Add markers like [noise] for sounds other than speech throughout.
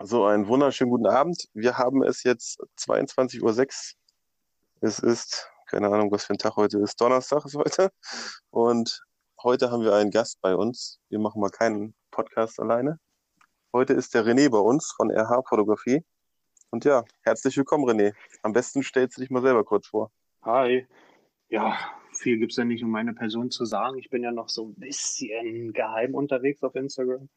So, einen wunderschönen guten Abend. Wir haben es jetzt 22.06 Uhr. Es ist, keine Ahnung, was für ein Tag heute ist. Donnerstag ist heute. Und heute haben wir einen Gast bei uns. Wir machen mal keinen Podcast alleine. Heute ist der René bei uns von RH Fotografie. Und ja, herzlich willkommen, René. Am besten stellst du dich mal selber kurz vor. Hi. Ja, viel gibt es ja nicht, um meine Person zu sagen. Ich bin ja noch so ein bisschen geheim unterwegs auf Instagram.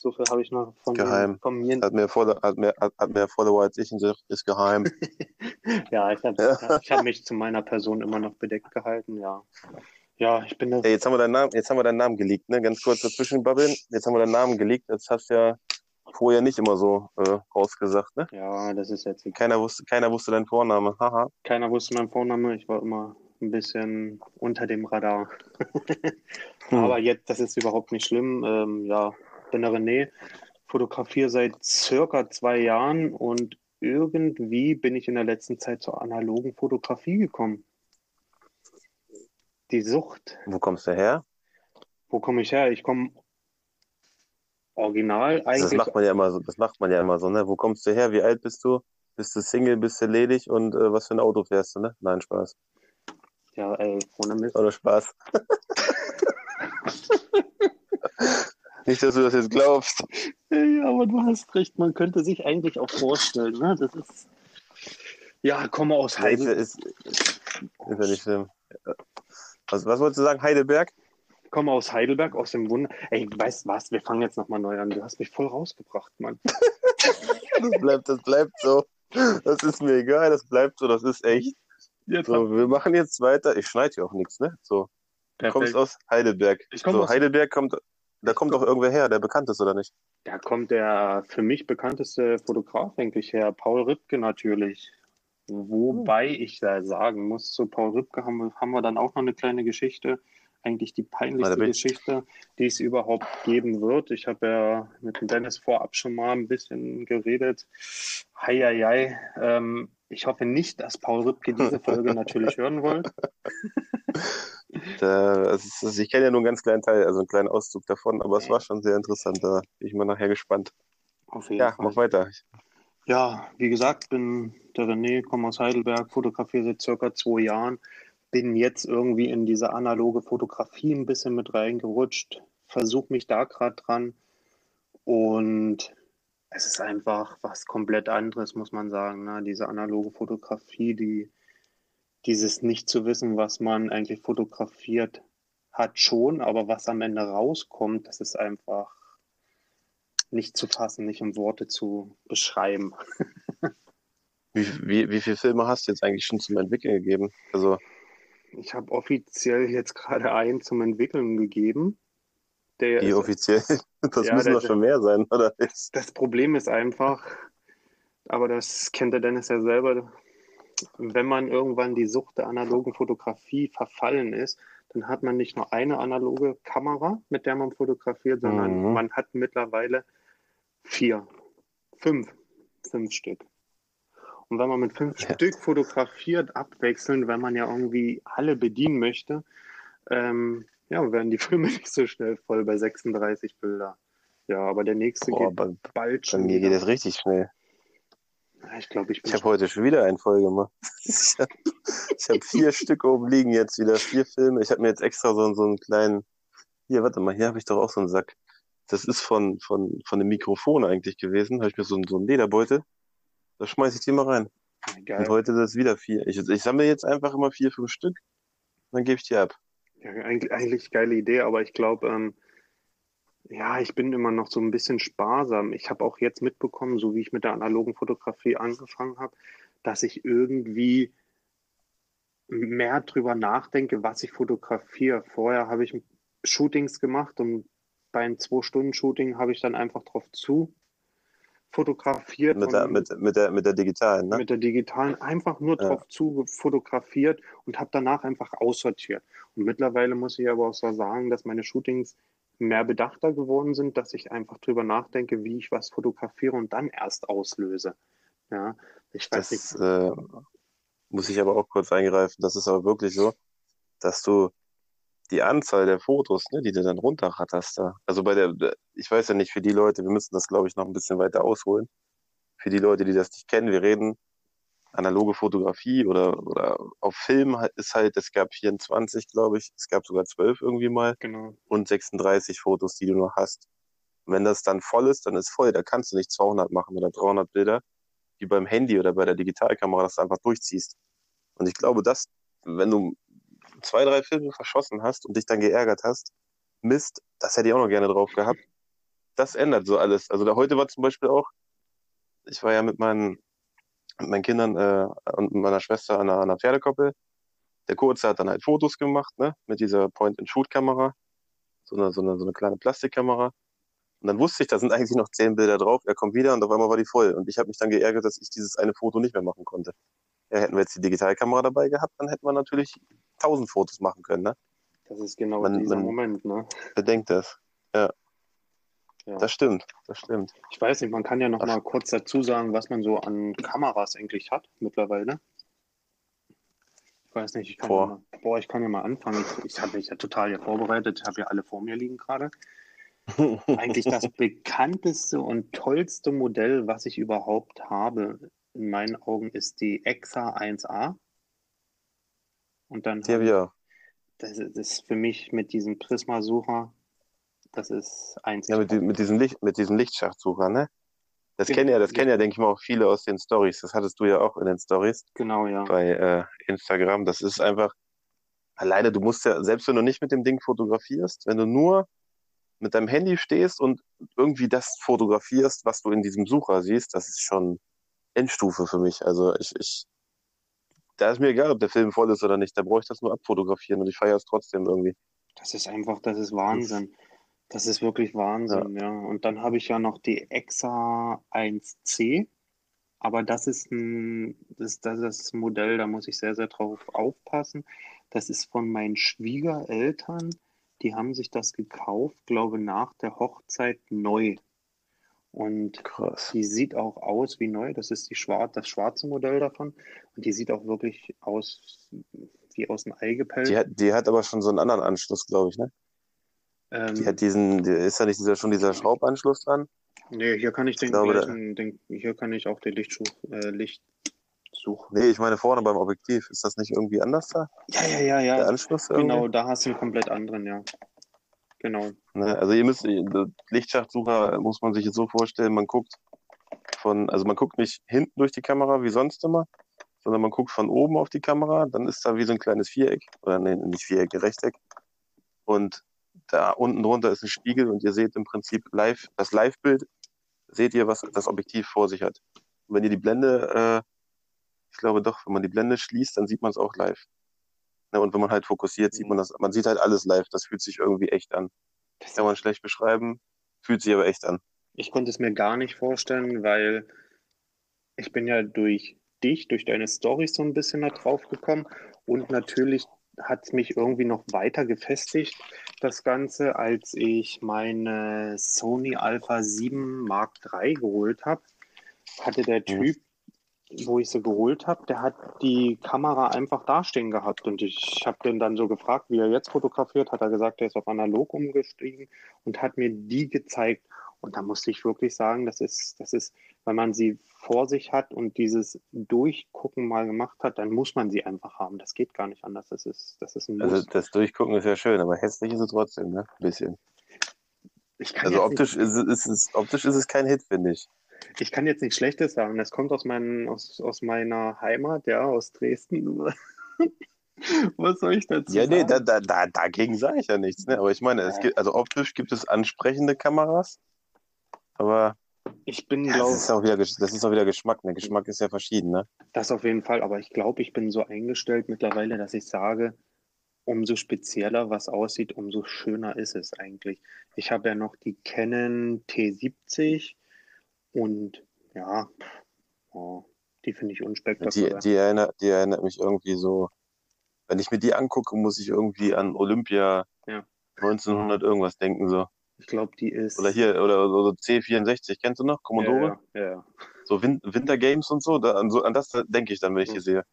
So viel habe ich noch von geheim. Mir, von mir. Hat mehr, Follower, hat, mehr, hat mehr Follower als ich und ist geheim. [laughs] ja, ich habe ja. hab mich zu meiner Person immer noch bedeckt gehalten, ja. Ja, ich bin da. Hey, jetzt haben wir deinen Namen, jetzt haben wir deinen Namen geleakt, ne? Ganz kurz dazwischen babbeln. Jetzt haben wir deinen Namen geleakt. Jetzt hast du ja vorher nicht immer so äh, rausgesagt, ne? Ja, das ist jetzt. Keiner wusste, keiner wusste deinen Vorname. Haha. Keiner wusste meinen Vorname. Ich war immer ein bisschen unter dem Radar. [laughs] hm. Aber jetzt, das ist überhaupt nicht schlimm. Ähm, ja, bin der René, fotografiere seit circa zwei Jahren und irgendwie bin ich in der letzten Zeit zur analogen Fotografie gekommen. Die Sucht. Wo kommst du her? Wo komme ich her? Ich komme original eigentlich. Das macht man ja immer so, das macht man ja immer so, ne? Wo kommst du her? Wie alt bist du? Bist du Single, bist du ledig und äh, was für ein Auto fährst du, ne? Nein, Spaß. Ja, ey, ohne Mist. Oder Spaß. [laughs] [laughs] Nicht, dass du das jetzt glaubst. Ja, aber du hast recht, man könnte sich eigentlich auch vorstellen, ne? Das ist. Ja, komme aus Heidelberg. Ist, ist, ja nicht schlimm. Was, was wolltest du sagen? Heidelberg? Ich komme aus Heidelberg, aus dem Wunder. Ey, weißt du was? Wir fangen jetzt nochmal neu an. Du hast mich voll rausgebracht, Mann. [laughs] das, bleibt, das bleibt so. Das ist mir egal, das bleibt so, das ist echt. so, wir machen jetzt weiter. Ich schneide hier auch nichts, ne? So. Du Perfekt. kommst aus Heidelberg. Ich so, aus Heidelberg kommt da kommt doch irgendwer her, der bekannt ist, oder nicht? Da kommt der für mich bekannteste Fotograf, denke ich, her. Paul Ripke natürlich. Wobei hm. ich da sagen muss, zu Paul Ripke haben wir, haben wir dann auch noch eine kleine Geschichte. Eigentlich die peinlichste Geschichte, die es überhaupt geben wird. Ich habe ja mit dem Dennis vorab schon mal ein bisschen geredet. Heieiei. Ähm, ich hoffe nicht, dass Paul Ripke diese Folge [laughs] natürlich hören wollt. [laughs] Da, also ich kenne ja nur einen ganz kleinen Teil, also einen kleinen Auszug davon, aber es war schon sehr interessant. Da bin ich mal nachher gespannt. Auf jeden ja, Fall. mach weiter. Ja, wie gesagt, bin der René, komme aus Heidelberg, fotografiere seit circa zwei Jahren, bin jetzt irgendwie in diese analoge Fotografie ein bisschen mit reingerutscht, versuche mich da gerade dran und es ist einfach was komplett anderes, muss man sagen. Ne? Diese analoge Fotografie, die dieses nicht zu wissen, was man eigentlich fotografiert hat, schon, aber was am Ende rauskommt, das ist einfach nicht zu fassen, nicht in Worte zu beschreiben. [laughs] wie, wie, wie viele Filme hast du jetzt eigentlich schon zum Entwickeln gegeben? Also ich habe offiziell jetzt gerade einen zum Entwickeln gegeben. Der Wie offiziell? [laughs] Das ja, müssen doch schon mehr sein, oder? Das Problem ist einfach, aber das kennt der Dennis ja selber, wenn man irgendwann die Sucht der analogen Fotografie verfallen ist, dann hat man nicht nur eine analoge Kamera, mit der man fotografiert, sondern mhm. man hat mittlerweile vier, fünf, fünf Stück. Und wenn man mit fünf ja. Stück fotografiert, abwechselnd, wenn man ja irgendwie alle bedienen möchte, ähm, ja, werden die [laughs] Filme nicht so schnell voll bei 36 Bilder. Ja, aber der nächste Boah, geht bei, bald schon. Bei mir geht es richtig schnell. Ich glaube, ich Ich habe heute schon wieder eine Folge gemacht. [laughs] ich habe hab vier Stück oben liegen jetzt wieder, vier Filme. Ich habe mir jetzt extra so, so einen kleinen. Hier, warte mal, hier habe ich doch auch so einen Sack. Das ist von, von, von dem Mikrofon eigentlich gewesen. Habe ich mir so, so einen Lederbeutel. Da schmeiße ich die mal rein. Geil. Und heute ist es wieder vier. Ich, ich sammle jetzt einfach immer vier, fünf Stück. Dann gebe ich die ab. Ja, eigentlich, eigentlich geile Idee, aber ich glaube, ähm, ja, ich bin immer noch so ein bisschen sparsam. Ich habe auch jetzt mitbekommen, so wie ich mit der analogen Fotografie angefangen habe, dass ich irgendwie mehr drüber nachdenke, was ich fotografiere. Vorher habe ich Shootings gemacht und bei einem Zwei-Stunden-Shooting habe ich dann einfach drauf zu fotografiert. Mit der, mit, mit, der, mit der digitalen, ne? Mit der digitalen einfach nur ja. drauf zu fotografiert und habe danach einfach aussortiert. Und mittlerweile muss ich aber auch so sagen, dass meine Shootings mehr bedachter geworden sind, dass ich einfach drüber nachdenke, wie ich was fotografiere und dann erst auslöse. Ja, ich weiß das, nicht. Äh, muss ich aber auch kurz eingreifen. Das ist aber wirklich so, dass du die Anzahl der Fotos, ne, die du dann runterratterst da. Also bei der, ich weiß ja nicht für die Leute, wir müssen das, glaube ich, noch ein bisschen weiter ausholen. für die Leute, die das nicht kennen, wir reden analoge Fotografie oder, oder auf Film ist halt, es gab 24, glaube ich, es gab sogar 12 irgendwie mal Genau. und 36 Fotos, die du noch hast. Und wenn das dann voll ist, dann ist voll, da kannst du nicht 200 machen oder 300 Bilder, wie beim Handy oder bei der Digitalkamera, dass du einfach durchziehst. Und ich glaube, dass, wenn du zwei, drei Filme verschossen hast und dich dann geärgert hast, Mist, das hätte ich auch noch gerne drauf gehabt. Das ändert so alles. Also da heute war zum Beispiel auch, ich war ja mit meinen, mit meinen Kindern äh, und meiner Schwester an einer, einer Pferdekoppel. Der Kurze hat dann halt Fotos gemacht, ne, mit dieser Point-and-Shoot-Kamera. So eine, so, eine, so eine kleine Plastikkamera. Und dann wusste ich, da sind eigentlich noch zehn Bilder drauf. Er kommt wieder und auf einmal war die voll. Und ich habe mich dann geärgert, dass ich dieses eine Foto nicht mehr machen konnte. Ja, hätten wir jetzt die Digitalkamera dabei gehabt, dann hätten wir natürlich tausend Fotos machen können, ne? Das ist genau Man- dieser man- Moment, ne? Bedenkt das. Ja, Ja. das stimmt, das stimmt. Ich weiß nicht, man kann ja noch Ach. mal kurz dazu sagen, was man so an Kameras eigentlich hat mittlerweile. Ich weiß nicht, ich kann, Boah. ja mal, boah, ich kann ja mal anfangen. Ich, ich habe mich ja total hier vorbereitet. Ich habe ja alle vor mir liegen gerade. [laughs] Eigentlich das bekannteste und tollste Modell, was ich überhaupt habe, in meinen Augen, ist die EXA 1A. Und dann das ist das ist für mich mit diesem Prisma-Sucher, das ist eins. Ja, mit, die- mit diesem Licht, mit diesem Lichtschachtsucher, ne? Das Genau. kennen ja, das kennen ja, denke ich mal, auch viele aus den Stories. Das hattest du ja auch in den Stories Genau, ja. bei äh, Instagram. Das ist einfach, alleine, du musst ja, selbst wenn du nicht mit dem Ding fotografierst, wenn du nur mit deinem Handy stehst und irgendwie das fotografierst, was du in diesem Sucher siehst, das ist schon Endstufe für mich. Also ich, ich, da ist mir egal, ob der Film voll ist oder nicht. Da brauche ich das nur abfotografieren und ich feiere es trotzdem irgendwie. Das ist einfach, das ist Wahnsinn. Das ist wirklich Wahnsinn, ja. Und dann habe ich ja noch die EXA 1C. Aber das ist ein, das, das ist ein Modell, da muss ich sehr, sehr drauf aufpassen. Das ist von meinen Schwiegereltern. Die haben sich das gekauft, glaube nach der Hochzeit neu. Und Krass. die sieht auch aus wie neu. Das ist die schwar das schwarze Modell davon. Und die sieht auch wirklich aus wie aus dem Ei gepellt. Die hat, die hat aber schon so einen anderen Anschluss, glaube ich, ne? Ähm, Die hat diesen, die, ist da nicht dieser, schon dieser Schraubanschluss dran? Nee, hier kann ich den, glaube, da- gleichen, den hier kann ich auch den Lichtsuch, äh, Licht suchen. Nee, ich meine vorne beim Objektiv. Ist das nicht irgendwie anders da? Ja, ja, ja, ja. Der Anschluss irgendwie? Genau, da hast du einen komplett anderen, ja. Genau. Ne? Also ihr müsst, Lichtschachtsucher muss man sich jetzt so vorstellen, man guckt von, also man guckt nicht hinten durch die Kamera wie sonst immer, sondern man guckt von oben auf die Kamera, dann ist da wie so ein kleines Viereck, oder nee, nicht Viereck, Rechteck. Und da unten drunter ist ein Spiegel und ihr seht im Prinzip live, das Live-Bild, seht ihr, was das Objektiv vor sich hat. Und wenn ihr die Blende, äh, ich glaube doch, wenn man die Blende schließt, dann sieht man es auch live. Ne, und wenn man halt fokussiert, sieht man das, man sieht halt alles live, das fühlt sich irgendwie echt an. Das, Kann man schlecht beschreiben, fühlt sich aber echt an. ich konnte es mir gar nicht vorstellen, weil ich bin ja durch dich, durch deine Storys so ein bisschen da drauf gekommen und natürlich hat es mich irgendwie noch weiter gefestigt, das Ganze, als ich meine Sony Alpha 7 Mark III geholt habe, hatte der Typ, wo ich sie geholt habe, der hat die Kamera einfach dastehen gehabt. Und ich habe den dann so gefragt, wie er jetzt fotografiert, hat er gesagt, er ist auf analog umgestiegen und hat mir die gezeigt und da musste ich wirklich sagen, das ist, das ist, wenn man sie vor sich hat und dieses Durchgucken mal gemacht hat, dann muss man sie einfach haben. Das geht gar nicht anders. Das ist, das ist ein Muss. Also das Durchgucken ist ja schön, aber hässlich ist es trotzdem, ne? Ein bisschen. Also optisch ist, es- ist es, optisch ist es kein Hit, finde ich. nicht, ich kann jetzt nichts Schlechtes sagen. Das kommt aus, meinen, aus, aus meiner Heimat, ja, aus Dresden. [laughs] Was soll ich dazu Ja, nee, sagen? da, da, da, dagegen sage ich ja nichts, ne? Aber ich meine, es gibt, also optisch gibt es ansprechende Kameras, aber ich bin, ja, das glaube ist auch wieder, Gesch- das ist auch wieder Geschmack, ne? Geschmack ist ja verschieden, ne? Das auf jeden Fall, aber ich glaube, ich bin so eingestellt mittlerweile, dass ich sage, umso spezieller was aussieht, umso schöner ist es eigentlich. Ich habe ja noch die Canon T70 und ja, oh, die finde ich Die, unspektakulär. die, erinnert, die erinnert mich irgendwie so, wenn ich mir die angucke, muss ich irgendwie an Olympia Ja. 1900 irgendwas denken, so. Ich glaube, die ist. Oder hier, oder so C64, kennst du noch? Commodore? Ja, ja, ja. So Win Winter Games und so, da, an, so, an das denke ich dann, wenn ich die sehe.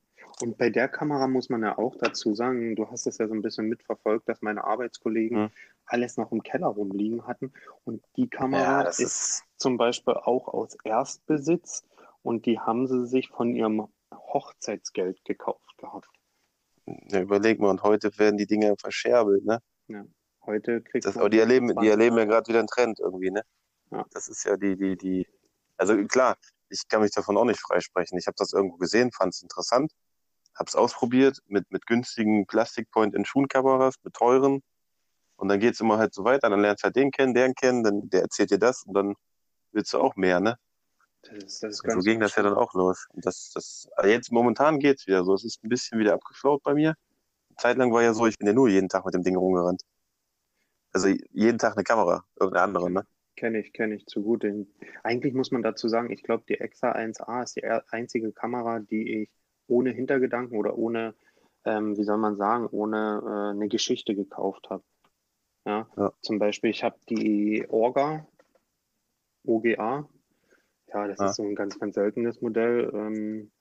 Und bei der Kamera muss man ja auch dazu sagen, du hast es ja so ein bisschen mitverfolgt, dass meine Arbeitskollegen Hm. alles noch im Keller rumliegen hatten. Und die Kamera ist, zum Beispiel auch aus Erstbesitz. und die haben sie sich von ihrem Hochzeitsgeld gekauft gehabt. Ja, überleg mal, und heute werden die Dinge verscherbelt, ne? Ja. Heute kriegt Das, man aber die erleben, die 20 erleben ja gerade wieder einen Trend irgendwie, ne? Ja. Das ist ja die, die, die. Also klar, ich kann mich davon auch nicht freisprechen. Ich habe das irgendwo gesehen, fand es interessant, habe es ausprobiert mit, mit günstigen Plastic-Point-and-Shoon-Kameras, mit teuren. Und dann geht's immer halt so weiter, dann lernst du halt den kennen, den kennen, dann der erzählt dir das und dann willst du auch mehr, ne? Das ist, das ist Und so ganz ging das ja dann auch los. Und das, das, also jetzt momentan geht's wieder so. Es ist ein bisschen wieder abgeflaut bei mir. Eine Zeit lang war ja so, ich bin ja nur jeden Tag mit dem Ding rumgerannt. Also jeden Tag eine Kamera, irgendeine andere, ne? Kenne ich, kenne ich zu gut. Eigentlich muss man dazu sagen, ich glaube, die Exa 1A ist die einzige Kamera, die ich ohne Hintergedanken oder ohne, ähm, wie soll man sagen, ohne äh, eine Geschichte gekauft habe. Ja? Ja. Zum Beispiel, ich habe die Orga, OGA. Ja, das Ja. ist so ein ganz, ganz seltenes Modell. Ähm,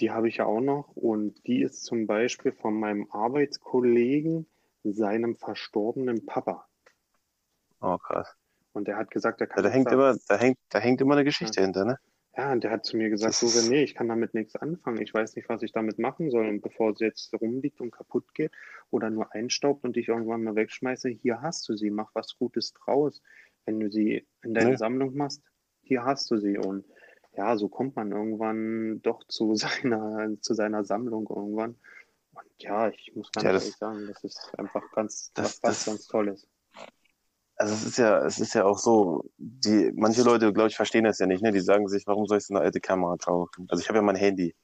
die habe ich ja auch noch und die ist zum Beispiel von meinem Arbeitskollegen, seinem verstorbenen Papa. Oh, krass. Und der hat gesagt, er Ja, kann da hängt da- immer, da hängt, da hängt immer eine Geschichte hinter, ne? Ja, und der hat zu mir gesagt, so René, ich kann damit nichts anfangen. Ich weiß nicht, was ich damit machen soll. Und bevor sie jetzt rumliegt und kaputt geht oder nur einstaubt und ich irgendwann mal wegschmeiße, hier hast du sie, mach was Gutes draus. Wenn du sie in deine Nee. Sammlung machst, hier hast du sie. Und ja, so kommt man irgendwann doch zu [laughs] seiner, zu seiner Sammlung irgendwann. Und ja, ich muss ganz Ja, das- ehrlich sagen, das ist einfach ganz, Das- das- ganz Tolles. Also es ist ja, es ist ja auch so, die, manche Leute, glaube ich, verstehen das ja nicht, ne? Die sagen sich, warum soll ich so eine alte Kamera kaufen? Also ich habe ja mein Handy.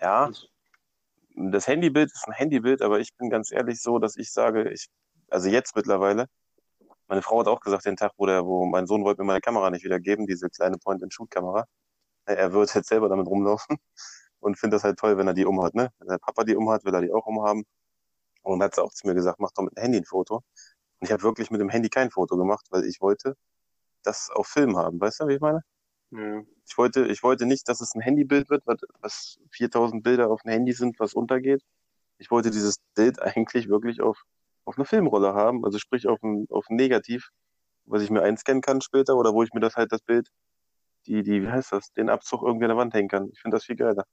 Ja, das Handybild ist ein Handybild, aber ich bin ganz ehrlich so, dass ich sage, ich, also jetzt mittlerweile, meine Frau hat auch gesagt, den Tag, wo der, wo mein Sohn wollte mir meine Kamera nicht wiedergeben, diese kleine Point-and-Shoot-Kamera. Er wird jetzt selber damit rumlaufen und findet das halt toll, wenn er die umhat, ne? Wenn der Papa die umhat, will er die auch umhaben. Und hat sie auch zu mir gesagt, mach doch mit dem Handy ein Foto. Und ich habe wirklich mit dem Handy kein Foto gemacht, weil ich wollte das auf Film haben. Weißt du, wie ich meine? Ja. Ich wollte, ich wollte nicht, dass es ein Handybild wird, was, was 4000 Bilder auf dem Handy sind, was untergeht. Ich wollte dieses Bild [laughs] eigentlich wirklich auf, auf eine Filmrolle haben, also sprich auf ein, auf ein Negativ, was ich mir einscannen kann später oder wo ich mir das halt das Bild, die, die, wie heißt das, den Abzug irgendwie an der Wand hängen kann. Ich finde das viel geiler.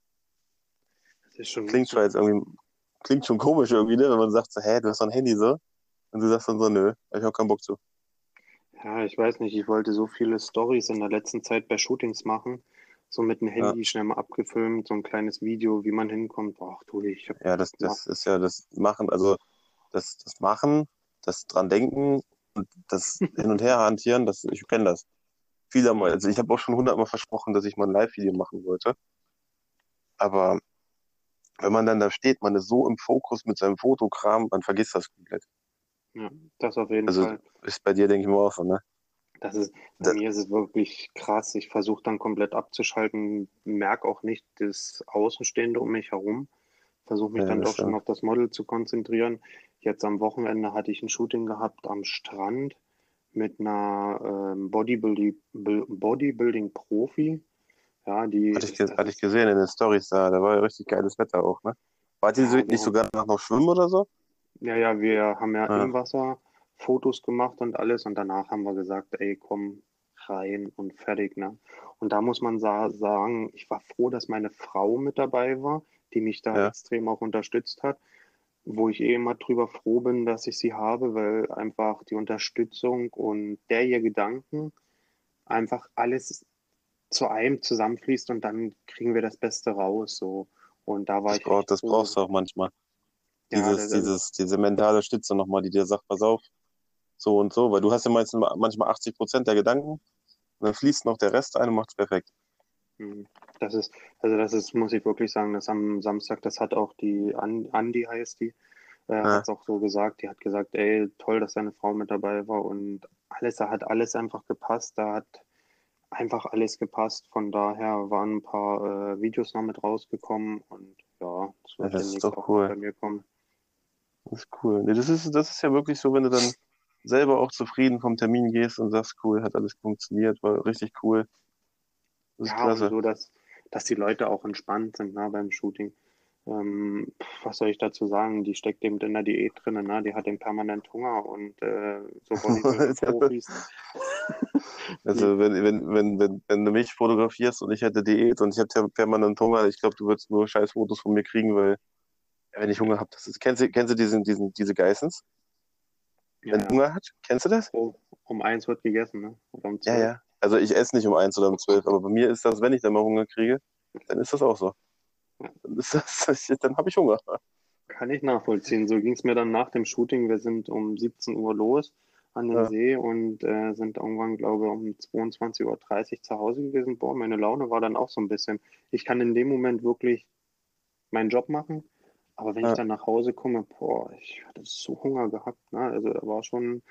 Schon Klingt zwar jetzt irgendwie, klingt schon komisch irgendwie, ne, wenn man sagt so, hä, du hast doch ein Handy so. Und du sagst dann so, nö, hab ich auch keinen Bock zu. Ja, ich weiß nicht, ich wollte so viele Stories in der letzten Zeit bei Shootings machen. So mit dem Handy schnell mal abgefilmt, so ein kleines Video, wie man hinkommt. Ach du, ich hab, Ja, das, das ist ja das Machen, also das, das Machen, das dran denken und das [laughs] Hin- und Her hantieren, das, ich kenne das. Viele haben, also ich habe auch schon hundertmal versprochen, dass ich mal ein Live-Video machen wollte. Aber wenn man dann da steht, man ist so im Fokus mit seinem Fotokram, man vergisst das komplett. ja, das auf jeden Also Fall. ist bei dir, denke ich mal, auch so, ne? Das ist, bei das- mir ist es wirklich krass. Ich versuche dann komplett abzuschalten, merke auch nicht das Außenstehende um mich herum. Versuche mich Ja, dann doch schon auf das Model zu konzentrieren. Jetzt am Wochenende hatte ich ein Shooting gehabt am Strand mit einer ähm, Bodybuilding, Bodybuilding-Profi. Ja, die Hatte ich, hatte ich gesehen in den Stories da, da war ja richtig geiles Wetter auch, ne? Wart ihr Ja, so- nicht genau. sogar noch, noch schwimmen oder so? Ja, ja, wir haben ja Ah. im Wasser Fotos gemacht und alles und danach haben wir gesagt, ey, komm rein und fertig, ne? Und da muss man sa sagen, ich war froh, dass meine Frau mit dabei war, die mich da Ja. extrem auch unterstützt hat, wo ich eh immer drüber froh bin, dass ich sie habe, weil einfach die Unterstützung und der ihr Gedanken einfach alles zu einem zusammenfließt und dann kriegen wir das Beste raus, so. Und da war Das, ich brauch, das froh. brauchst du auch manchmal. Ja, Dieses, dieses, diese mentale Stütze nochmal, die dir sagt, pass auf, so und so, weil du hast ja meistens, manchmal 80 Prozent der Gedanken und dann fließt noch der Rest ein und macht's perfekt. Mhm. Das ist, also das ist, muss ich wirklich sagen, das am Samstag, das hat auch die An Andi heißt die, äh, Ja. hat es auch so gesagt. Die hat gesagt, ey, toll, dass deine Frau mit dabei war und alles, da hat alles einfach gepasst. Da hat einfach alles gepasst. Von daher waren ein paar äh, Videos noch mit rausgekommen und ja, das wird Ja, das ist doch cool. bei mir kommen. Das ist cool. Nee, das ist, das ist ja wirklich so, wenn du dann selber auch zufrieden vom Termin gehst und sagst, cool, hat alles funktioniert, war richtig cool. Das ist Ja, klasse. so, dass, dass die Leute auch entspannt sind ne, beim Shooting. Ähm, was soll ich dazu sagen? Die steckt eben in der Diät drin, ne? die hat den permanent Hunger und äh, so [laughs] Profis. [laughs] also wenn, wenn, wenn, wenn, wenn du mich fotografierst und ich hätte Diät und ich hätte permanent Hunger, ich glaube, du würdest nur scheiß Fotos von mir kriegen, weil wenn ich Hunger habe, das ist. Kennst du, kennst du diesen, diesen, diese Geissens? Ja, wenn ja. Hunger hat, kennst du das? Oh, um eins wird gegessen, ne? Oder um Ja, ja. Also ich esse nicht um eins oder um zwölf, aber bei mir ist das, wenn ich dann mal Hunger kriege, dann ist das auch so. Dann, dann habe ich Hunger. Kann ich nachvollziehen. So ging es mir dann nach dem Shooting. Wir sind um 17 Uhr los an den ja. See und äh, sind irgendwann, glaube ich, um 22.30 Uhr zu Hause gewesen. Boah, meine Laune war dann auch so ein bisschen. Ich kann in dem Moment wirklich meinen Job machen, aber wenn ja. ich dann nach Hause komme, boah, ich hatte so Hunger gehabt. Ne? Also da war schon.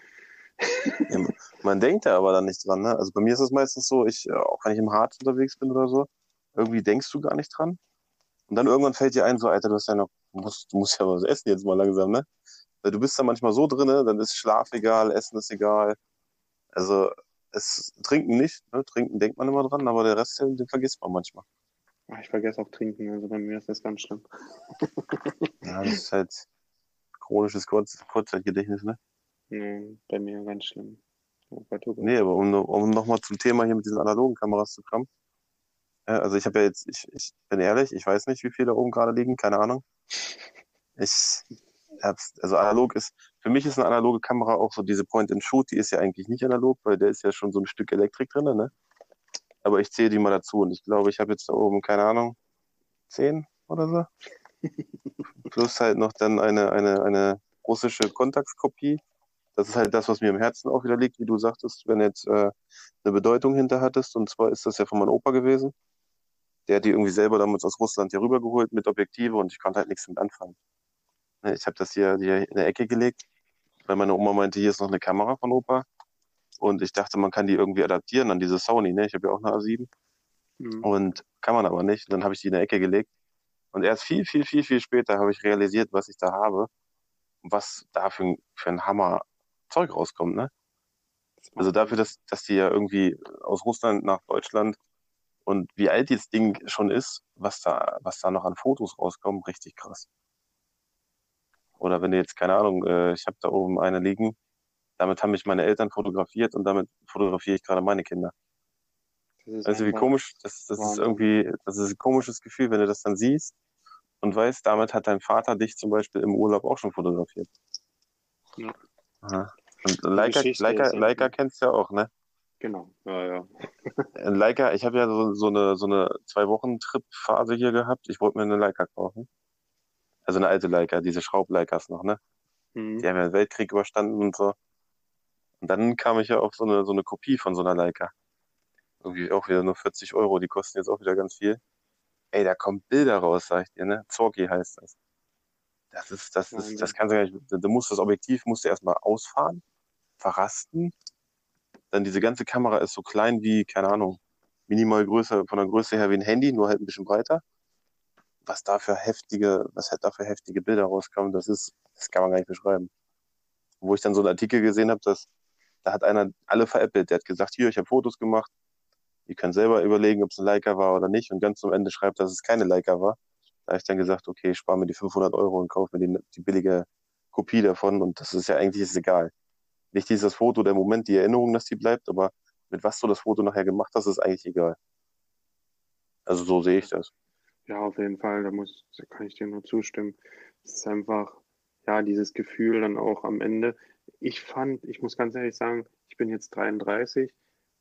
[laughs] ja, man denkt ja aber dann nicht dran. Ne? Also bei mir ist es meistens so, ich, äh, auch wenn ich im Harz unterwegs bin oder so, irgendwie denkst du gar nicht dran. Und dann irgendwann fällt dir ein, so, Alter, du hast ja noch, musst, du musst ja was essen jetzt mal langsam, ne? Weil du bist da manchmal so drinne, dann ist Schlaf egal, Essen ist egal. Also, es, trinken nicht, ne? Trinken denkt man immer dran, aber der Rest, den, den vergisst man manchmal. Ich vergesse auch trinken, also bei mir ist das ganz schlimm. ja, das ist halt chronisches Kurz Kurzzeitgedächtnis, ne? Nee, bei mir ganz schlimm. Oh Gott, oh Gott. Nee, aber um, um nochmal zum Thema hier mit diesen analogen Kameras zu kommen. Ja, also ich habe ja jetzt, ich, ich bin ehrlich, ich weiß nicht, wie viele da oben gerade liegen, keine Ahnung. Ich hab's, also analog ist, für mich ist eine analoge Kamera auch so diese Point-and-Shoot, die ist ja eigentlich nicht analog, weil der ist ja schon so ein Stück Elektrik drin, ne? Aber ich zähle die mal dazu und ich glaube, ich habe jetzt da oben, keine Ahnung, zehn oder so. [laughs] Plus halt noch dann eine, eine, eine russische Kontaktskopie. Das ist halt das, was mir im Herzen auch wieder liegt, wie du sagtest, wenn jetzt äh, eine Bedeutung hinter hattest. Und zwar ist das ja von meinem Opa gewesen. Der hat die irgendwie selber damals aus Russland hier rübergeholt mit Objektive und ich konnte halt nichts mit anfangen. Ne, ich habe das hier, hier in der Ecke gelegt, weil meine Oma meinte, hier ist noch eine Kamera von Opa. Und ich dachte, man kann die irgendwie adaptieren an diese Sony. Ne? Ich habe ja auch eine A7. Mhm. Und kann man aber nicht. Und dann habe ich die in der Ecke gelegt. Und erst viel, viel, viel, viel später habe ich realisiert, was ich da habe. Und was da für, für ein Hammer Zeug rauskommt. Ne? Also dafür, dass, dass die ja irgendwie aus Russland nach Deutschland und wie alt dieses Ding schon ist, was da, was da noch an Fotos rauskommt, richtig krass. Oder wenn du jetzt, keine Ahnung, äh, ich habe da oben eine liegen, damit haben mich meine Eltern fotografiert und damit fotografiere ich gerade meine Kinder. Also wie komisch, das, das ist irgendwie, das ist ein komisches Gefühl, wenn du das dann siehst und weißt, damit hat dein Vater dich zum Beispiel im Urlaub auch schon fotografiert. Ja. Aha. Und Leica, Leica, Leica kennst du ja auch, ne? Genau, ja, ja. Ein Leica, ich habe ja so, so eine, so eine Zwei-Wochen-Trip-Phase hier gehabt. Ich wollte mir eine Leica kaufen. Also eine alte Leica, diese Schraubleikas noch, ne? Mhm. Die haben ja den Weltkrieg überstanden und so. Und dann kam ich ja auf so eine, so eine Kopie von so einer Leica. Irgendwie auch wieder nur 40 Euro, die kosten jetzt auch wieder ganz viel. Ey, da kommen Bilder raus, sag ich dir, ne? Zorki heißt das. Das ist, das ist, das kannst du gar nicht, du musst das Objektiv musst du erstmal ausfahren, verrasten. Dann diese ganze Kamera ist so klein wie, keine Ahnung, minimal größer, von der Größe her wie ein Handy, nur halt ein bisschen breiter. Was da für heftige, was halt da für heftige Bilder rauskommen, das ist, das kann man gar nicht beschreiben. Wo ich dann so einen Artikel gesehen habe, dass da hat einer alle veräppelt. Der hat gesagt, hier, ich habe Fotos gemacht. Ihr könnt selber überlegen, ob es ein Leica war oder nicht. Und ganz zum Ende schreibt, dass es keine Leica war. Da habe ich dann gesagt, okay, ich spare mir die 500 Euro und kaufe mir die, die billige Kopie davon. Und das ist ja eigentlich ist egal. Nicht dieses Foto, der Moment, die Erinnerung, dass die bleibt, aber mit was du das Foto nachher gemacht hast, ist eigentlich egal. Also so sehe ich das. Ja, auf jeden Fall, da muss, da kann ich dir nur zustimmen. Es ist einfach, ja, dieses Gefühl dann auch am Ende ich fand, ich muss ganz ehrlich sagen, ich bin jetzt 33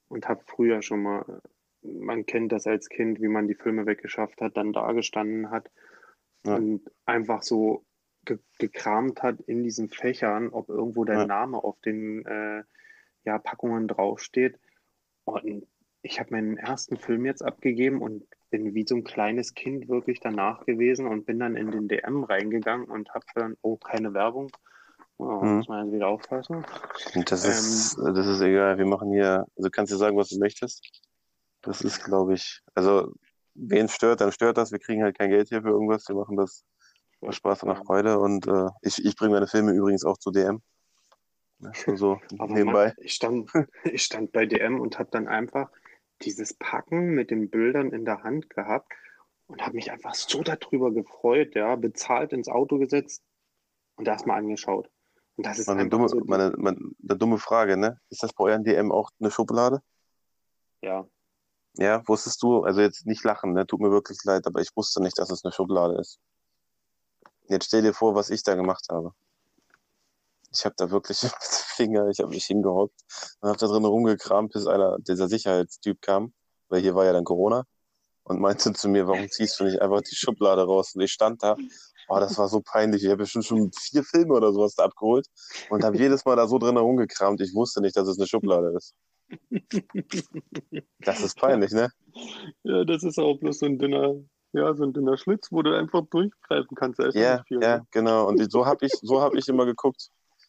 und habe früher schon mal, man kennt das als Kind, wie man die Filme weggeschafft hat, dann dagestanden hat ja. und einfach so ge gekramt hat in diesen Fächern, ob irgendwo der ja. Name auf den äh, ja, Packungen draufsteht. Und ich habe meinen ersten Film jetzt abgegeben und bin wie so ein kleines Kind wirklich danach gewesen und bin dann in den DM reingegangen und habe dann, oh, keine Werbung, Oh, hm. Muss man jetzt wieder aufpassen. Das ist, ähm, das ist egal. Wir machen hier, also kannst du sagen, was du möchtest. Das ist, glaube ich, also wen stört, dann stört das. Wir kriegen halt kein Geld hier für irgendwas. Wir machen das Spaß und nach Freude. Und äh, ich, ich bringe meine Filme übrigens auch zu DM. so [laughs] nebenbei. Mann, ich, stand, ich stand bei DM und habe dann einfach dieses Packen mit den Bildern in der Hand gehabt und habe mich einfach so darüber gefreut, ja, bezahlt ins Auto gesetzt und erstmal angeschaut. Und das ist Meine dumme, so, meine, meine, eine dumme Frage, ne? Ist das bei euren DM auch eine Schublade? ja, Ja, wusstest du, also jetzt nicht lachen, ne? Tut mir wirklich leid, aber ich wusste nicht, dass es eine Schublade ist. Jetzt stell dir vor, was ich da gemacht habe. Ich habe da wirklich [laughs] Finger, ich habe mich hingehockt und habe da drin rumgekramt, bis einer, dieser Sicherheitstyp kam, weil hier war ja dann Corona und meinte zu mir, warum ziehst du nicht einfach die Schublade raus? Und ich stand da, oh, das war so peinlich. Ich habe bestimmt schon vier Filme oder sowas da abgeholt und habe jedes Mal da so drin herumgekramt. Ich wusste nicht, dass es eine Schublade ist. Das ist peinlich, ne? ja, das ist auch bloß so ein dünner, ja, so ein dünner Schlitz, wo du einfach durchgreifen kannst. Ja, viel, ja, ne? genau. Und so habe ich, so hab ich immer geguckt.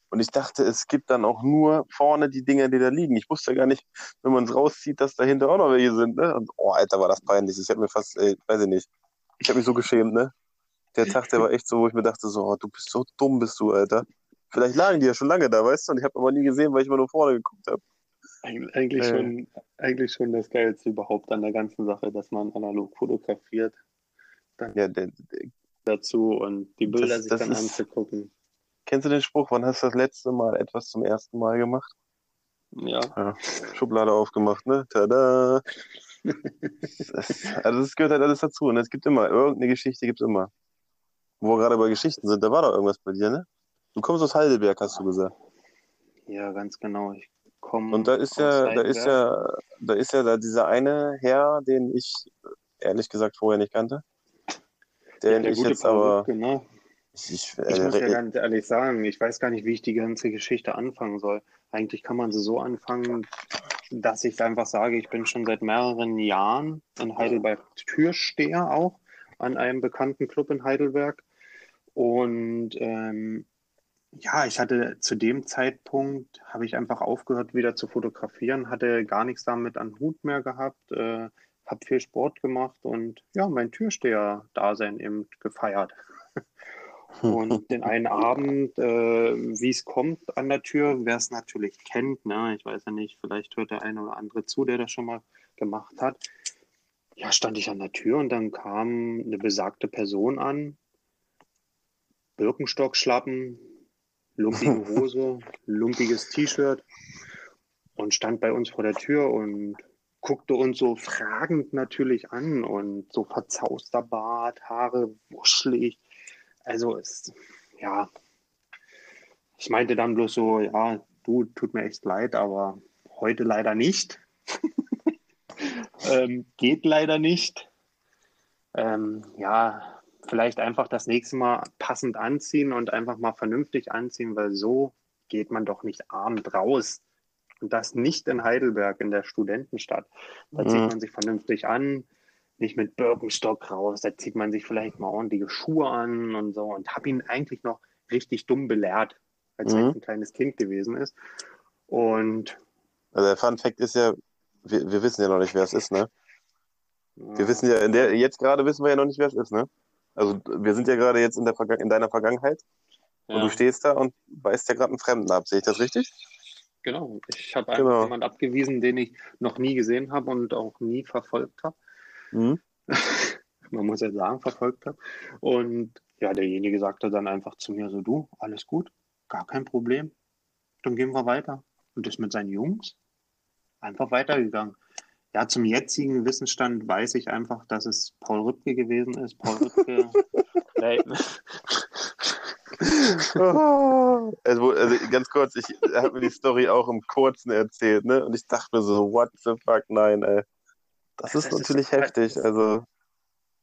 Und ich dachte, es gibt dann auch nur vorne die Dinger, die da liegen. Ich wusste gar nicht, wenn man es rauszieht, dass dahinter auch noch welche sind. Ne? Und oh, Alter, war das peinlich. Ich habe mir fast, ey, weiß ich nicht, ich habe mich so geschämt, ne? Der Tag, der war echt so, wo ich mir dachte, so, oh, du bist so dumm, bist du, Alter. Vielleicht lagen die ja schon lange da, weißt du? Und ich habe aber nie gesehen, weil ich immer nur vorne geguckt habe. Eig- Eigentlich Äh. schon, eigentlich schon das Geilste überhaupt an der ganzen Sache, dass man analog fotografiert Ja, der, der, dazu und die Bilder Das- sich das dann ist- anzugucken. kennst du den Spruch, wann hast du das letzte Mal etwas zum ersten Mal gemacht? Ja, Ja, Schublade aufgemacht, ne? Tada! Das, also das gehört halt alles dazu. Und es gibt immer, irgendeine Geschichte gibt es immer. Wo wir gerade bei Geschichten sind, da war doch irgendwas bei dir, ne? Du kommst aus Heidelberg, hast du gesagt. ja, ganz genau. Ich komme Und da ist ja, da ist ja, da ist ja da dieser eine Herr, den ich ehrlich gesagt vorher nicht kannte. Den der ich gute jetzt Paul aber. Rübke, ne? Ich, ich, Ich äh, muss ja ganz ehrlich sagen, ich weiß gar nicht, wie ich die ganze Geschichte anfangen soll. Eigentlich kann man sie so anfangen, dass ich einfach sage, ich bin schon seit mehreren Jahren in Heidelberg Türsteher auch an einem bekannten Club in Heidelberg. Und ähm, ja, ich hatte zu dem Zeitpunkt, habe ich einfach aufgehört wieder zu fotografieren, hatte gar nichts damit an Hut mehr gehabt, äh, habe viel Sport gemacht und ja, mein Türsteher-Dasein eben gefeiert. [laughs] Und den einen Abend, äh, wie es kommt an der Tür, wer es natürlich kennt, ne, ich weiß ja nicht, vielleicht hört der eine oder andere zu, der das schon mal gemacht hat. Ja, stand ich an der Tür und dann kam eine besagte Person an, Birkenstockschlappen, lumpige [laughs] Hose, lumpiges T-Shirt und stand bei uns vor der Tür und guckte uns so fragend natürlich an und so verzauster Bart, Haare wuschelig. Also es, ja, ich meinte dann bloß so, ja, du, tut mir echt leid, aber heute leider nicht. [laughs] ähm, geht leider nicht. Ähm, ja, vielleicht einfach das nächste Mal passend anziehen und einfach mal vernünftig anziehen, weil so geht man doch nicht abend raus. Und das nicht in Heidelberg, in der Studentenstadt. Da zieht Mhm. man sich vernünftig an, nicht mit Birkenstock raus, da zieht man sich vielleicht mal ordentliche Schuhe an und so und habe ihn eigentlich noch richtig dumm belehrt, als er Mhm. jetzt ein kleines Kind gewesen ist. Und also der Fun Fact ist ja, wir, wir wissen ja noch nicht, wer es ist, ne? Wir wissen ja, in der, jetzt gerade wissen wir ja noch nicht, wer es ist, ne? Also wir sind ja gerade jetzt in, der Verga in deiner Vergangenheit und ja, du stehst da und weist ja gerade einen Fremden ab. Sehe ich das richtig? Genau. Ich habe einfach Genau. jemanden abgewiesen, den ich noch nie gesehen habe und auch nie verfolgt habe. Mhm. [laughs] Man muss ja sagen, verfolgt habe. Und ja, derjenige sagte dann einfach zu mir so, du, alles gut, gar kein Problem. Dann gehen wir weiter. Und ist mit seinen Jungs einfach weitergegangen. Ja, zum jetzigen Wissensstand weiß ich einfach, dass es Paul Rübke gewesen ist. Paul Rübke. [laughs] Nein. [laughs] Also, also ganz kurz, ich habe mir die Story auch im Kurzen erzählt, ne? Und ich dachte mir so, what the fuck, nein, ey. Das Das ist ist natürlich so- heftig. Also,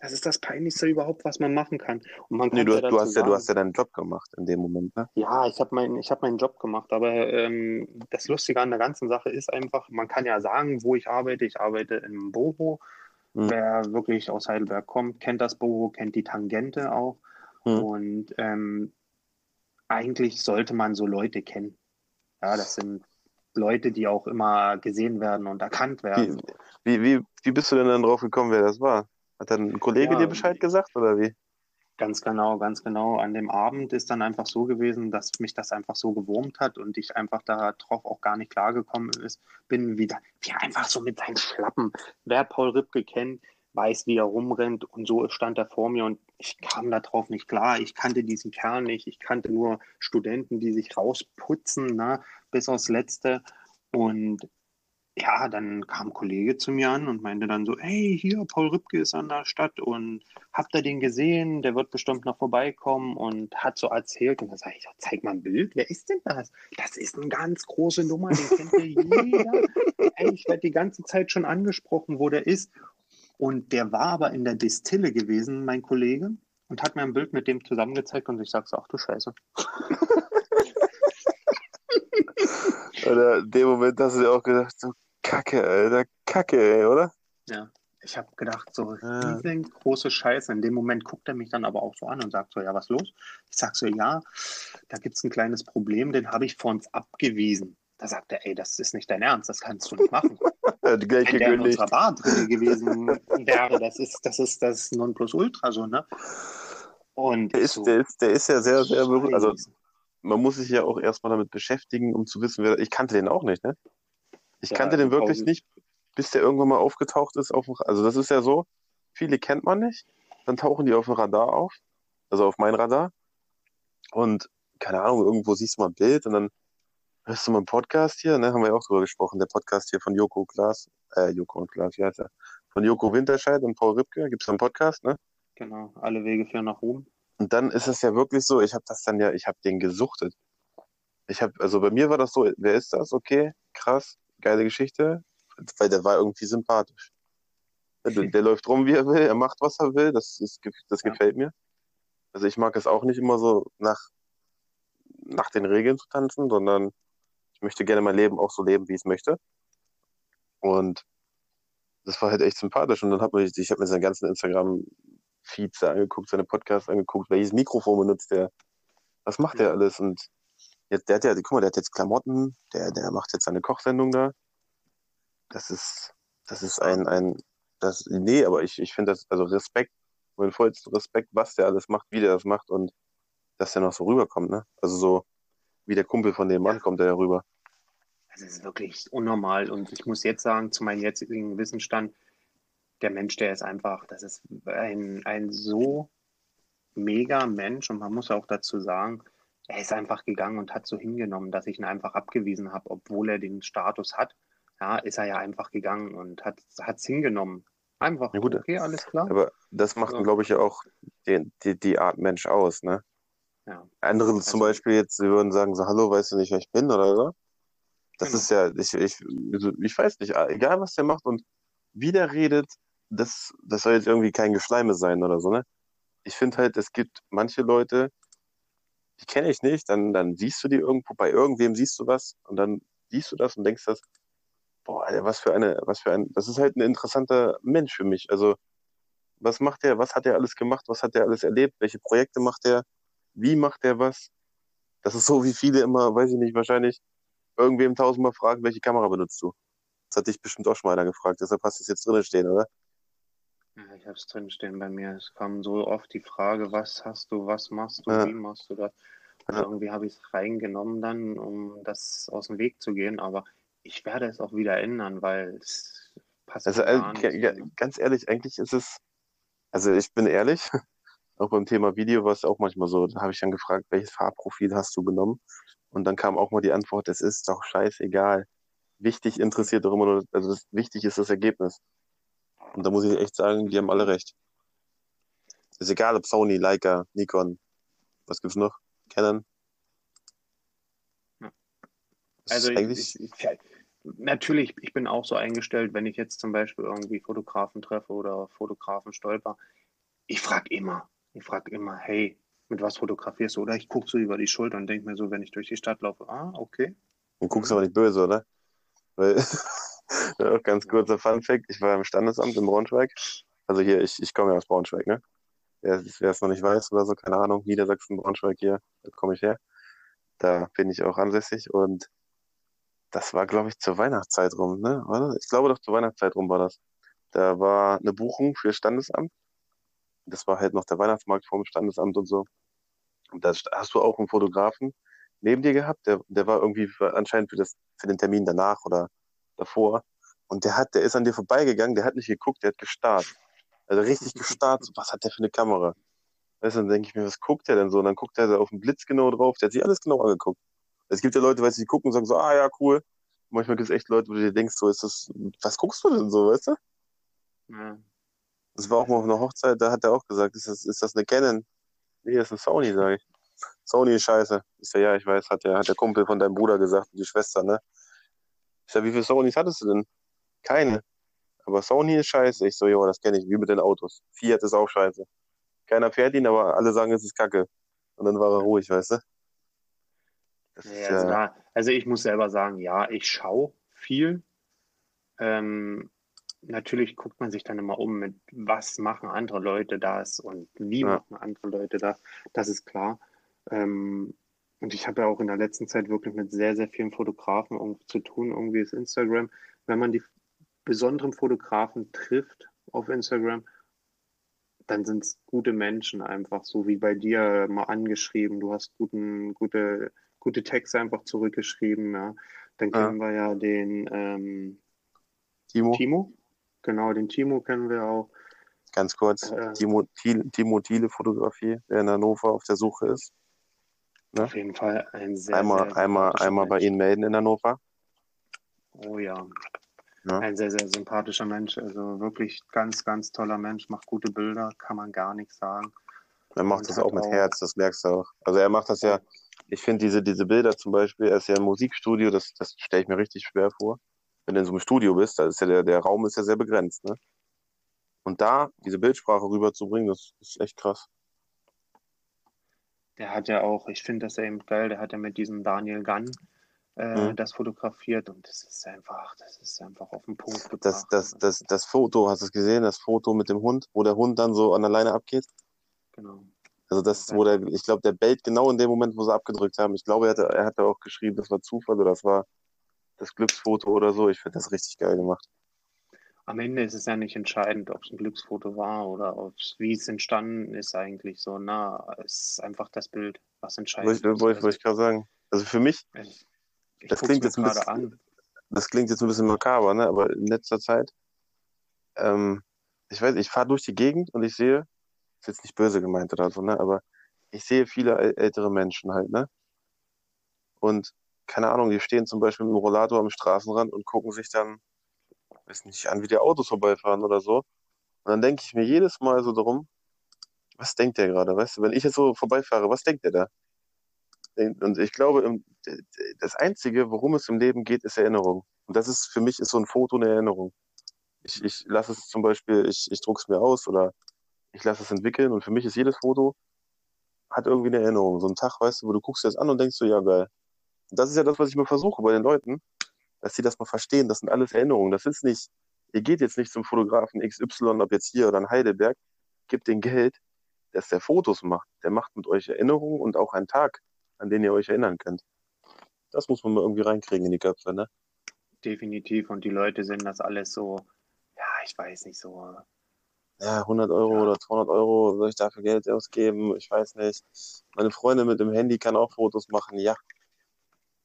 Das ist das Peinlichste überhaupt, was man machen kann. Und man nee, du, ja hast- du hast ja, du hast ja deinen Job gemacht in dem Moment, ne? Ja, ich habe mein, ich hab meinen Job gemacht, aber ähm, das Lustige an der ganzen Sache ist einfach, man kann ja sagen, wo ich arbeite. Ich arbeite im Boho. Hm. Wer wirklich aus Heidelberg kommt, kennt das Boho, kennt die Tangente auch. Hm. Und ähm, eigentlich sollte man so Leute kennen. Ja, das sind Leute, die auch immer gesehen werden und erkannt werden. wie, wie, wie bist du denn dann drauf gekommen, wer das war? Hat dann ein Kollege Ja, dir Bescheid gesagt oder wie? Ganz genau, ganz genau. An dem Abend ist dann einfach so gewesen, dass mich das einfach so gewurmt hat und ich einfach darauf auch gar nicht klargekommen ist, bin wieder, wie einfach so mit seinen Schlappen, wer Paul Ripke kennt, weiß, wie er rumrennt und so stand er vor mir und ich kam darauf nicht klar. Ich kannte diesen Kerl nicht. Ich kannte nur Studenten, die sich rausputzen, ne, bis aufs Letzte. Und ja, dann kam ein Kollege zu mir an und meinte dann so, hey, hier, Paul Rübke ist an der Stadt und habt ihr den gesehen? Der wird bestimmt noch vorbeikommen und hat so erzählt. Und da sage ich, zeig mal ein Bild, wer ist denn das? Das ist eine ganz große Nummer, den kennt ja jeder. [laughs] Ey, ich werde die ganze Zeit schon angesprochen, wo der ist. Und der war aber in der Distille gewesen, mein Kollege, und hat mir ein Bild mit dem zusammengezeigt und ich sage so, ach du Scheiße. [laughs] Oder in dem Moment hast du dir auch gedacht, so Kacke, Alter, Kacke, ey, oder? Ja, ich habe gedacht, so riesengroße Scheiße. In dem Moment guckt er mich dann aber auch so an und sagt so, ja, was los? Ich sag so, ja, da gibt es ein kleines Problem, den habe ich vor uns abgewiesen. Da sagt er, ey, das ist nicht dein Ernst, das kannst du nicht machen. [laughs] Wenn der in unserer Bar drin gewesen wäre, das ist das, ist das Nonplusultra so, ne? Und der ist, so, der ist, der ist ja sehr, sehr berühmt. Also man muss sich ja auch erstmal damit beschäftigen, um zu wissen, wer. Ich kannte den auch nicht, ne? Ich ja, kannte den wirklich Paul. nicht, bis der irgendwann mal aufgetaucht ist. Auf, also das ist ja so, viele kennt man nicht, dann tauchen die auf dem Radar auf, also auf mein Radar. Und keine Ahnung, irgendwo siehst du mal ein Bild und dann hörst du mal einen Podcast hier, ne? Haben wir ja auch drüber gesprochen, der Podcast hier von Joko Klaas, äh, Joko und Klaas, wie heißt er? Von Joko Winterscheid und Paul Ripke, gibt es einen Podcast, ne? Genau, alle Wege führen nach Ruhm. Und dann ist es ja wirklich so, ich habe das dann ja, ich habe den gesuchtet. Ich habe, also bei mir war das so, wer ist das? Okay, krass geile Geschichte, weil der war irgendwie sympathisch. Der, der läuft rum, wie er will, er macht, was er will, das, ist, das gefällt mir. Also ich mag es auch nicht immer so nach, nach den Regeln zu tanzen, sondern möchte gerne mein Leben auch so leben, wie ich es möchte. Und das war halt echt sympathisch. Und dann hat man, ich habe mir seine ganzen Instagram-Feeds angeguckt, seine Podcasts angeguckt, welches Mikrofon benutzt der, was macht der alles und Jetzt, der hat ja, guck mal, der hat jetzt Klamotten, der, der macht jetzt seine Kochsendung da. Das ist, das ist ein, ein, das, nee, aber ich, ich finde das, also Respekt, mein vollsten Respekt, was der alles macht, wie der das macht und dass der noch so rüberkommt, ne? Also so, wie der Kumpel von dem Mann kommt der ja rüber. Das ist wirklich unnormal und ich muss jetzt sagen, zu meinem jetzigen Wissensstand, der Mensch, der ist einfach, das ist ein, ein so mega Mensch und man muss auch dazu sagen, er ist einfach gegangen und hat so hingenommen, dass ich ihn einfach abgewiesen habe, obwohl er den Status hat. Ja, ist er ja einfach gegangen und hat es hingenommen. Einfach, ja, gut, okay, alles klar. Aber das macht, so. glaube ich, ja auch die, die, die Art Mensch aus, ne? Ja. Andere also, zum Beispiel jetzt, sie würden sagen so, hallo, weißt du nicht, wer ich bin oder so? Das genau. ist ja, ich, ich, also, ich weiß nicht, egal was der macht und wie der redet, das, das soll jetzt irgendwie kein Geschleime sein oder so, ne? Ich finde halt, es gibt manche Leute, die kenne ich nicht, dann, dann siehst du die irgendwo, bei irgendwem siehst du was und dann siehst du das und denkst das, boah, Alter, was für eine, was für ein, das ist halt ein interessanter Mensch für mich. Also, was macht der, was hat er alles gemacht, was hat er alles erlebt, welche Projekte macht er, wie macht er was? Das ist so, wie viele immer, weiß ich nicht, wahrscheinlich irgendwem tausendmal fragen, welche Kamera benutzt du? Das hat dich bestimmt auch schon mal einer gefragt, deshalb hast du es jetzt drinnen stehen, oder? Ja, ich habe es drinstehen bei mir. Es kam so oft die Frage, was hast du, was machst du, ja. wie machst du das? Also ja. irgendwie habe ich es reingenommen dann, um das aus dem Weg zu gehen. Aber ich werde es auch wieder ändern, weil es passt also, gar nicht. Ja, ganz ehrlich, eigentlich ist es, also ich bin ehrlich, [laughs] auch beim Thema Video war es auch manchmal so, da habe ich dann gefragt, welches Farbprofil hast du genommen? Und dann kam auch mal die Antwort, es ist doch scheißegal. Wichtig interessiert doch immer nur, also das, wichtig ist das Ergebnis. Und da muss ich echt sagen, die haben alle recht. Ist egal, ob Sony, Leica, Nikon, was gibt's noch? Canon. Also ich, ich, natürlich, ich bin auch so eingestellt, wenn ich jetzt zum Beispiel irgendwie Fotografen treffe oder Fotografen stolper, ich frage immer, ich frage immer, hey, mit was fotografierst du? Oder ich gucke so über die Schulter und denke mir so, wenn ich durch die Stadt laufe, ah, okay. Und guckst aber nicht böse, oder? Weil [laughs] ja, ganz kurzer Funfact, ich war im Standesamt in Braunschweig. Also hier, ich, ich komme ja aus Braunschweig, ne? Wer es noch nicht weiß oder so, keine Ahnung, Niedersachsen, Braunschweig hier, da komme ich her. Da bin ich auch ansässig und das war, glaube ich, zur Weihnachtszeit rum, ne? Oder? Ich glaube doch zur Weihnachtszeit rum war das. Da war eine Buchung für Standesamt. Das war halt noch der Weihnachtsmarkt vom Standesamt und so. Und da hast du auch einen Fotografen neben dir gehabt, der, der war irgendwie für, anscheinend für, das, für den Termin danach oder davor. Und der hat, der ist an dir vorbeigegangen, der hat nicht geguckt, der hat gestarrt. Also richtig gestarrt, so, was hat der für eine Kamera? Weißt du, dann denke ich mir, was guckt der denn so? Und dann guckt er da auf den Blitz genau drauf, der hat sich alles genau angeguckt. Es gibt ja Leute, weißt du, die gucken und sagen so, ah ja, cool. Und manchmal gibt es echt Leute, wo du dir denkst, so ist das, was guckst du denn so, weißt du? Ja. Das war auch mal auf einer Hochzeit, da hat er auch gesagt, ist das, ist das eine Canon? Nee, das ist eine Sony, sage ich. Sony ist scheiße. Ist ja, ja, ich weiß, hat der, hat der Kumpel von deinem Bruder gesagt, die Schwester, ne? Ich sag, wie viele Sonys hattest du denn? Keine. Aber Sony ist scheiße. Ich so, ja, das kenne ich, wie mit den Autos. Fiat ist auch scheiße. Keiner fährt ihn, aber alle sagen, es ist kacke. Und dann war er ruhig, weißt du? Ja, also, da, also ich muss selber sagen, ja, ich schaue viel. Ähm, natürlich guckt man sich dann immer um mit, was machen andere Leute das und wie ja. machen andere Leute das. Das ist klar. Ähm, und ich habe ja auch in der letzten Zeit wirklich mit sehr, sehr vielen Fotografen zu tun. Irgendwie ist Instagram, wenn man die besonderen Fotografen trifft auf Instagram, dann sind es gute Menschen einfach, so wie bei dir mal angeschrieben. Du hast guten, gute, gute Texte einfach zurückgeschrieben. Ja. Dann kennen ja. wir ja den ähm, Timo. Timo. Genau, den Timo kennen wir auch. Ganz kurz, äh, Timo, Timo Thiele Fotografie, der in Hannover auf der Suche ist. Ne? Auf jeden Fall ein sehr, einmal, sehr einmal, einmal bei Ihnen melden in Hannover. Oh ja. ja. Ein sehr, sehr sympathischer Mensch. Also wirklich ganz, ganz toller Mensch, macht gute Bilder, kann man gar nichts sagen. Er macht Und das auch mit auch... Herz, das merkst du auch. Also er macht das ja, ich finde diese, diese Bilder zum Beispiel, er ist ja im Musikstudio, das, das stelle ich mir richtig schwer vor. Wenn du in so einem Studio bist, da ist ja der, der Raum ist ja sehr begrenzt, ne? Und da diese Bildsprache rüberzubringen, das ist echt krass. Der hat ja auch, ich finde das ja eben geil, der hat ja mit diesem Daniel Gunn äh, mhm. das fotografiert und das ist einfach, das ist einfach auf den Punkt gebracht. Das, das, das, das Foto, hast du es gesehen, das Foto mit dem Hund, wo der Hund dann so an der Leine abgeht? Genau. Also das, wo der, ich glaube, der bellt genau in dem Moment, wo sie abgedrückt haben. Ich glaube, er hatte, er hatte auch geschrieben, das war Zufall oder das war das Glücksfoto oder so. Ich finde das richtig geil gemacht am Ende ist es ja nicht entscheidend, ob es ein Glücksfoto war oder wie es entstanden ist eigentlich so. Na, es ist einfach das Bild, was entscheidend ist. Wollte ich, wollt ich gerade sagen. Also für mich, ich, ich das klingt jetzt ein bisschen, an. das klingt jetzt ein bisschen makaber, ne? aber in letzter Zeit, ähm, ich weiß, ich fahre durch die Gegend und ich sehe, ist jetzt nicht böse gemeint oder so, ne? aber ich sehe viele ältere Menschen halt, ne? Und keine Ahnung, die stehen zum Beispiel mit dem Rollator am Straßenrand und gucken sich dann weiß nicht, an, wie die Autos vorbeifahren oder so. Und dann denke ich mir jedes Mal so darum, was denkt der gerade, weißt du, wenn ich jetzt so vorbeifahre, was denkt der da? Und ich glaube, das Einzige, worum es im Leben geht, ist Erinnerung. Und das ist für mich ist so ein Foto eine Erinnerung. Ich, ich lasse es zum Beispiel, ich, ich drucke es mir aus oder ich lasse es entwickeln und für mich ist jedes Foto hat irgendwie eine Erinnerung. So ein Tag, weißt du, wo du guckst dir das an und denkst so, ja geil. Und das ist ja das, was ich mir versuche bei den Leuten, dass sie das mal verstehen. Das sind alles Erinnerungen. Das ist nicht, ihr geht jetzt nicht zum Fotografen XY, ob jetzt hier oder in Heidelberg, gibt den Geld, dass der Fotos macht. Der macht mit euch Erinnerungen und auch einen Tag, an den ihr euch erinnern könnt. Das muss man mal irgendwie reinkriegen in die Köpfe, ne? Definitiv. Und die Leute sehen das alles so, ja, ich weiß nicht, so. Ja, 100 Euro ja. oder 200 Euro, soll ich dafür Geld ausgeben? Ich weiß nicht. Meine Freundin mit dem Handy kann auch Fotos machen. Ja,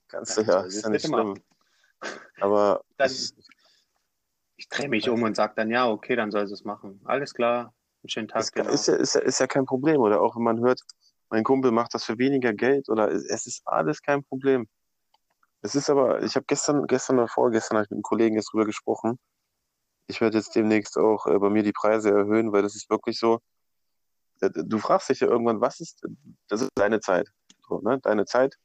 kannst du ja, ist ja nicht schlimm. Aber [laughs] dann, ich, ich drehe mich um und sage dann, ja, okay, dann soll sie es machen. Alles klar, einen schönen Tag. Ist, genau. ist, ja, ist, ja, ist ja kein Problem. Oder auch wenn man hört, mein Kumpel macht das für weniger Geld oder es ist alles kein Problem. Es ist aber, ich habe gestern, gestern oder vorgestern habe ich mit einem Kollegen jetzt drüber gesprochen. Ich werde jetzt demnächst auch äh, bei mir die Preise erhöhen, weil das ist wirklich so. Äh, du fragst dich ja irgendwann, was ist, das ist deine Zeit. So, ne? Deine Zeit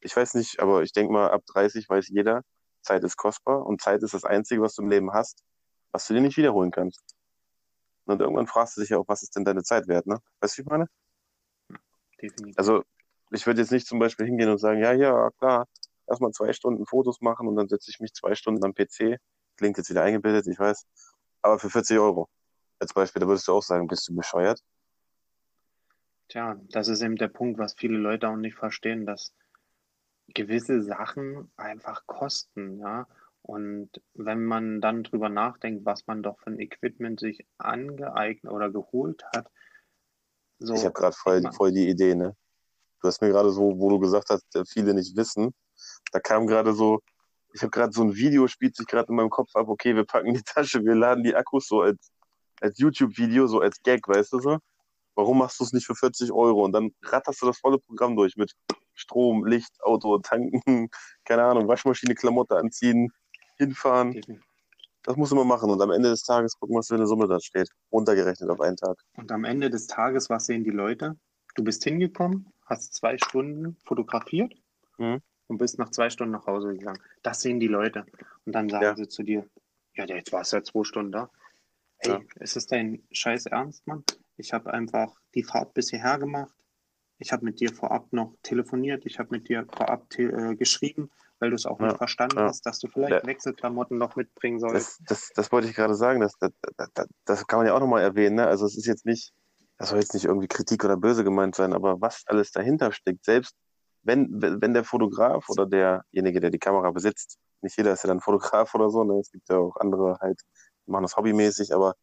ich weiß nicht, aber ich denke mal, ab 30 weiß jeder, Zeit ist kostbar und Zeit ist das Einzige, was du im Leben hast, was du dir nicht wiederholen kannst. Und irgendwann fragst du dich ja auch, was ist denn deine Zeit wert, ne? Weißt du, wie ich meine? Definitiv. Also, ich würde jetzt nicht zum Beispiel hingehen und sagen, ja, ja, klar, erstmal zwei Stunden Fotos machen und dann setze ich mich zwei Stunden am PC. Klingt jetzt wieder eingebildet, ich weiß. Aber für 40 Euro. Als Beispiel, da würdest du auch sagen, bist du bescheuert? Tja, das ist eben der Punkt, was viele Leute auch nicht verstehen, dass gewisse Sachen einfach kosten, ja. Und wenn man dann drüber nachdenkt, was man doch für ein Equipment sich angeeignet oder geholt hat, so. Ich habe gerade voll, voll die Idee, ne? Du hast mir gerade so, wo du gesagt hast, viele nicht wissen, da kam gerade so, ich habe gerade so ein Video, spielt sich gerade in meinem Kopf ab, okay, wir packen die Tasche, wir laden die Akkus so als als YouTube-Video, so als Gag, weißt du so? Warum machst du es nicht für 40 Euro? Und dann ratterst du das volle Programm durch mit Strom, Licht, Auto, tanken, [laughs] keine Ahnung, Waschmaschine, Klamotte anziehen, hinfahren. Das musst du mal machen. Und am Ende des Tages gucken, was für eine Summe da steht. Runtergerechnet auf einen Tag. Und am Ende des Tages, was sehen die Leute? Du bist hingekommen, hast zwei Stunden fotografiert Mhm. und bist nach zwei Stunden nach Hause gegangen. Das sehen die Leute. Und dann sagen Ja. sie zu dir, ja, jetzt warst du ja zwei Stunden da. Ey, Ja. ist es dein Scheiß Ernst, Mann? Ich habe einfach die Fahrt bis hierher gemacht. Ich habe mit dir vorab noch telefoniert. Ich habe mit dir vorab äh, geschrieben, weil du es auch Ja, nicht verstanden ja. hast, dass du vielleicht Ja. Wechselklamotten noch mitbringen sollst. Das, das, das wollte ich gerade sagen. Das, das, kann man ja auch nochmal erwähnen. Ne? Also es ist jetzt nicht, das soll jetzt nicht irgendwie Kritik oder böse gemeint sein, aber was alles dahinter steckt, selbst wenn, wenn wenn der Fotograf oder derjenige, der die Kamera besitzt, nicht jeder ist ja dann Fotograf oder so, ne? es gibt ja auch andere halt, die machen das hobbymäßig, aber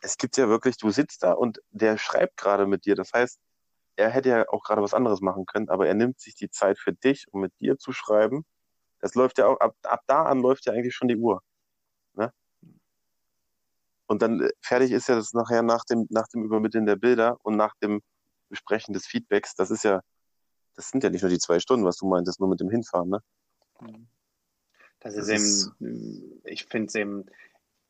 es gibt ja wirklich, du sitzt da und der schreibt gerade mit dir. Das heißt, er hätte ja auch gerade was anderes machen können, aber er nimmt sich die Zeit für dich, um mit dir zu schreiben. Das läuft ja auch, ab, ab da an läuft ja eigentlich schon die Uhr. Ne? Und dann äh, fertig ist ja das nachher nach dem, nach dem Übermitteln der Bilder und nach dem Besprechen des Feedbacks. Das ist ja, das sind ja nicht nur die zwei Stunden, was du meintest, nur mit dem Hinfahren, ne? Das Das ist ist- eben, ich finde es eben,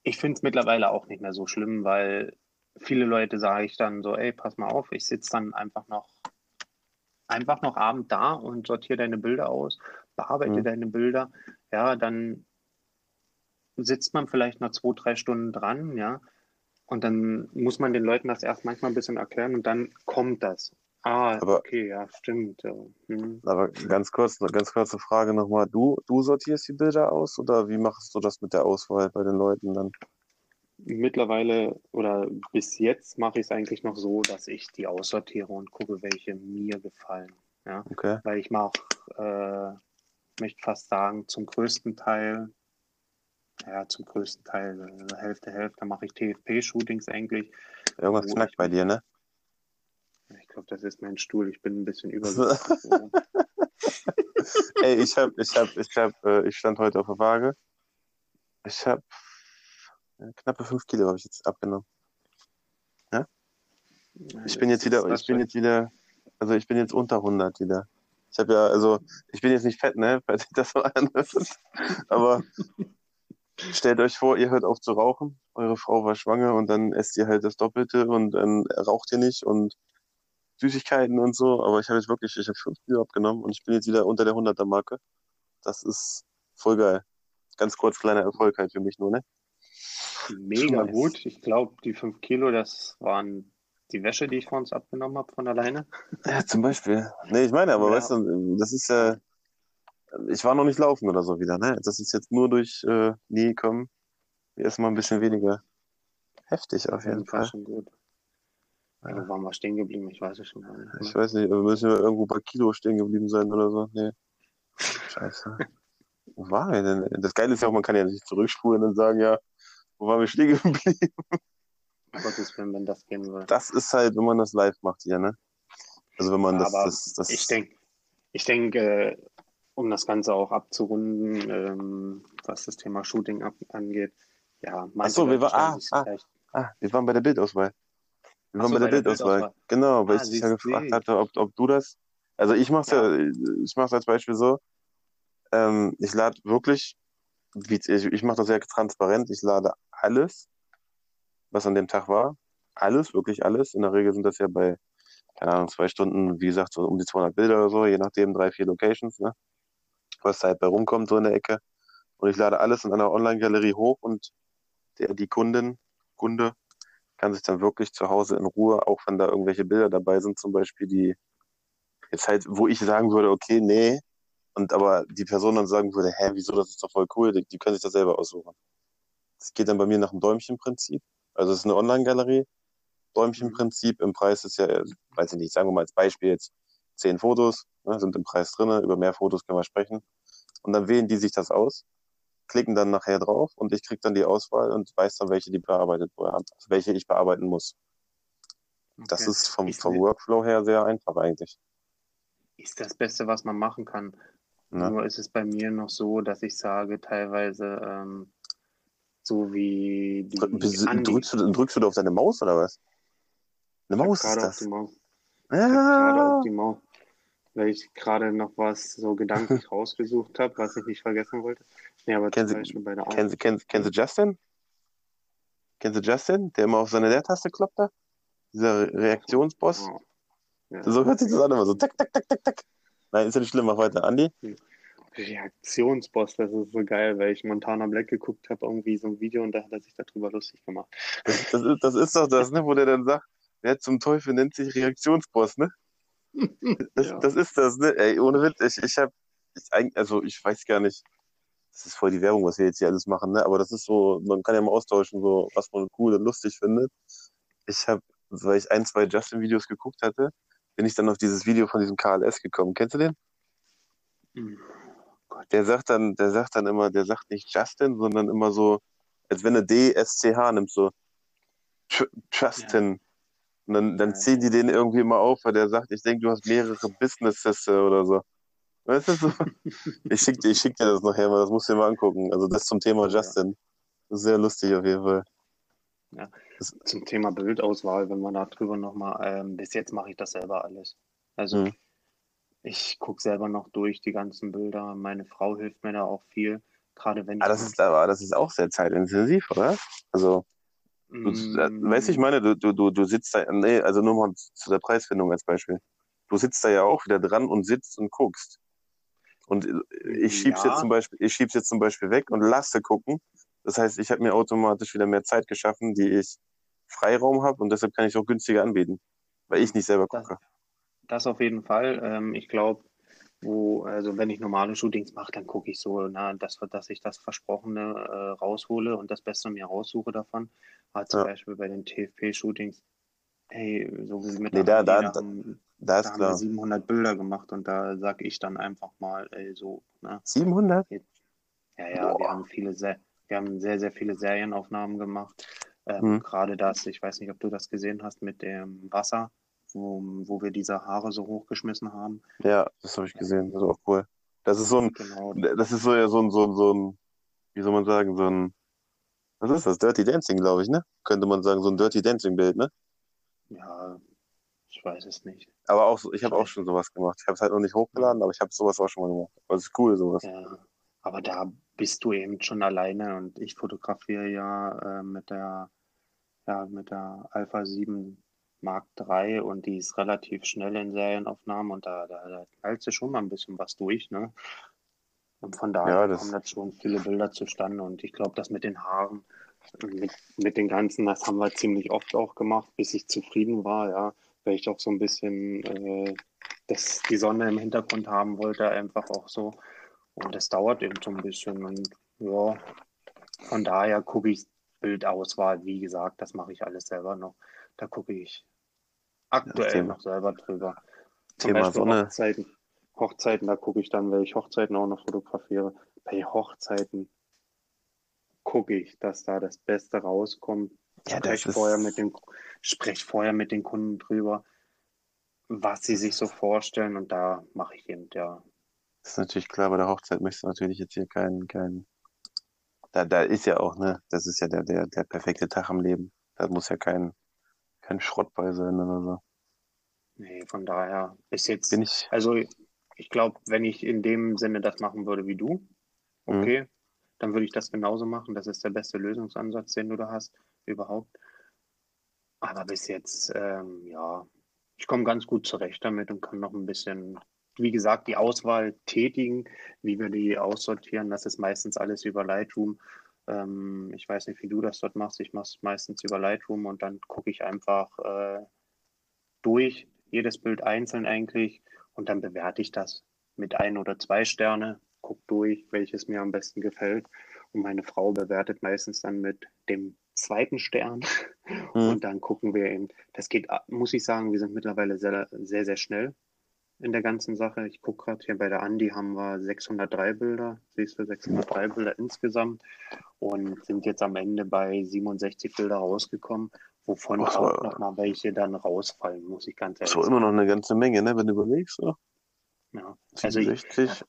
ich finde es mittlerweile auch nicht mehr so schlimm, weil viele Leute sage ich dann so, ey, pass mal auf, ich sitze dann einfach noch, einfach noch Abend da und sortiere deine Bilder aus, bearbeite Mhm. deine Bilder, ja, dann sitzt man vielleicht noch zwei, drei Stunden dran, ja, und dann muss man den Leuten das erst manchmal ein bisschen erklären und dann kommt das. Ah, Aber- okay, ja, stimmt. ja, hm. Aber ganz kurz, eine ganz kurze Frage nochmal. Du, du sortierst die Bilder aus oder wie machst du das mit der Auswahl bei den Leuten dann? Mittlerweile oder bis jetzt mache ich es eigentlich noch so, dass ich die aussortiere und gucke, welche mir gefallen. Ja, Okay. weil ich mache, äh, möchte fast sagen, zum größten Teil, ja, zum größten Teil, äh, Hälfte, Hälfte, mache ich TFP-Shootings eigentlich. Irgendwas knackt bei dir, ne? Ich glaube, das ist mein Stuhl. Ich bin ein bisschen [laughs] übergewichtig. Ey, ich hab, ich hab, ich hab, äh, ich stand heute auf der Waage. Ich hab äh, knappe fünf Kilo habe ich jetzt abgenommen. Ich bin jetzt wieder, ich bin jetzt wieder, also ich bin jetzt unter 100 wieder. Ich habe ja, also ich bin jetzt nicht fett, ne, falls sich das so anhört. [laughs] Aber stellt euch vor, ihr hört auf zu rauchen, eure Frau war schwanger und dann esst ihr halt das Doppelte und dann raucht ihr nicht und Süßigkeiten und so. Aber ich habe jetzt wirklich, ich habe 5 Kilo abgenommen und ich bin jetzt wieder unter der 100er Marke. Das ist voll geil. Ganz kurz kleiner Erfolg halt für mich nur, ne? Mega gut. Ich glaube, die fünf Kilo, das waren die Wäsche, die ich vor uns abgenommen habe von alleine. Ja, zum Beispiel. Nee, ich meine, aber Ja. weißt du, das ist ja, ich war noch nicht laufen oder so wieder, ne? Das ist jetzt nur durch äh, nie kommen. Erstmal ein bisschen weniger heftig auf jeden Fall. schon gut. Ja, wo waren wir stehen geblieben? Ich weiß es schon. Ich weiß nicht, müssen wir irgendwo bei Kilo stehen geblieben sein oder so. Nee. [laughs] Scheiße. Wo waren wir denn? Das Geile ist ja auch, man kann ja nicht zurückspulen und sagen, ja, wo waren wir stehen geblieben? Um Gottes Willen, wenn das gehen würde. Das ist halt, wenn man das live macht hier, ne? Also wenn man Ja, das, das, das, Ich denke, ich denk, äh, um das Ganze auch abzurunden, ähm, was das Thema Shooting ab angeht, ja, manche so, wir war- ah, ah. Ah, wir waren bei der Bildauswahl. Wir waren so, bei der bei der Bildauswahl. Bildauswahl. Genau, weil Ah, ich dich ja gefragt hatte, ob, ob du das. Also ich mach's ja, ich mach's als Beispiel so. Ähm, ich lade wirklich, ich, ich mache das sehr transparent, ich lade alles, was an dem Tag war. Alles, wirklich alles. In der Regel sind das ja bei, keine Ahnung, zwei Stunden, wie gesagt, so um die 200 Bilder oder so, je nachdem, drei, vier Locations, ne? Was halt bei rumkommt, so in der Ecke. Und ich lade alles in einer Online-Galerie hoch und der, die Kundin, Kunde, kann sich dann wirklich zu Hause in Ruhe, auch wenn da irgendwelche Bilder dabei sind, zum Beispiel, die jetzt halt, wo ich sagen würde, okay, nee, und aber die Person dann sagen würde, hä, wieso, das ist doch voll cool, die, die können sich das selber aussuchen. Das geht dann bei mir nach dem Däumchenprinzip. Also es ist eine Online-Galerie. Däumchenprinzip im Preis ist ja, weiß ich nicht, sagen wir mal als Beispiel jetzt zehn Fotos, ne, sind im Preis drinne, über mehr Fotos können wir sprechen. Und dann wählen die sich das aus, klicken dann nachher drauf und ich krieg dann die Auswahl und weiß dann, welche die bearbeitet also welche ich bearbeiten muss. Das Okay. ist vom, Ist vom ne- Workflow her sehr einfach eigentlich. ist das Beste, was man machen kann. Ne? Nur ist es bei mir noch so, dass ich sage, teilweise ähm, So wie die Drück-. Drückst du, drückst du da auf deine Maus oder was? Eine Maus ist das. die Maus. Gerade Ja. auf die Maus, weil ich gerade noch was so gedanklich [laughs] rausgesucht habe, was ich nicht vergessen wollte. Nee, aber Kennen zum Beispiel bei der Kennen Sie, kennen, kennen Sie Justin? Kennen Sie Justin, der immer auf seine Leertaste kloppt da? Dieser Re- Reaktionsboss? Ja. So hört sich das an immer so. Tak, tak, tak, tak, tak. Nein, ist ja nicht schlimm, mach weiter. Andi? Reaktionsboss, das ist so geil, weil ich Montana Black geguckt habe, irgendwie so ein Video und da hat er sich darüber lustig gemacht. Das, das, ist, das ist doch das, ne, wo der dann sagt, wer zum Teufel nennt sich Reaktionsboss, ne? [laughs] Das, Ja. das ist das, ne? Ey, ohne Witz, ich, ich hab, ich, also ich weiß gar nicht, das ist voll die Werbung, was wir jetzt hier alles machen, ne? Aber das ist so, man kann ja mal austauschen, so, was man cool und lustig findet. Ich habe, weil ich ein, zwei Justin-Videos geguckt hatte, bin ich dann auf dieses Video von diesem KLS gekommen. Kennst du den? Hm. Der sagt dann, der sagt dann immer, der sagt nicht Justin, sondern immer so, als wenn du D, S, C, H nimmst, so Justin. Und dann, dann Ja. ziehen die den irgendwie immer auf, weil der sagt, ich denke, du hast mehrere Businesses oder so. Weißt du so? [laughs] Ich schick, dir- ich schick dir das nachher mal, das musst du dir mal angucken. Also das zum Thema Ja. Justin. Sehr lustig auf jeden Fall. Zum Thema Bildauswahl, wenn man da drüber nochmal, ähm, bis jetzt mache ich das selber alles. Also Mhm. ich gucke selber noch durch die ganzen Bilder. Meine Frau hilft mir da auch viel, gerade wenn Ah, das ist aber das ist auch sehr zeitintensiv, oder? Also, du, äh, Mm, weißt du, ich meine, du, du, du, du sitzt da, nee, also nur mal zu der Preisfindung als Beispiel. Du sitzt da ja auch wieder dran und sitzt und guckst. Und äh, ich schieb's Ja. jetzt zum Beispiel, ich schieb's jetzt zum Beispiel weg und lasse gucken. Das heißt, ich habe mir automatisch wieder mehr Zeit geschaffen, die ich Freiraum habe und deshalb kann ich auch günstiger anbieten, weil ich nicht selber Das- gucke. Das auf jeden Fall. Ähm, ich glaube, wo, also wenn ich normale Shootings mache, dann gucke ich so, na, dass, dass ich das Versprochene äh, raushole und das Beste mir raussuche davon. Aber zum Ja. Beispiel bei den TFP-Shootings, hey, so wie mit Nee, da- da- da haben, Da da ist haben wir klar. 700 Bilder gemacht und da sag ich dann einfach mal, ey, so, ne? 700? Ja, ja, wir Boah. haben viele, Se- wir haben sehr, sehr viele Serienaufnahmen gemacht. Ähm, Mhm. Gerade das, ich weiß nicht, ob du das gesehen hast mit dem Wasser, wo, wo wir diese Haare so hochgeschmissen haben. Ja, das habe ich gesehen. Das ist auch cool. Das ist so ein, Genau, das ist so ja so ein, so ein, so ein, wie soll man sagen, so ein, was ist das? Dirty Dancing, glaube ich, ne? Könnte man sagen, so ein Dirty Dancing Bild, ne? ja, ich weiß es nicht. Aber auch ich habe auch schon sowas gemacht. Ich habe es halt noch nicht hochgeladen, aber ich habe sowas auch schon mal gemacht. Aber es ist cool, sowas. Ja, aber da bist du eben schon alleine und ich fotografiere ja äh, mit der, ja, mit der Alpha 7 Mark III und die ist relativ schnell in Serienaufnahmen und da, da, da knallst du schon mal ein bisschen was durch, ne? Und von daher Ja, das- kommen dann schon viele Bilder zustande und ich glaube, das mit den Haaren, mit, mit den ganzen, das haben wir ziemlich oft auch gemacht, bis ich zufrieden war, ja, weil ich auch so ein bisschen äh, dass die Sonne im Hintergrund haben wollte, einfach auch so. Und das dauert eben so ein bisschen. Und ja, von daher gucke ich Bildauswahl, wie gesagt, das mache ich alles selber noch. Da gucke ich aktuell Thema- noch selber drüber. Zum Thema Beispiel Sonne. Hochzeiten. Hochzeiten, da gucke ich dann, weil ich Hochzeiten auch noch fotografiere. Bei Hochzeiten gucke ich, dass da das Beste rauskommt. Ja, Sprech ist, vorher mit den, sprech vorher mit den Kunden drüber, was sie sich so vorstellen und da mache ich eben, ja. das ist natürlich klar, bei der Hochzeit möchtest du natürlich jetzt hier keinen, keinen, da, da ist ja auch, ne, das ist ja der, der, der perfekte Tag am Leben. Da muss ja kein, kein Schrott bei sein oder so. Nee, von daher ist jetzt, Bin ich, also ich glaube, wenn ich in dem Sinne das machen würde wie du, Mhm. okay, dann würde ich das genauso machen. Das ist der beste Lösungsansatz, den du da hast, überhaupt. Aber bis jetzt, ähm, ja, ich komme ganz gut zurecht damit und kann noch ein bisschen, wie gesagt, die Auswahl tätigen, wie wir die aussortieren. Das ist meistens alles über Lightroom. Ähm, ich weiß nicht, wie du das dort machst. Ich mache es meistens über Lightroom und dann gucke ich einfach äh, durch, jedes Bild einzeln eigentlich, und dann bewerte ich das mit ein oder zwei Sterne, guck durch, welches mir am besten gefällt. Und meine Frau bewertet meistens dann mit dem zweiten Stern. [laughs] Mhm. Und dann gucken wir eben, das geht, muss ich sagen, wir sind mittlerweile sehr, sehr, sehr schnell in der ganzen Sache. Ich gucke gerade hier bei der Andi haben wir 603 Bilder, siehst du, 603 Bilder insgesamt und sind jetzt am Ende bei 67 Bilder rausgekommen, wovon Ach auch nochmal welche dann rausfallen, muss ich ganz ehrlich so immer noch eine ganze Menge, ne, wenn du überlegst, oder? Ja. Also ich, 67.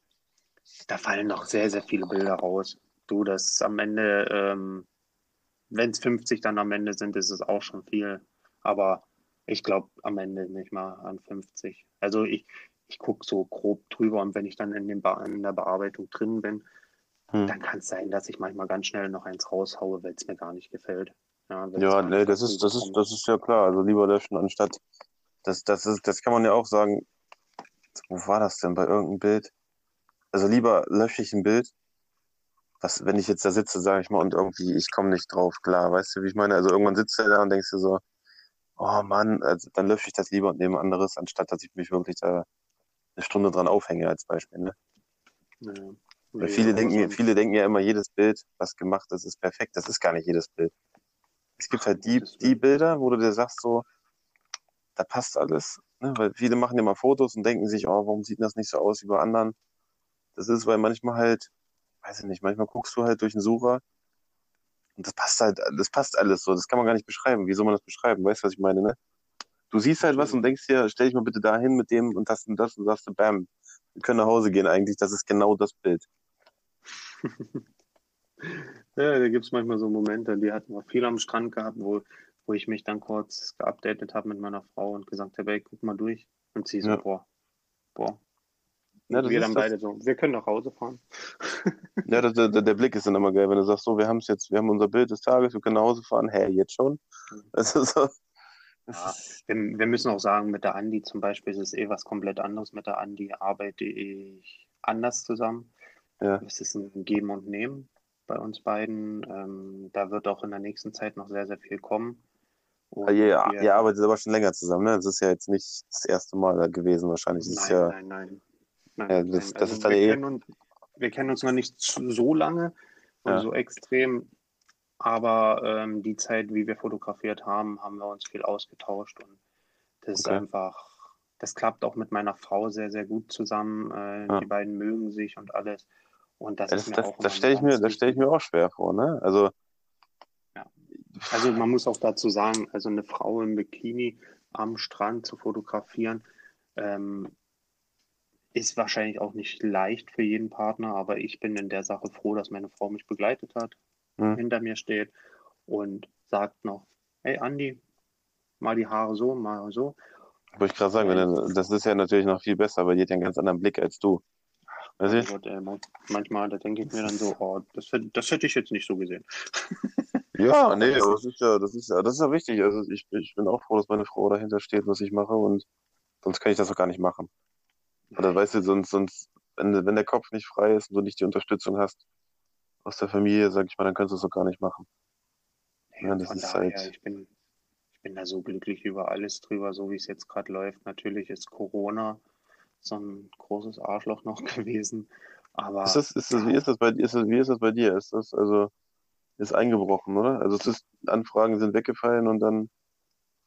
da fallen noch sehr, sehr viele Bilder raus. Du, das am Ende, ähm, wenn es 50 dann am Ende sind, ist es auch schon viel. Aber ich glaube am Ende nicht mal an 50. Also ich, ich gucke so grob drüber und wenn ich dann in, den Be in der Bearbeitung drin bin, hm. dann kann es sein, dass ich manchmal ganz schnell noch eins raushaue, weil es mir gar nicht gefällt. Ja, ja nee, das ist, das ist, das ist ja klar. Also lieber löschen anstatt, das, das ist, das kann man ja auch sagen. Wo war das denn bei irgendeinem Bild? Also lieber lösche ich ein Bild, was, wenn ich jetzt da sitze, sage ich mal, und irgendwie, ich komme nicht drauf, klar, weißt du, wie ich meine? Also irgendwann sitzt du da und denkst dir so, oh Mann, also dann lösche ich das lieber und nehme anderes, anstatt dass ich mich wirklich da eine Stunde dran aufhänge als Beispiel, ne? Ja. Weil viele denken, viele denken ja immer, jedes Bild, was gemacht ist, ist perfekt. Das ist gar nicht jedes Bild. Es gibt halt die, die Bilder, wo du dir sagst, so, da passt alles. Ne? Weil viele machen ja mal Fotos und denken sich, oh, warum sieht das nicht so aus wie bei anderen? Das ist, weil manchmal halt, weiß ich nicht, manchmal guckst du halt durch den Sucher und das passt halt, das passt alles so. Das kann man gar nicht beschreiben. Wie soll man das beschreiben? Weißt du, was ich meine, ne? Du siehst halt was und denkst dir, stell dich mal bitte dahin mit dem und das und das und sagst du, bam, wir können nach Hause gehen eigentlich. Das ist genau das Bild. [laughs] ja, da gibt es manchmal so Momente, die hatten wir viel am Strand gehabt, wo, wo ich mich dann kurz geupdatet habe mit meiner Frau und gesagt habe, ey, guck mal durch. Und sie so, ja. boah, boah. Ja, wir dann beide so, wir können nach Hause fahren. [laughs] ja, der, der, der, Blick ist dann immer geil, wenn du sagst, so, wir haben es jetzt, wir haben unser Bild des Tages, wir können nach Hause fahren. Hä, jetzt schon? Das ist so. Ja, wir, wir, müssen auch sagen, mit der Andi zum Beispiel ist es eh was komplett anderes. Mit der Andi arbeite ich anders zusammen. Ja. Es ist ein Geben und Nehmen bei uns beiden. Ähm, da wird auch in der nächsten Zeit noch sehr, sehr viel kommen. Und ja, wir, ihr arbeitet aber schon länger zusammen, ne? Das ist ja jetzt nicht das erste Mal gewesen, wahrscheinlich. Nein, ist ja, nein, nein, nein. Ja, das, das also ist dann wir, eh. kennen uns, wir kennen uns noch nicht so lange und ja. so extrem, aber ähm, die Zeit, wie wir fotografiert haben, haben wir uns viel ausgetauscht und das okay. ist einfach, das klappt auch mit meiner Frau sehr, sehr gut zusammen. Äh, ja. Die beiden mögen sich und alles. Und das, das, das, das stelle ich, mir, ich mir auch schwer vor, ne? Also, ja. also man muss auch dazu sagen, also eine Frau im Bikini am Strand zu fotografieren, ähm, ist wahrscheinlich auch nicht leicht für jeden Partner, aber ich bin in der Sache froh, dass meine Frau mich begleitet hat, hm. hinter mir steht und sagt noch, hey Andi, mal die Haare so, mal so. Wollte ich gerade sagen, das ist ja natürlich noch viel besser, weil die hat ja einen ganz anderen Blick als du. Weiß ich? Gott, ey, manchmal, da denke ich mir dann so, oh, das, das hätte ich jetzt nicht so gesehen. [laughs] ja, nee, das ist ja, das ist ja, das ist ja wichtig. Also ich, ich bin auch froh, dass meine Frau dahinter steht, was ich mache und sonst kann ich das auch gar nicht machen. Oder weißt du, sonst, sonst, wenn, wenn der Kopf nicht frei ist und du nicht die Unterstützung hast aus der Familie, sag ich mal, dann kannst du es auch gar nicht machen. Ja, das ist daher, halt... ich bin, ich bin da so glücklich über alles drüber, so wie es jetzt gerade läuft. Natürlich ist Corona so ein großes Arschloch noch [laughs] gewesen. Aber ist das, ist das, wie, ist das bei, ist das, wie ist das bei dir? Ist das also ist eingebrochen, oder? Also es ist, Anfragen sind weggefallen und dann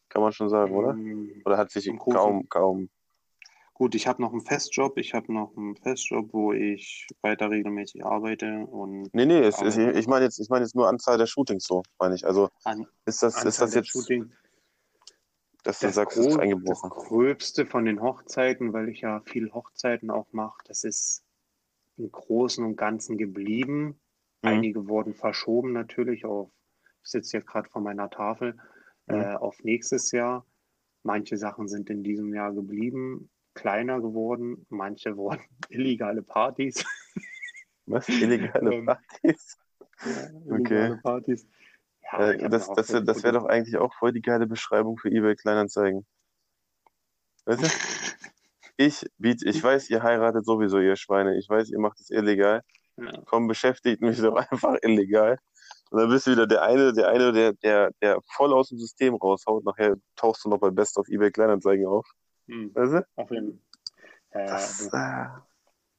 kann man schon sagen, oder? Mm, oder hat sich kaum, kaum. Gut, ich habe noch einen Festjob, ich habe noch einen Festjob, wo ich weiter regelmäßig arbeite und. Nee, nee, es, ich, ich meine jetzt, ich meine jetzt nur Anzahl der Shootings so, meine ich. Also An, ist das, ist das jetzt. Shooting, dass du das sagst, ist eingebrochen. Das Gröbste von den Hochzeiten, weil ich ja viel Hochzeiten auch mache, das ist im Großen und Ganzen geblieben. Mhm. Einige wurden verschoben natürlich auf, ich sitze jetzt gerade vor meiner Tafel, mhm. äh, auf nächstes Jahr. Manche Sachen sind in diesem Jahr geblieben, kleiner geworden. Manche wurden [laughs] illegale Partys. Was? Illegale ähm, Partys? ja, illegale okay. Partys. Ja, äh, das das, das wäre doch eigentlich auch voll die geile Beschreibung für eBay Kleinanzeigen. Weißt du? [laughs] Ich biete, ich weiß, ihr heiratet sowieso, ihr Schweine. Ich weiß, ihr macht es illegal. Ja. Komm, beschäftigt mich doch [laughs] einfach illegal. Und dann bist du wieder der eine, der eine, der, der, der voll aus dem System raushaut. Nachher tauchst du noch bei Best of eBay Kleinanzeigen auf. Hm. Weißt du? Auf jeden Fall. Äh, das, äh,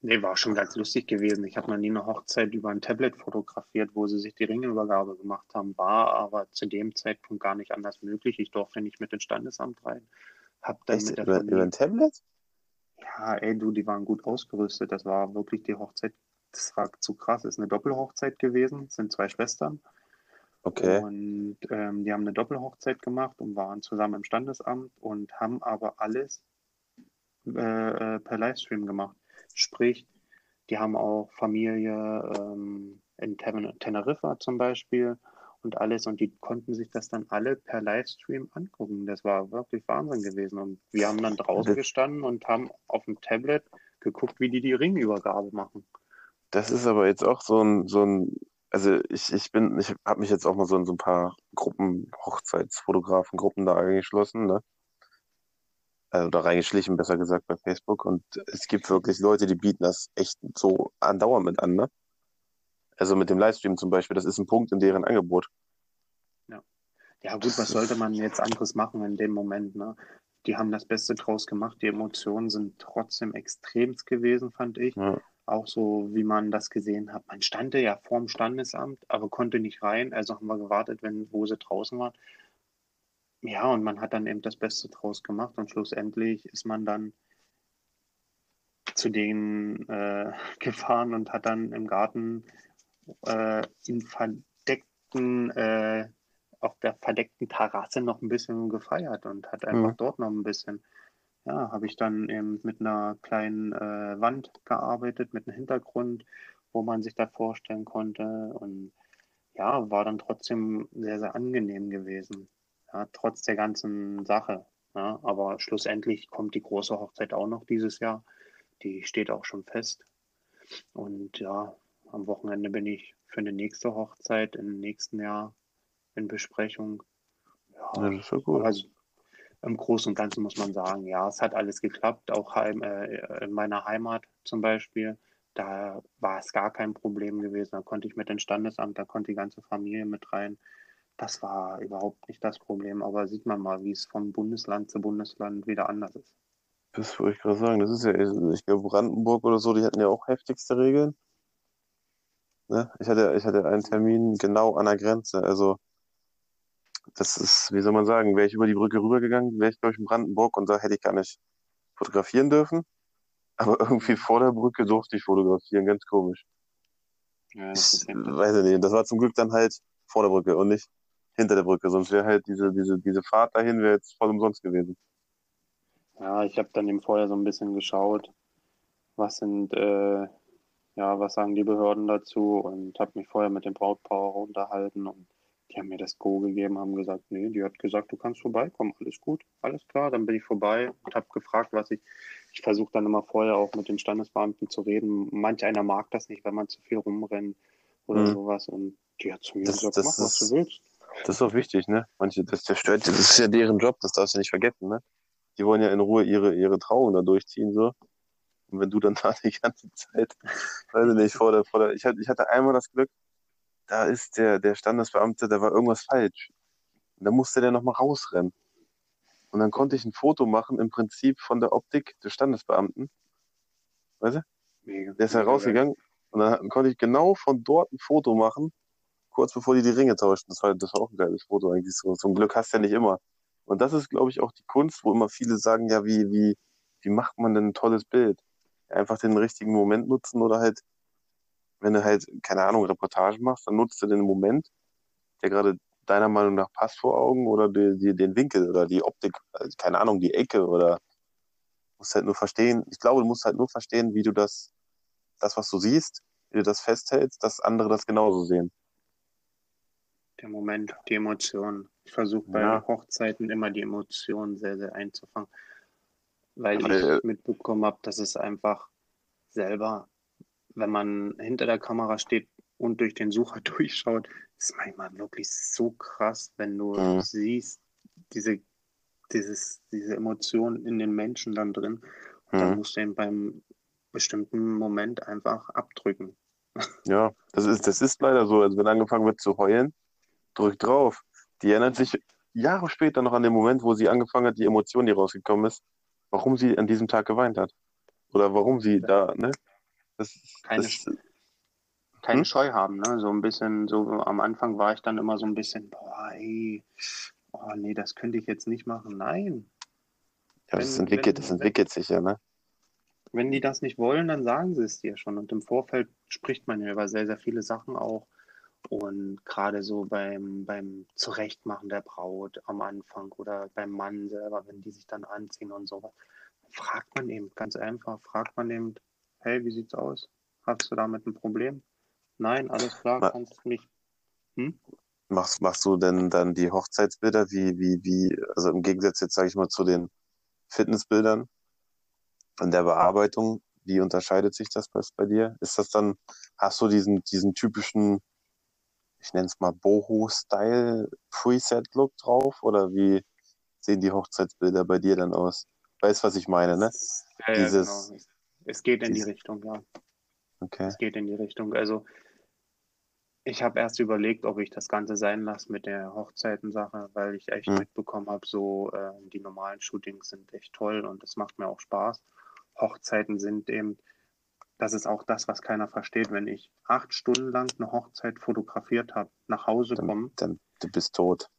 Nee, war schon ganz lustig gewesen. Ich habe noch nie eine Hochzeit über ein Tablet fotografiert, wo sie sich die Ringübergabe gemacht haben. War aber zu dem Zeitpunkt gar nicht anders möglich. Ich durfte nicht mit ins Standesamt rein. Hab dann Echt? mit der über, Familie... über ein Tablet? Ja, ey, du, die waren gut ausgerüstet. Das war wirklich die Hochzeit. Das war zu krass. Das ist eine Doppelhochzeit gewesen. Das sind zwei Schwestern. Okay. Und ähm, die haben eine Doppelhochzeit gemacht und waren zusammen im Standesamt und haben aber alles äh, äh per Livestream gemacht. Sprich, die haben auch Familie ähm, in Teneriffa zum Beispiel und alles. Und die konnten sich das dann alle per Livestream angucken. Das war wirklich Wahnsinn gewesen. Und wir haben dann draußen gestanden und haben auf dem Tablet geguckt, wie die die Ringübergabe machen. Das ist aber jetzt auch so ein, so ein also ich, ich bin, ich habe mich jetzt auch mal so in so ein paar Gruppen, Hochzeitsfotografen-Gruppen da eingeschlossen, ne? Also da reingeschlichen, besser gesagt, bei Facebook. Und es gibt wirklich Leute, die bieten das echt so andauernd mit an, ne? Also mit dem Livestream zum Beispiel, das ist ein Punkt in deren Angebot. Ja. Ja, gut, was sollte man jetzt anderes machen in dem Moment, ne? Die haben das Beste draus gemacht. Die Emotionen sind trotzdem extremst gewesen, fand ich. Ja. Auch so, wie man das gesehen hat. Man stand ja vorm Standesamt, aber konnte nicht rein. Also haben wir gewartet, wenn, wo sie draußen waren. Ja, und man hat dann eben das Beste draus gemacht und schlussendlich ist man dann zu denen äh, [laughs] gefahren und hat dann im Garten äh, in verdeckten, äh, auf der verdeckten Terrasse noch ein bisschen gefeiert und hat einfach Mhm. dort noch ein bisschen ja, habe ich dann eben mit einer kleinen äh, Wand gearbeitet, mit einem Hintergrund, wo man sich das vorstellen konnte. Und ja, war dann trotzdem sehr, sehr angenehm gewesen. Ja, trotz der ganzen Sache. Ja, aber schlussendlich kommt die große Hochzeit auch noch dieses Jahr. Die steht auch schon fest. Und ja, am Wochenende bin ich für eine nächste Hochzeit im nächsten Jahr in Besprechung. Ja, Ja, das ist schon gut. also im Großen und Ganzen muss man sagen, ja, es hat alles geklappt. Auch heim, äh, in meiner Heimat zum Beispiel, da war es gar kein Problem gewesen. Da konnte ich mit dem Standesamt, da konnte die ganze Familie mit rein. Das war überhaupt nicht das Problem. Aber sieht man mal, wie es von Bundesland zu Bundesland wieder anders ist. Das wollte ich gerade sagen. Das ist ja, ich glaube, Brandenburg oder so, die hatten ja auch heftigste Regeln. Ne? Ich hatte, ich hatte einen Termin genau an der Grenze. Also, das ist, wie soll man sagen, wäre ich über die Brücke rübergegangen, wäre ich, glaube ich, in Brandenburg und da hätte ich gar nicht fotografieren dürfen. Aber [laughs] irgendwie vor der Brücke durfte ich fotografieren, ganz komisch. Ja, das Ich weiß ich nicht. Das war zum Glück dann halt vor der Brücke und nicht hinter der Brücke. Sonst wäre halt diese, diese, diese Fahrt dahin wäre jetzt voll umsonst gewesen. Ja, ich habe dann eben vorher so ein bisschen geschaut, was sind, äh, ja, was sagen die Behörden dazu und habe mich vorher mit dem Brautpaar unterhalten und die haben mir das Go gegeben, haben gesagt, nee, die hat gesagt, du kannst vorbeikommen, alles gut, alles klar. Dann bin ich vorbei und habe gefragt, was ich, ich versuche dann immer vorher auch mit den Standesbeamten zu reden. Manch einer mag das nicht, wenn man zu viel rumrennt oder Mhm. sowas und die hat zu mir Das- gesagt, das mach, was ist- du willst. Das ist auch wichtig, ne? Manche, das zerstört, das ist ja deren Job, das darfst du nicht vergessen, ne? Die wollen ja in Ruhe ihre, ihre Trauung da durchziehen, so. Und wenn du dann [laughs] da die ganze Zeit, weiß ich nicht, vor der, vor der, ich hatte, ich hatte einmal das Glück, da ist der, der Standesbeamte, da war irgendwas falsch. Und da musste der nochmal rausrennen. Und dann konnte ich ein Foto machen, im Prinzip von der Optik des Standesbeamten. Weißt du? Mega. Der ist Mega herausgegangen und dann konnte ich genau von dort ein Foto machen, kurz bevor die die Ringe tauschten. Das war, das war auch ein geiles Foto eigentlich. So, zum Glück hast du ja nicht immer. Und das ist, glaube ich, auch die Kunst, wo immer viele sagen, ja, wie, wie, wie macht man denn ein tolles Bild? Einfach den richtigen Moment nutzen oder halt, wenn du halt, keine Ahnung, Reportage machst, dann nutzt du den Moment, der gerade deiner Meinung nach passt vor Augen oder die, die, den Winkel oder die Optik, also keine Ahnung, die Ecke oder musst halt nur verstehen. Ich glaube, du musst halt nur verstehen, wie du das, das, was du siehst, wie du das festhältst, dass andere das genauso sehen. Der Moment, die Emotionen. Ich versuche bei Ja. Hochzeiten immer die Emotionen sehr, sehr einzufangen, weil Weil- ich mitbekommen habe, dass es einfach selber, wenn man hinter der Kamera steht und durch den Sucher [laughs] durchschaut, ist manchmal wirklich so krass, wenn du Mhm. siehst, diese, dieses, diese Emotionen in den Menschen dann drin. Und dann Mhm. musst du ihn beim bestimmten Moment einfach abdrücken. [laughs] Ja, das ist, das ist leider so. Also wenn angefangen wird zu heulen, drück drauf. Die erinnert sich Jahre später noch an den Moment, wo sie angefangen hat, die Emotion, die rausgekommen ist, warum sie an diesem Tag geweint hat. Oder warum sie da, ne? Das, Keine das, keine Hm? Scheu haben, ne? So ein bisschen, so am Anfang war ich dann immer so ein bisschen, boah, ey, oh nee, das könnte ich jetzt nicht machen. Nein. ja, das wenn- entwickelt, wenn- das entwickelt sich ja, ne? Wenn die das nicht wollen, dann sagen sie es dir schon. Und im Vorfeld spricht man ja über sehr, sehr viele Sachen auch. Und gerade so beim, beim Zurechtmachen der Braut am Anfang oder beim Mann selber, wenn die sich dann anziehen und sowas, fragt man eben ganz einfach, fragt man eben, hey, wie sieht's aus? Hast du damit ein Problem? Nein, alles klar, Ma- kannst mich. Hm? Machst, machst du denn dann die Hochzeitsbilder wie, wie, wie, also im Gegensatz jetzt, sage ich mal, zu den Fitnessbildern in der Bearbeitung, wie unterscheidet sich das bei, bei dir? Ist das dann, hast du diesen, diesen typischen, ich nenne es mal Boho-Style Preset-Look drauf oder wie sehen die Hochzeitsbilder bei dir dann aus? Weißt, was ich meine, ne? Ja, ja, Dieses, genau. Es geht in die Richtung, ja. Okay. Es geht in die Richtung. Also ich habe erst überlegt, ob ich das Ganze sein lasse mit der Hochzeitensache, weil ich echt mhm. mitbekommen habe, so äh, die normalen Shootings sind echt toll und es macht mir auch Spaß. Hochzeiten sind eben, das ist auch das, was keiner versteht. Wenn ich acht Stunden lang eine Hochzeit fotografiert habe, nach Hause komme, dann du bist tot.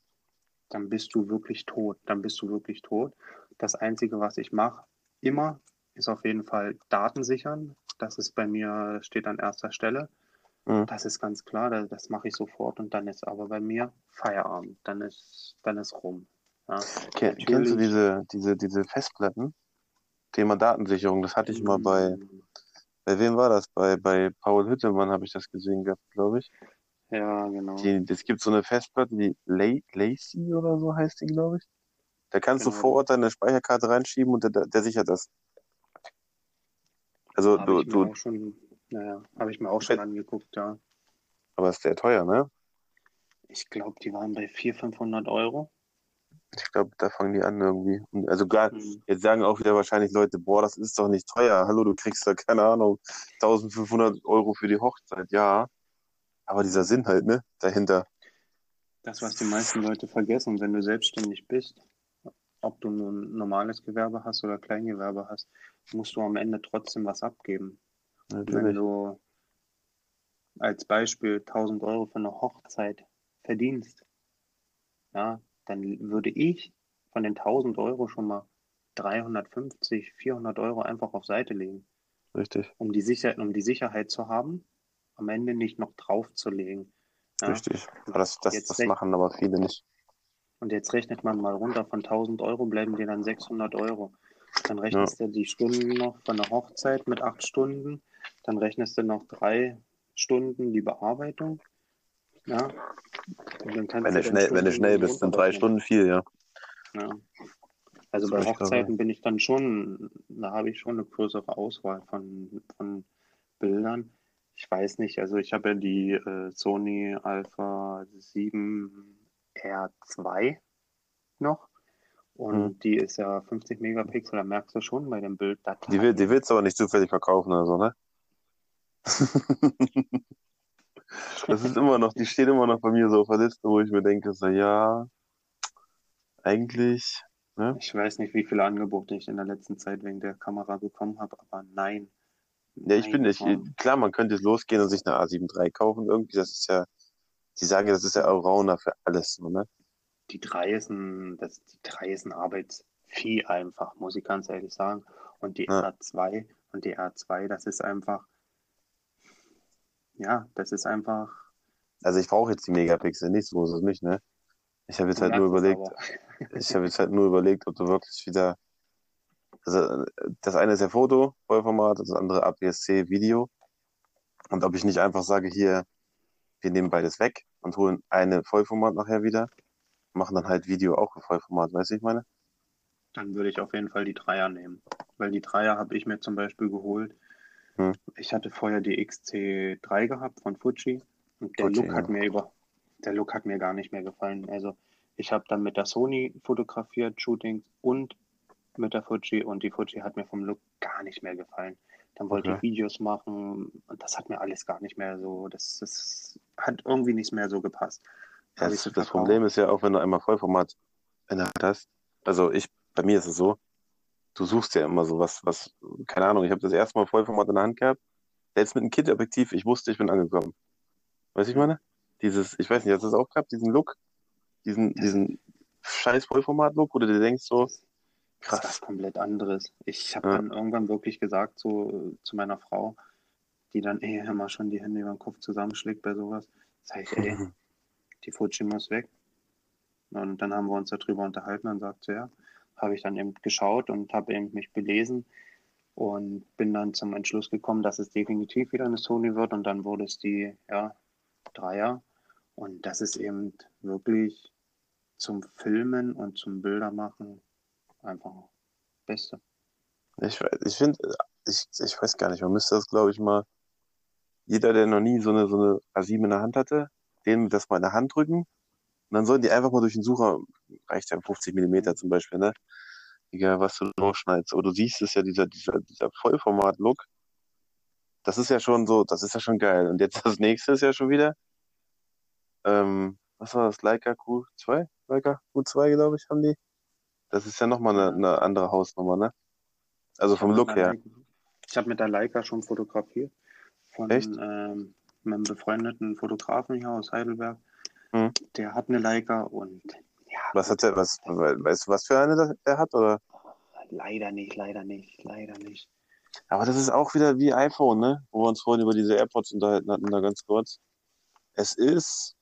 Dann bist du wirklich tot. Dann bist du wirklich tot. Das Einzige, was ich mache, immer, ist auf jeden Fall Daten sichern. Das ist bei mir, steht an erster Stelle. Mhm. Das ist ganz klar, das, das mache ich sofort und dann ist aber bei mir Feierabend, dann ist, dann ist rum. Ja, Ken, kennst du diese, diese, diese Festplatten? Thema Datensicherung, das hatte ich mal bei, mhm. bei wem war das? Bei, bei Paul Hüttemann habe ich das gesehen gehabt, glaube ich. Ja, genau. Es gibt so eine Festplatte, die Lacy oder so heißt die, glaube ich. Da kannst genau. du vor Ort deine Speicherkarte reinschieben und der, der sichert das. Also hab du, ich du. Schon, naja, habe ich mir auch schon angeguckt, ja. Aber ist der teuer, ne? Ich glaube, die waren bei 400, 500 Euro. Ich glaube, da fangen die an irgendwie. Also gar, mhm. jetzt sagen auch wieder wahrscheinlich Leute, boah, das ist doch nicht teuer. Hallo, du kriegst da, keine Ahnung, 1500 Euro für die Hochzeit. Ja, aber dieser Sinn halt, ne, dahinter. Das, was die meisten Leute vergessen, wenn du selbstständig bist, ob du nun ein normales Gewerbe hast oder Kleingewerbe hast, musst du am Ende trotzdem was abgeben. Natürlich. Wenn du als Beispiel 1000 Euro für eine Hochzeit verdienst, ja, dann würde ich von den 1000 Euro schon mal 350, 400 Euro einfach auf Seite legen. Richtig. Um die, Sicher um die Sicherheit zu haben, am Ende nicht noch draufzulegen. Ja? Richtig. Aber das, das, das machen aber viele nicht. Und jetzt rechnet man mal runter, von 1000 Euro bleiben dir dann 600 Euro. Dann rechnest ja. du die Stunden noch von der Hochzeit mit acht Stunden. Dann rechnest du noch drei Stunden die Bearbeitung. Ja. wenn, du schnell, wenn du schnell bist, sind drei Stunden viel, ja. ja. Also bei Hochzeiten bin ich dann schon, da habe ich schon eine größere Auswahl von, von Bildern. Ich weiß nicht, also ich habe ja die äh, Sony Alpha 7 R2 noch. Und hm. die ist ja 50 Megapixel, da merkst du schon bei dem Bild. Die, will, die willst du aber nicht zufällig verkaufen oder so, ne? [laughs] das ist immer noch, die steht immer noch bei mir so auf der Liste, wo ich mir denke, so, ja, eigentlich. Ne? Ich weiß nicht, wie viele Angebote ich in der letzten Zeit wegen der Kamera bekommen habe, aber nein. Ja, ich bin nicht. Klar, man könnte jetzt losgehen und sich eine A7 III kaufen. Irgendwie, das ist ja, die sagen, das ist ja Allrounder für alles, so, ne? Die 3 ist ein, das, die 3 ist ein Arbeitsvieh einfach, muss ich ganz ehrlich sagen. Und die ja. R2 und die R2, das ist einfach, ja, das ist einfach. Also ich brauche jetzt die Megapixel nicht, so ist es nicht, ne? Ich habe jetzt halt nur überlegt, ich habe jetzt halt nur überlegt, ob du wirklich wieder, also das eine ist ja Foto, Vollformat, das andere APS-C Video. Und ob ich nicht einfach sage, hier, wir nehmen beides weg und holen eine Vollformat nachher wieder, machen dann halt Video auch in Vollformat, weißt du, ich meine? Dann würde ich auf jeden Fall die Dreier nehmen. Weil die Dreier habe ich mir zum Beispiel geholt, hm. Ich hatte vorher die XC3 gehabt von Fuji und der Fuji, Look hat mir über, der Look hat mir gar nicht mehr gefallen. Also ich habe dann mit der Sony fotografiert, Shootings und mit der Fuji und die Fuji hat mir vom Look gar nicht mehr gefallen. Dann wollte okay. ich Videos machen und das hat mir alles gar nicht mehr so, das, das hat irgendwie nicht mehr so gepasst. Das, das Problem ist ja auch, wenn du einmal Vollformat in der Hand hast, also ich, bei mir ist es so, du suchst ja immer so was, was, keine Ahnung, ich habe das erste Mal Vollformat in der Hand gehabt, selbst mit einem Kit-Objektiv, ich wusste, ich bin angekommen. Weißt du, ich meine? Dieses, ich weiß nicht, hast du das auch gehabt, diesen Look, diesen, diesen scheiß Vollformat-Look, wo du dir denkst so, krass. Das ist was komplett anderes. Ich habe ja. dann irgendwann wirklich gesagt, so zu meiner Frau, die dann eh immer schon die Hände über den Kopf zusammenschlägt bei sowas, sag ich, ey, [laughs] die Fuji muss weg. Und dann haben wir uns darüber unterhalten und sagt sie, ja, habe ich dann eben geschaut und habe eben mich belesen und bin dann zum Entschluss gekommen, dass es definitiv wieder eine Sony wird und dann wurde es die ja, Dreier Und das ist eben wirklich zum Filmen und zum Bildermachen einfach Beste. Ich, ich finde, ich, ich weiß gar nicht, man müsste das, glaube ich, mal, jeder, der noch nie so eine, so eine A7 in der Hand hatte, dem das mal in der Hand drücken. Und dann sollen die einfach mal durch den Sucher, reicht ja 50 Millimeter zum Beispiel, ne? Egal, was du durchschneidest. Aber du siehst es ja, dieser, dieser, dieser Vollformat-Look. Das ist ja schon so, das ist ja schon geil. Und jetzt das nächste ist ja schon wieder, ähm, was war das? Leica Q2? Leica Q2, glaube ich, haben die. Das ist ja nochmal eine, eine andere Hausnummer, ne? Also vom Look her. Ich habe mit der Leica schon fotografiert. Von ähm, einem befreundeten Fotografen hier aus Heidelberg. Hm. Der hat eine Leica und ja. Was hat der, was, weißt du, was für eine er hat, oder? Leider nicht, leider nicht, leider nicht. Aber das ist auch wieder wie iPhone, ne? Wo wir uns vorhin über diese AirPods unterhalten hatten, da ganz kurz. Es ist,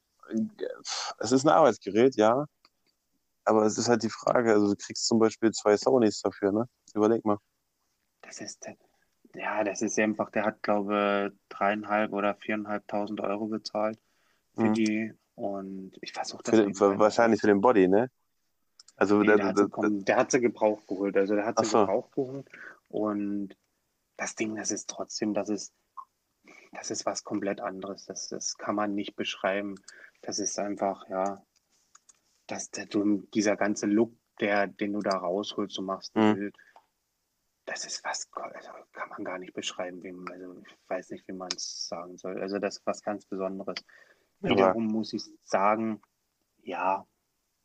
es ist ein Arbeitsgerät, ja. Aber es ist halt die Frage, also du kriegst zum Beispiel zwei Sonys dafür, ne? Überleg mal. Das ist, ja, das ist einfach, der hat, glaube ich, dreieinhalb oder viereinhalbtausend Euro bezahlt für mhm. die. Und ich versuche das. Für, für, wahrscheinlich für den Body, ne? Also nee, der, der, hat der, sie, der, hat sie gebraucht geholt. Also der hat sie so. gebraucht geholt. Und das Ding, das ist trotzdem, das ist, das ist was komplett anderes. Das, das kann man nicht beschreiben. Das ist einfach, ja, dass der, du, dieser ganze Look, der, den du da rausholst, du machst ein mhm. Bild, das ist was, also kann man gar nicht beschreiben, wie, also ich weiß nicht, wie man es sagen soll. Also das ist was ganz Besonderes. Wiederum muss ich sagen, ja,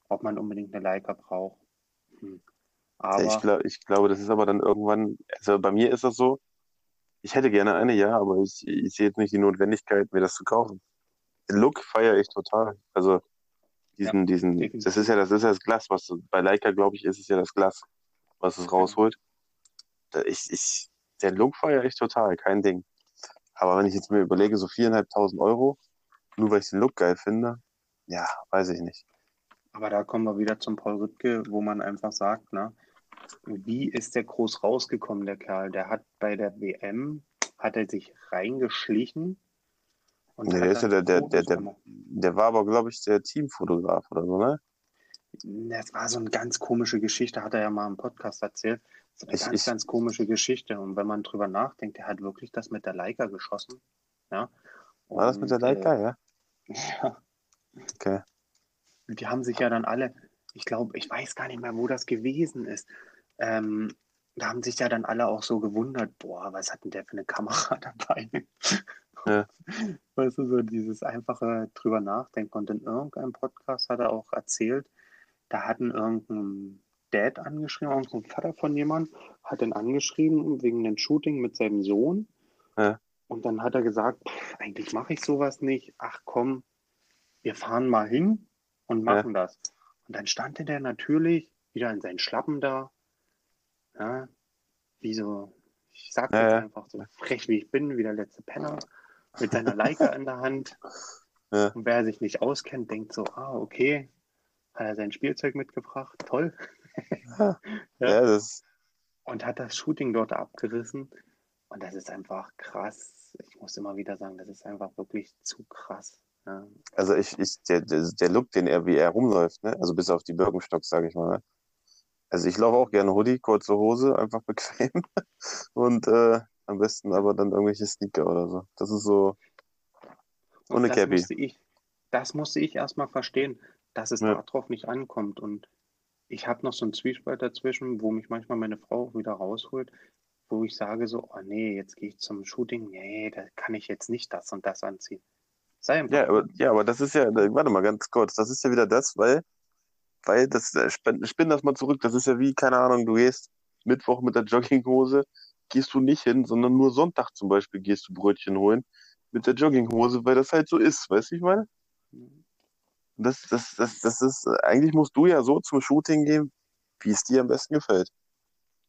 ob man unbedingt eine Leica braucht. Hm. Aber ich, glaub, ich glaube, das ist aber dann irgendwann, also bei mir ist das so, ich hätte gerne eine, ja, aber ich, ich sehe jetzt nicht die Notwendigkeit, mir das zu kaufen. Den Look feiere ich total. Also diesen, ja, diesen, definitiv. das ist ja, das ist ja das Glas, was bei Leica, glaube ich, ist es ja das Glas, was es rausholt. Ich, ich, den Look feiere ich total, kein Ding. Aber wenn ich jetzt mir überlege, so viereinhalbtausend Euro, nur weil ich den Look geil finde, ja, weiß ich nicht. Aber da kommen wir wieder zum Paul Rüttke, wo man einfach sagt, ne, wie ist der groß rausgekommen, der Kerl? Der hat bei der WM, hat er sich reingeschlichen und nee, der, ist ja der, der, der, der, der war aber, glaube ich, der Teamfotograf oder so, ne? Das war so eine ganz komische Geschichte, hat er ja mal im Podcast erzählt. So eine ich, ganz, ich, ganz komische Geschichte. Und wenn man drüber nachdenkt, der hat wirklich das mit der Leica geschossen. Ja. Und, war das mit der Leica, äh, ja? [laughs] Ja. Okay. Die haben sich ja dann alle, ich glaube, ich weiß gar nicht mehr, wo das gewesen ist. Ähm, da haben sich ja dann alle auch so gewundert, boah, was hat denn der für eine Kamera [laughs] dabei? Ja. Weißt du, so dieses einfache drüber nachdenken. Und in irgendeinem Podcast hat er auch erzählt, da hatten irgendein Dad angeschrieben, irgendein Vater von jemandem, hat ihn angeschrieben wegen dem Shooting mit seinem Sohn. Ja. Und dann hat er gesagt, eigentlich mache ich sowas nicht. Ach komm, wir fahren mal hin und machen ja. das. Und dann stand der natürlich wieder in seinen Schlappen da. Ja, wie so, ich sag ja, jetzt einfach so frech wie ich bin, wie der letzte Penner mit seiner Leica in der Hand. [laughs] Und wer sich nicht auskennt, denkt so, ah, okay, hat er sein Spielzeug mitgebracht, toll. Ja, ja. das und hat das Shooting dort abgerissen. Und das ist einfach krass. Ich muss immer wieder sagen, das ist einfach wirklich zu krass. Ja. Also ich, ich, der, der Look, den er, wie er rumläuft, ne? Also bis auf die Birkenstocks, sage ich mal, ne? Also ich laufe auch gerne Hoodie, kurze Hose, einfach [laughs] bequem. Und äh, am besten aber dann irgendwelche Sneaker oder so. Das ist so ohne das Cappy. Musste ich, das musste ich erstmal verstehen, dass es ja. darauf nicht ankommt. Und ich habe noch so einen Zwiespalt dazwischen, wo mich manchmal meine Frau wieder rausholt, wo ich sage so, oh nee, jetzt gehe ich zum Shooting, nee, da kann ich jetzt nicht das und das anziehen. Sei einfach. Ja, aber, ja, aber das ist ja, warte mal ganz kurz, das ist ja wieder das, weil, weil das, äh, spinn das mal zurück, das ist ja wie, keine Ahnung, du gehst Mittwoch mit der Jogginghose gehst du nicht hin, sondern nur Sonntag zum Beispiel gehst du Brötchen holen mit der Jogginghose, weil das halt so ist, weißt du, ich meine? Das, das, das, das ist, eigentlich musst du ja so zum Shooting gehen, wie es dir am besten gefällt.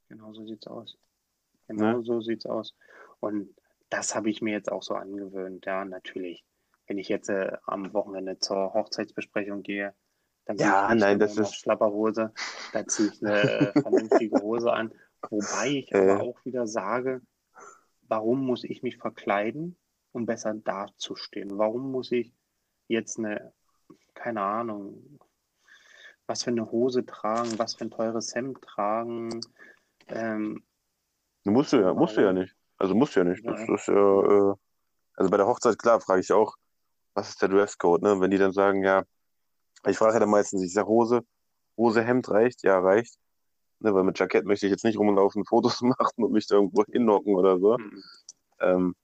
Genau so sieht's aus. Genau ja. so sieht's aus. Und das habe ich mir jetzt auch so angewöhnt, ja, natürlich. Wenn ich jetzt äh, am Wochenende zur Hochzeitsbesprechung gehe, dann ja, nein, das ist Schlapperhose, da ziehe ich eine äh, [laughs] vernünftige Hose an Wobei ich äh. aber auch wieder sage, warum muss ich mich verkleiden, um besser dazustehen? Warum muss ich jetzt eine, keine Ahnung, was für eine Hose tragen, was für ein teures Hemd tragen. Ähm, musst du ja, musst du ja nicht. Also musst du ja nicht. Das, das ist ja, äh, also bei der Hochzeit, klar, frage ich auch, was ist der Dresscode, ne? Wenn die dann sagen, ja, ich frage ja dann meistens, ich sage Hose, Hose, Hemd reicht, ja, reicht. Ne, weil mit Jackett möchte ich jetzt nicht rumlaufen, Fotos [laughs] machen und mich da irgendwo hinnocken oder so. Mhm. Ähm,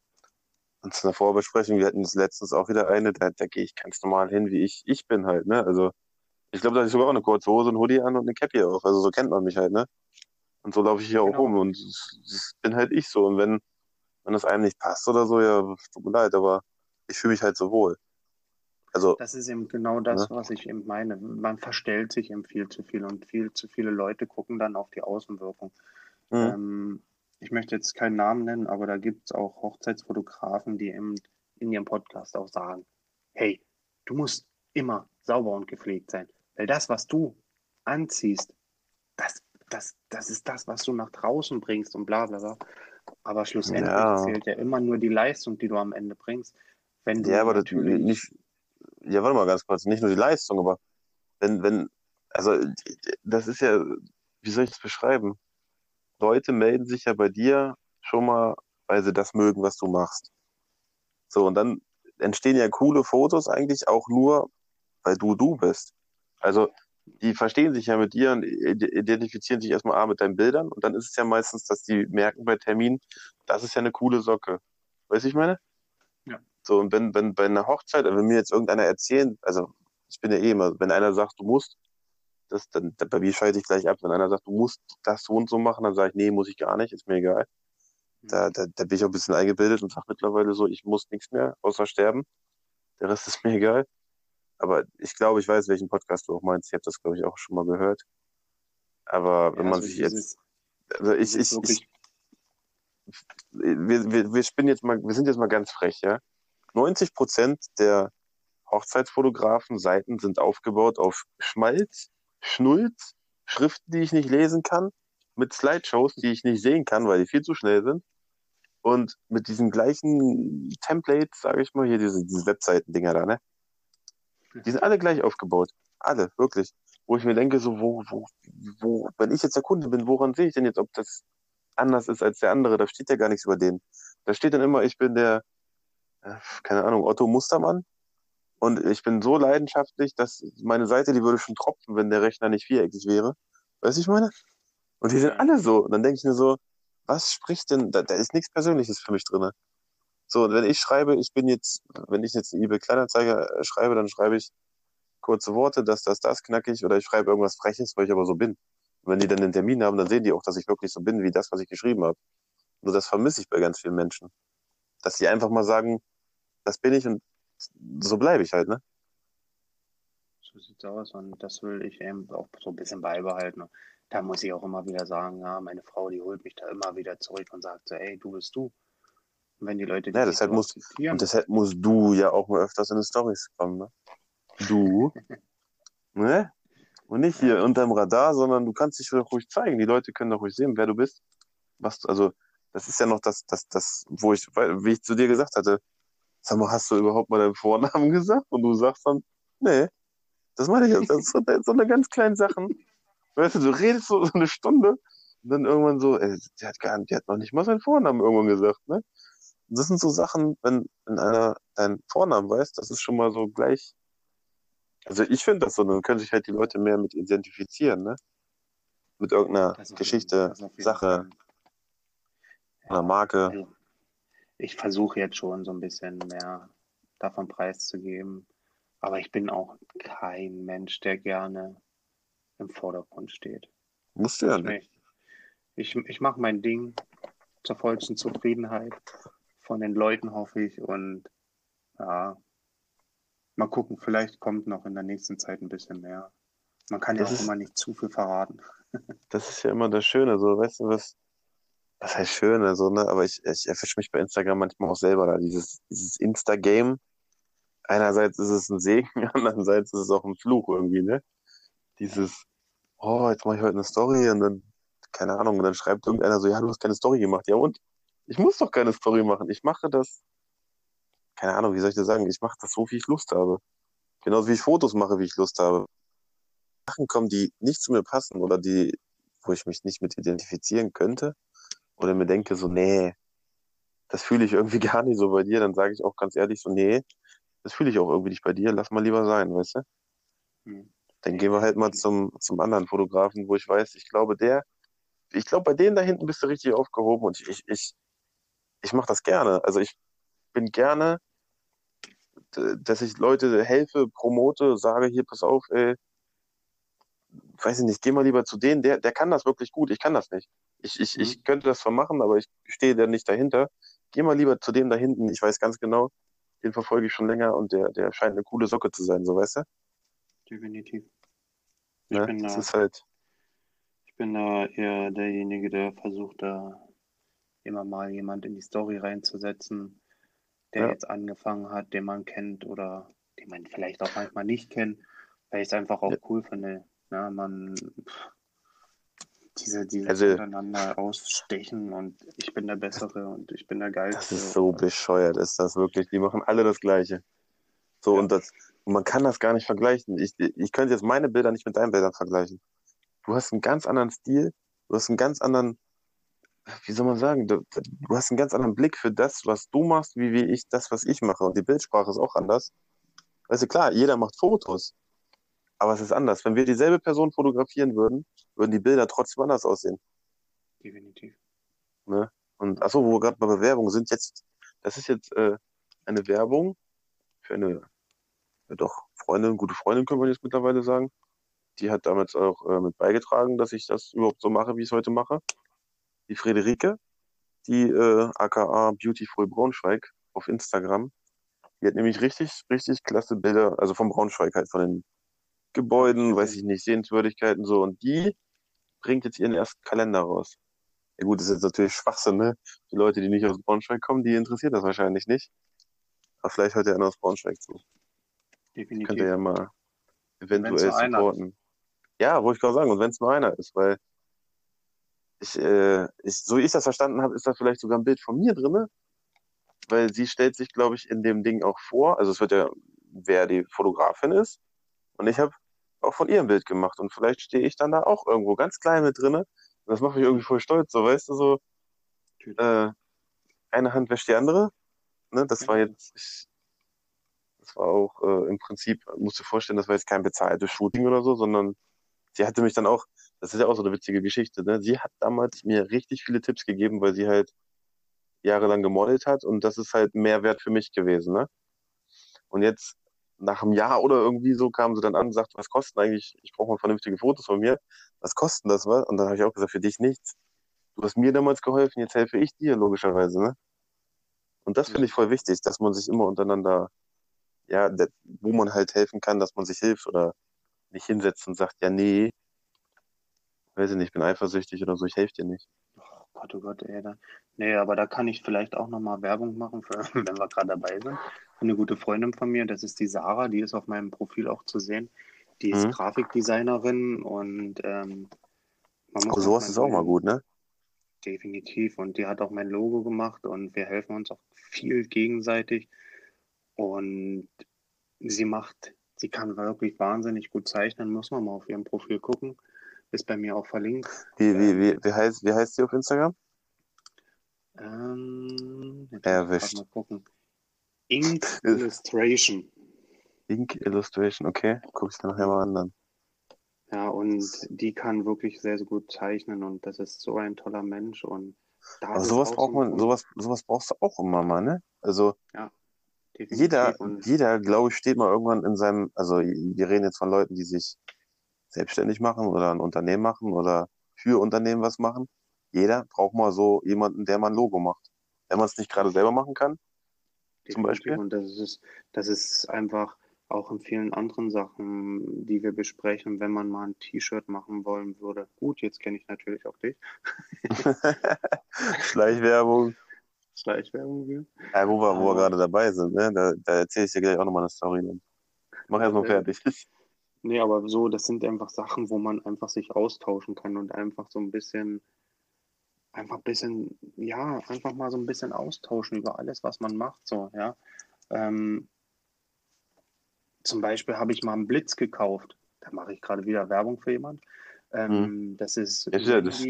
und zu einer Vorbesprechung, wir hatten das letztens auch wieder eine, da, da gehe ich ganz normal hin, wie ich, ich bin halt, ne? Also ich glaube, da habe ich sogar auch eine kurze Hose, ein Hoodie an und eine Cappy auf. Also so kennt man mich halt, ne? Und so laufe ich hier genau. auch rum und das bin halt ich so. Und wenn, wenn das einem nicht passt oder so, ja, tut mir leid, aber ich fühle mich halt so wohl. Also, das ist eben genau das, ne? was ich eben meine. Man verstellt sich eben viel zu viel und viel zu viele Leute gucken dann auf die Außenwirkung. Mhm. Ähm, ich möchte jetzt keinen Namen nennen, aber da gibt es auch Hochzeitsfotografen, die eben in ihrem Podcast auch sagen, hey, du musst immer sauber und gepflegt sein. Weil das, was du anziehst, das, das, das ist das, was du nach draußen bringst und bla bla bla. Aber schlussendlich ja. zählt ja immer nur die Leistung, die du am Ende bringst. Wenn du ja, aber natürlich nicht, ja, warte mal ganz kurz, nicht nur die Leistung, aber wenn, wenn, also das ist ja, wie soll ich das beschreiben? Leute melden sich ja bei dir schon mal, weil sie das mögen, was du machst. So, und dann entstehen ja coole Fotos eigentlich auch nur, weil du du bist. Also, die verstehen sich ja mit dir und identifizieren sich erstmal A mit deinen Bildern und dann ist es ja meistens, dass die merken bei Termin, das ist ja eine coole Socke. Weißt du, ich meine? So, und wenn, wenn bei einer Hochzeit, wenn mir jetzt irgendeiner erzählen, also ich bin ja eh immer, wenn einer sagt, du musst, das, dann, bei mir schalte ich gleich ab. Wenn einer sagt, du musst das so und so machen, dann sage ich, nee, muss ich gar nicht, ist mir egal. Da, da, da bin ich auch ein bisschen eingebildet und sage mittlerweile so, ich muss nichts mehr, außer sterben. Der Rest ist mir egal. Aber ich glaube, ich weiß, welchen Podcast du auch meinst. Ich habe das, glaube ich, auch schon mal gehört. Aber wenn ja, man also sich jetzt. Also ich, ich, ich, wir, wir, wir spinnen jetzt mal, wir sind jetzt mal ganz frech, ja. 90 Prozent der Hochzeitsfotografen-Seiten sind aufgebaut auf Schmalz, Schnulz, Schriften, die ich nicht lesen kann, mit Slideshows, die ich nicht sehen kann, weil die viel zu schnell sind. Und mit diesen gleichen Templates, sage ich mal, hier diese, diese Webseiten-Dinger da, ne? Die sind alle gleich aufgebaut. Alle, wirklich. Wo ich mir denke, so, wo, wo, wo, wenn ich jetzt der Kunde bin, woran sehe ich denn jetzt, ob das anders ist als der andere? Da steht ja gar nichts über den. Da steht dann immer, ich bin der keine Ahnung, Otto Mustermann. Und ich bin so leidenschaftlich, dass meine Seite, die würde schon tropfen, wenn der Rechner nicht viereckig wäre. Weißt du, ich meine? Und die sind alle so. Und dann denke ich mir so, was spricht denn, da, da ist nichts Persönliches für mich drin. So, und wenn ich schreibe, ich bin jetzt, wenn ich jetzt eBay Kleinanzeiger äh, schreibe, dann schreibe ich kurze Worte, das, das, das knackig, oder ich schreibe irgendwas Freches, weil ich aber so bin. Und wenn die dann den Termin haben, dann sehen die auch, dass ich wirklich so bin, wie das, was ich geschrieben habe. Nur das vermisse ich bei ganz vielen Menschen. Dass die einfach mal sagen, das bin ich und so bleibe ich halt, ne? So sieht's aus und das will ich eben auch so ein bisschen beibehalten. Da muss ich auch immer wieder sagen, ja, meine Frau, die holt mich da immer wieder zurück und sagt so, ey, du bist du. Und wenn die Leute die ja, deshalb musst, und deshalb musst du ja auch mal öfters in die Storys kommen, ne? Du. [laughs] ne? Und nicht hier unterm Radar, sondern du kannst dich doch ruhig zeigen. Die Leute können doch ruhig sehen, wer du bist. Was, also, das ist ja noch das, das, das, wo ich, wie ich zu dir gesagt hatte, sag mal, hast du überhaupt mal deinen Vornamen [laughs] gesagt? Und du sagst dann, nee, das meine ich jetzt. Das ist so, so eine ganz kleine Sache. Weißt du, du redest so, eine Stunde und dann irgendwann so, ey, die hat gar nicht, die hat noch nicht mal seinen Vornamen irgendwann gesagt, ne? Und das sind so Sachen, wenn, wenn einer deinen Vornamen weiß, das ist schon mal so gleich. Also ich finde das so, dann können sich halt die Leute mehr mit identifizieren, ne? Mit irgendeiner Geschichte, Sache, einer Marke ich versuche jetzt schon so ein bisschen mehr davon preiszugeben. Aber ich bin auch kein Mensch, der gerne im Vordergrund steht. Musst du ja nicht. Ich, ich mache mein Ding zur vollsten Zufriedenheit von den Leuten, hoffe ich. Und ja, mal gucken, vielleicht kommt noch in der nächsten Zeit ein bisschen mehr. Man kann das ja auch ist, immer nicht zu viel verraten. [laughs] Das ist ja immer das Schöne, so, weißt du, was, was heißt schön, also, ne? Aber ich, ich erfische mich bei Instagram manchmal auch selber da. Dieses, dieses Insta-Game. Einerseits ist es ein Segen, [laughs] andererseits ist es auch ein Fluch irgendwie, ne? Dieses, oh, jetzt mache ich heute eine Story und dann, keine Ahnung, und dann schreibt irgendeiner so, ja, du hast keine Story gemacht. Ja, und? Ich muss doch keine Story machen. Ich mache das, keine Ahnung, wie soll ich das sagen? Ich mache das so, wie ich Lust habe. Genauso wie ich Fotos mache, wie ich Lust habe. Sachen kommen, die nicht zu mir passen oder die, wo ich mich nicht mit identifizieren könnte oder mir denke so, nee, das fühle ich irgendwie [laughs] gar nicht so bei dir, dann sage ich auch ganz ehrlich so, nee, das fühle ich auch irgendwie nicht bei dir, lass mal lieber sein, weißt du? Hm. Dann gehen wir halt mal zum, zum anderen Fotografen, wo ich weiß, ich glaube, der, ich glaube, bei denen da hinten bist du richtig aufgehoben und ich, ich, ich, ich mache das gerne. Also ich bin gerne, dass ich Leute helfe, promote, sage hier, pass auf, ey, weiß ich nicht, geh mal lieber zu denen, der, der kann das wirklich gut, ich kann das nicht. Ich, ich, mhm. ich könnte das zwar machen, aber ich stehe da nicht dahinter. Geh mal lieber zu dem da hinten, ich weiß ganz genau, den verfolge ich schon länger und der, der scheint eine coole Socke zu sein, so weißt du? Definitiv. Ich, ne? bin das da, ist halt... ich bin da eher derjenige, der versucht, da immer mal jemand in die Story reinzusetzen, der ja. jetzt angefangen hat, den man kennt oder den man vielleicht auch manchmal nicht kennt, weil ich es einfach auch ja. cool finde. Ja, man diese, diese also, untereinander ausstechen und ich bin der Bessere und ich bin der Geilste. Das ist so bescheuert, ist das wirklich. Die machen alle das Gleiche. So, ja. und das, man kann das gar nicht vergleichen. Ich, ich könnte jetzt meine Bilder nicht mit deinen Bildern vergleichen. Du hast einen ganz anderen Stil, du hast einen ganz anderen, wie soll man sagen, du, du hast einen ganz anderen Blick für das, was du machst, wie, wie ich das, was ich mache. Und die Bildsprache ist auch anders. Weißt du, klar, jeder macht Fotos. Aber es ist anders. Wenn wir dieselbe Person fotografieren würden, würden die Bilder trotzdem anders aussehen. Definitiv. Ne? Und achso, wo wir gerade bei Bewerbung sind, jetzt, das ist jetzt äh, eine Werbung für eine ja doch Freundin, gute Freundin, können wir jetzt mittlerweile sagen. Die hat damals auch äh, mit beigetragen, dass ich das überhaupt so mache, wie ich es heute mache. Die Friederike, die äh, aka Beautiful Braunschweig auf Instagram. Die hat nämlich richtig, richtig klasse Bilder, also vom Braunschweig halt, von den Gebäuden, weiß ich nicht, Sehenswürdigkeiten so. Und die bringt jetzt ihren ersten Kalender raus. Ja gut, das ist jetzt natürlich Schwachsinn, ne? Die Leute, die nicht aus Braunschweig kommen, die interessiert das wahrscheinlich nicht. Aber vielleicht hört ja einer aus Braunschweig zu. Definitiv. Könnt ihr ja mal eventuell supporten. Ja, wollte ich gerade sagen, und wenn es nur einer ist, weil ich, äh, ich, so wie ich das verstanden habe, ist da vielleicht sogar ein Bild von mir drin, weil sie stellt sich, glaube ich, in dem Ding auch vor, also es wird ja, wer die Fotografin ist, und ich habe auch von ihr ein Bild gemacht und vielleicht stehe ich dann da auch irgendwo ganz klein mit drinne. Und das macht mich irgendwie voll stolz, so weißt du, so äh, eine Hand wäscht die andere. Ne, das war jetzt, ich, das war auch äh, im Prinzip, musst du dir vorstellen, das war jetzt kein bezahltes Shooting oder so, sondern sie hatte mich dann auch, das ist ja auch so eine witzige Geschichte, ne? Sie hat damals mir richtig viele Tipps gegeben, weil sie halt jahrelang gemodelt hat und das ist halt Mehrwert für mich gewesen, ne? Und jetzt nach einem Jahr oder irgendwie so kamen sie dann an und sagten, was kosten eigentlich, ich brauche mal vernünftige Fotos von mir, was kosten das was? Und dann habe ich auch gesagt, für dich nichts. Du hast mir damals geholfen, jetzt helfe ich dir, logischerweise, ne? Und das finde ich voll wichtig, dass man sich immer untereinander, ja, wo man halt helfen kann, dass man sich hilft oder nicht hinsetzt und sagt, ja, nee, weiß ich nicht, ich bin eifersüchtig oder so, ich helfe dir nicht. Gott, oh Gott, ey. Da, nee, aber da kann ich vielleicht auch nochmal Werbung machen, für, [laughs] wenn wir gerade dabei sind. Eine gute Freundin von mir, das ist die Sarah, die ist auf meinem Profil auch zu sehen. Die ist mhm. Grafikdesignerin und ähm, man muss. sowas ist auch mal gut, ne? Definitiv. Und die hat auch mein Logo gemacht und wir helfen uns auch viel gegenseitig. Und sie macht, sie kann wirklich wahnsinnig gut zeichnen, muss man mal auf ihrem Profil gucken. Ist bei mir auch verlinkt. Wie, wie, wie, wie, heißt, wie heißt sie auf Instagram? Ähm, Erwischt. Mal gucken. Ink [laughs] Illustration. Ink Illustration, okay. Guck ich dann nachher mal an dann. Ja, und die kann wirklich sehr, sehr gut zeichnen und das ist so ein toller Mensch und da Aber sowas braucht man, sowas, sowas brauchst du auch immer mal, ne? Also ja, jeder, jeder, glaube ich, steht mal irgendwann in seinem, also wir reden jetzt von Leuten, die sich selbstständig machen oder ein Unternehmen machen oder für Unternehmen was machen. Jeder braucht mal so jemanden, der mal ein Logo macht. Wenn man es nicht gerade selber machen kann, zum Beispiel. Und das ist, das ist einfach auch in vielen anderen Sachen, die wir besprechen, wenn man mal ein T-Shirt machen wollen würde. Gut, jetzt kenne ich natürlich auch dich. [laughs] Schleichwerbung. Schleichwerbung, ja. ja wo wir, wo wir gerade dabei sind, ne? da, da erzähle ich dir gleich auch nochmal eine Story. Mach erstmal fertig. Nee, aber so, das sind einfach Sachen, wo man einfach sich austauschen kann und einfach so ein bisschen, einfach ein bisschen, ja, einfach mal so ein bisschen austauschen über alles, was man macht, so, ja. Ähm, zum Beispiel habe ich mal einen Blitz gekauft. Da mache ich gerade wieder Werbung für jemand. Ähm, Hm. Das ist Ja, ja, das-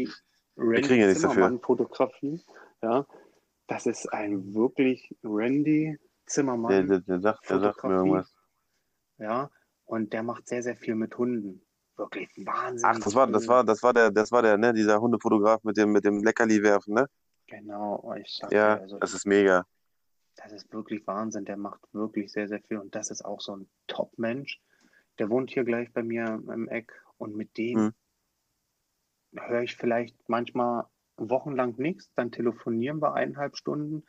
Randy, kriegen ja nichts dafür. Zimmermann-Fotografie. Ja, das ist ein wirklich Randy Der, Zimmermann. der, der, sagt, der sagt mir Fotografie. irgendwas. Ja, und der macht sehr, sehr viel mit Hunden. Wirklich wahnsinnig. Ach, das war, das war, das war der, das war der, ne, dieser Hundefotograf mit dem, mit dem Leckerli werfen, ne? Genau, ich sag Ja, dir, also, das ist mega. das ist wirklich Wahnsinn. Der macht wirklich sehr, sehr viel. Und das ist auch so ein Top-Mensch. Der wohnt hier gleich bei mir im Eck. Und mit dem Hm. höre ich vielleicht manchmal wochenlang nichts. Dann telefonieren wir eineinhalb Stunden.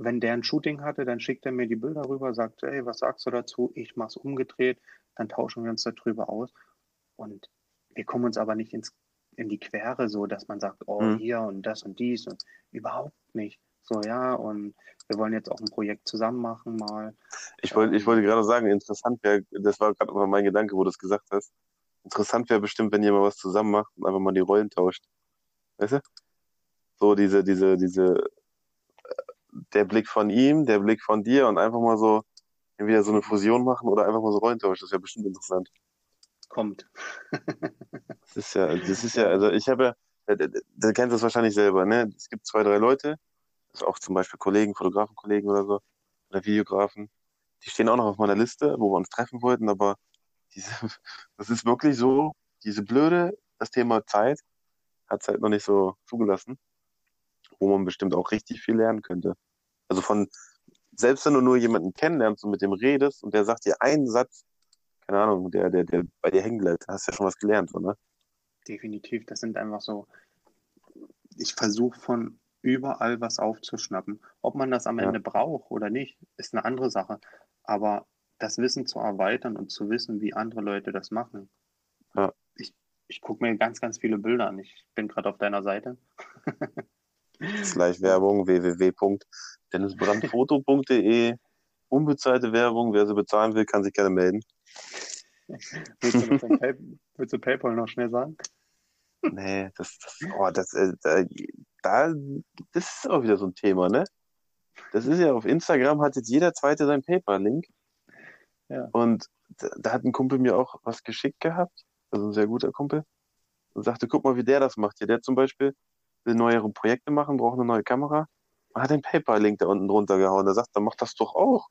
Wenn der ein Shooting hatte, dann schickt er mir die Bilder rüber, sagt, ey, was sagst du dazu? Ich mach's umgedreht. Dann tauschen wir uns darüber aus. Und wir kommen uns aber nicht ins, in die Quere, so dass man sagt, oh, Hm. hier und das und dies und überhaupt nicht. So, ja, und wir wollen jetzt auch ein Projekt zusammen machen mal. Ich wollte, ich wollte gerade sagen, interessant wäre, das war gerade mein Gedanke, wo du es gesagt hast. Interessant wäre bestimmt, wenn mal was zusammen macht und einfach mal die Rollen tauscht. Weißt du? So diese, diese, diese, der Blick von ihm, der Blick von dir und einfach mal so entweder so eine Fusion machen oder einfach mal so Rollen tauschen. Das wäre bestimmt interessant. Kommt. Das ist ja, das ist ja, also ich habe ja, du, du du kennst das wahrscheinlich selber, ne? Es gibt zwei, drei Leute, also auch zum Beispiel Kollegen, Fotografenkollegen oder so, oder Videografen, die stehen auch noch auf meiner Liste, wo wir uns treffen wollten, aber diese, [laughs] das ist wirklich so, diese blöde, das Thema Zeit hat es halt noch nicht so zugelassen, wo man bestimmt auch richtig viel lernen könnte. Also von, selbst wenn du nur jemanden kennenlernst und mit dem redest und der sagt dir einen Satz, keine Ahnung, der, der, der bei dir hängen bleibt, hast du ja schon was gelernt, so, ne? Definitiv. Das sind einfach so, ich versuche von überall was aufzuschnappen. Ob man das am Ja. Ende braucht oder nicht, ist eine andere Sache. Aber das Wissen zu erweitern und zu wissen, wie andere Leute das machen. Ja. Ich, ich gucke mir ganz, ganz viele Bilder an. Ich bin gerade auf deiner Seite. [laughs] Slash Werbung www.dennisbrandfoto.de Unbezahlte Werbung, wer sie bezahlen will, kann sich gerne melden. Willst du, Pay willst du PayPal noch schnell sagen? Nee, das, das, oh, das, äh, da, da, das ist auch wieder so ein Thema, ne? Das ist ja auf Instagram hat jetzt jeder zweite seinen PayPal-Link. Ja. Und da, da hat ein Kumpel mir auch was geschickt gehabt, also ein sehr guter Kumpel, und sagte, guck mal, wie der das macht. Ja, der zum Beispiel will neuere Projekte machen, braucht eine neue Kamera, und hat den PayPal-Link da unten drunter gehauen. Da sagt er, mach das doch auch.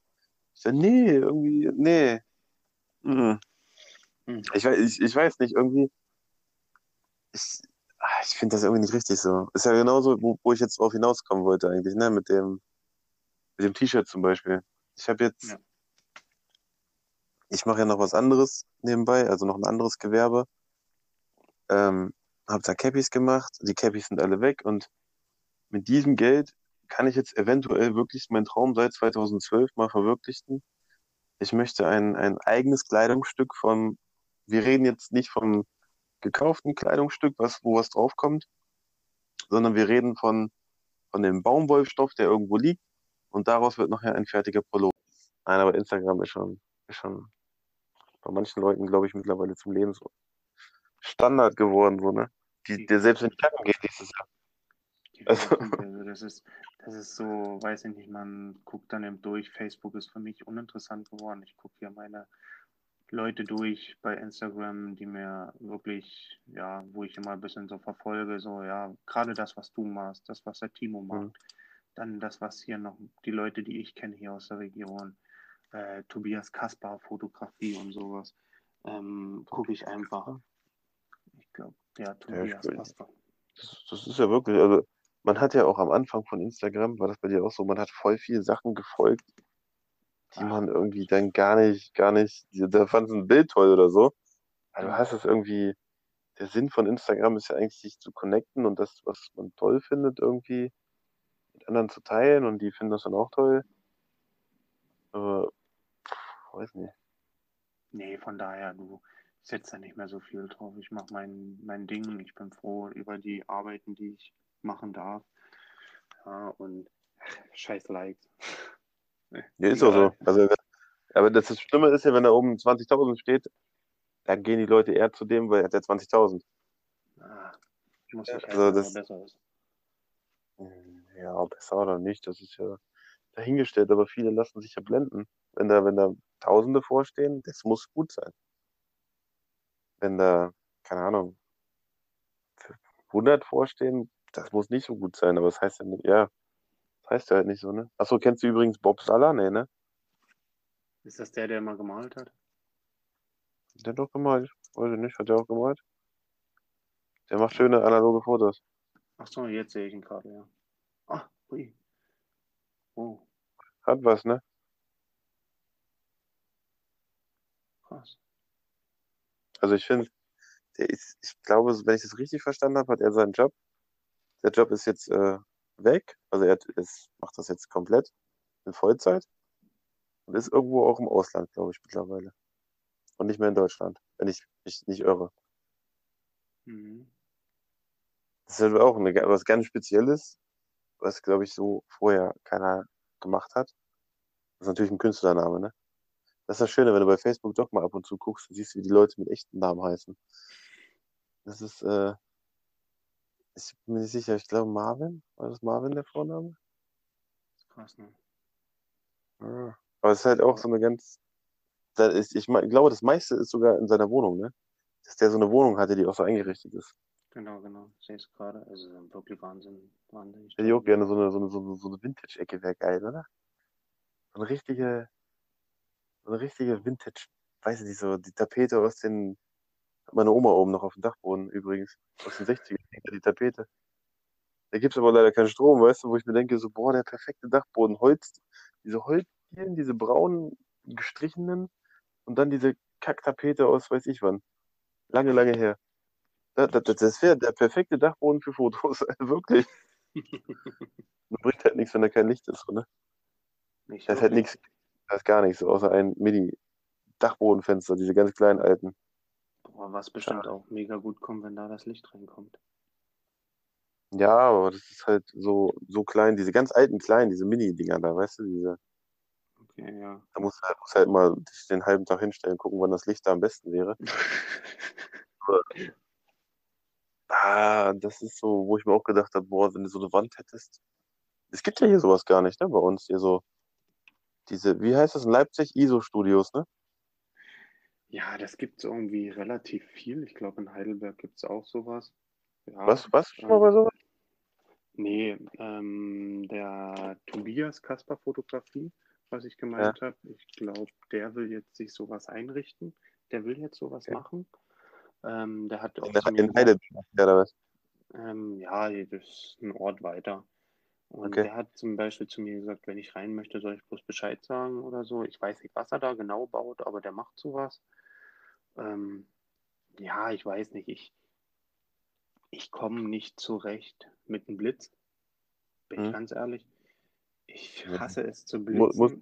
Ich sag, nee, irgendwie, nee. Mhm. Hm. Ich, weiß- ich, ich weiß nicht, irgendwie, ich, ah, ich finde das irgendwie nicht richtig so. Ist ja genauso, wo, wo ich jetzt drauf hinauskommen wollte eigentlich, ne, mit dem, mit dem T-Shirt zum Beispiel. Ich habe jetzt, Ja. ich mache ja noch was anderes nebenbei, also noch ein anderes Gewerbe. Ähm, habe da Cappies gemacht, die Cappies sind alle weg und mit diesem Geld kann ich jetzt eventuell wirklich meinen Traum seit 2012 mal verwirklichen. Ich möchte ein, ein eigenes Kleidungsstück von, wir reden jetzt nicht vom gekauften Kleidungsstück, was, wo was draufkommt, sondern wir reden von, von dem Baumwollstoff, der irgendwo liegt und daraus wird nachher ein fertiger Pullover. Nein, aber Instagram ist schon, ist schon bei manchen Leuten, glaube ich, mittlerweile zum Lebensstandard geworden, so, ne? Die, der selbst in die geht dieses Jahr. Also-. Also das ist, das ist so, weiß ich nicht, man guckt dann eben durch. Facebook ist für mich uninteressant geworden. Ich gucke hier meine Leute durch bei Instagram, die mir wirklich, ja, wo ich immer ein bisschen so verfolge, so, ja, gerade das, was du machst, das, was der Timo macht, Mhm. dann das, was hier noch, die Leute, die ich kenne hier aus der Region, äh, Tobias Kaspar, Fotografie und sowas, ähm, gucke ich einfach. Ja, Tobias ich- Kaspar. Das, das ist ja wirklich, also man hat ja auch am Anfang von Instagram, war das bei dir auch so, man hat voll viele Sachen gefolgt, die man irgendwie dann gar nicht, gar nicht, da fand ein Bild toll oder so. Also du hast es irgendwie, der Sinn von Instagram ist ja eigentlich, sich zu connecten und das, was man toll findet, irgendwie mit anderen zu teilen und die finden das dann auch toll. Aber, pff, weiß nicht. Nee, von daher, du setzt da nicht mehr so viel drauf. Ich mache mein, mein Ding. Ich bin froh über die Arbeiten, die ich machen darf. Ja, und ach, scheiß Likes. Ja, ist auch so. Also, aber das, das Schlimme ist ja, wenn da oben 20.000 steht, dann gehen die Leute eher zu dem, weil er hat ja 20.000. Ah, muss Ja, also das- er besser ist. Ja, besser oder nicht, das ist ja dahingestellt, aber viele lassen sich ja blenden. wenn da, wenn da Tausende vorstehen, das muss gut sein. Wenn da, keine Ahnung, 100 vorstehen, das muss nicht so gut sein, aber das heißt ja nicht, ja, das heißt ja halt nicht so, ne? Achso, kennst du übrigens Bob Sala? Nee, ne? Ist das der, der mal gemalt hat? Der hat doch gemalt. Weiß ich nicht, hat der auch gemalt? Der macht schöne analoge Fotos. Ach so, jetzt sehe ich ihn gerade, ja. Ah, ui. Oh, Hat was, ne? krass. Also ich finde, ich glaube, wenn ich das richtig verstanden habe, hat er seinen Job. Der Job ist jetzt äh, weg. Also er ist, macht das jetzt komplett in Vollzeit und ist irgendwo auch im Ausland, glaube ich, mittlerweile. Und nicht mehr in Deutschland, wenn ich mich nicht irre. Mhm. Das ist halt auch eine, was ganz Spezielles, was, glaube ich, so vorher keiner gemacht hat. Das ist natürlich ein Künstlername, ne? Das ist das Schöne, wenn du bei Facebook doch mal ab und zu guckst, dann siehst wie die Leute mit echten Namen heißen. Das ist, äh, ich bin mir nicht sicher, ich glaube Marvin. War das Marvin der Vorname? Krass, ne? Ja. Aber es ist halt auch so eine ganz, da ist, ich mein, glaube, das meiste ist sogar in seiner Wohnung, ne? Dass der so eine Wohnung hatte, die auch so eingerichtet ist. Genau, genau. Ich sehe es gerade. Also wirklich Wahnsinn. Wahnsinn. Hätte ich auch gerne so eine, so eine, so eine, so eine Vintage-Ecke wäre geil, oder? So eine richtige, eine richtige Vintage, weiß ich nicht, so die Tapete aus den, hat meine Oma oben noch auf dem Dachboden übrigens, aus den 60er, die Tapete. Da gibt es aber leider keinen Strom, weißt du, wo ich mir denke, so, boah, der perfekte Dachboden, Holz, diese Holzdielen, diese braunen gestrichenen und dann diese Kacktapete aus weiß ich wann. Lange, lange her. Das, das, das wäre der perfekte Dachboden für Fotos, [laughs] wirklich. [laughs] Man bringt halt nichts, wenn da kein Licht ist, so, ne? Nicht Da ist halt nichts, da ist gar nichts, außer ein Mini-Dachbodenfenster, diese ganz kleinen alten. Boah, was bestimmt auch mega gut kommt, wenn da das Licht reinkommt. Ja, aber das ist halt so, so klein, diese ganz alten kleinen, diese Mini-Dinger da, weißt du, diese, Okay, ja. da musst du halt, musst halt mal dich den halben Tag hinstellen, gucken, wann das Licht da am besten wäre. [laughs] Ah, das ist so, wo ich mir auch gedacht habe, boah, wenn du so eine Wand hättest. Es gibt ja hier sowas gar nicht, ne, bei uns hier so. Diese, wie heißt das in Leipzig? ISO-Studios, ne? Ja, das gibt es irgendwie relativ viel. Ich glaube, in Heidelberg gibt es auch sowas. Ja, Was, was schon mal bei sowas? Nee, ähm, der Tobias Kasper Fotografie, was ich gemeint habe, ich glaube, der will jetzt sich sowas einrichten. Der will jetzt sowas Okay. machen. Ähm, der hat auch In, in Heidelberg, ja, oder was? ähm, ja, das ist ein Ort weiter. Und Okay. der hat zum Beispiel zu mir gesagt, wenn ich rein möchte, soll ich bloß Bescheid sagen oder so. Ich weiß nicht, was er da genau baut, aber der macht sowas. Ähm, ja, ich weiß nicht. Ich, ich komme nicht zurecht mit einem Blitz. Bin ich Hm. ganz ehrlich. Ich hasse es zu blitzen. muss,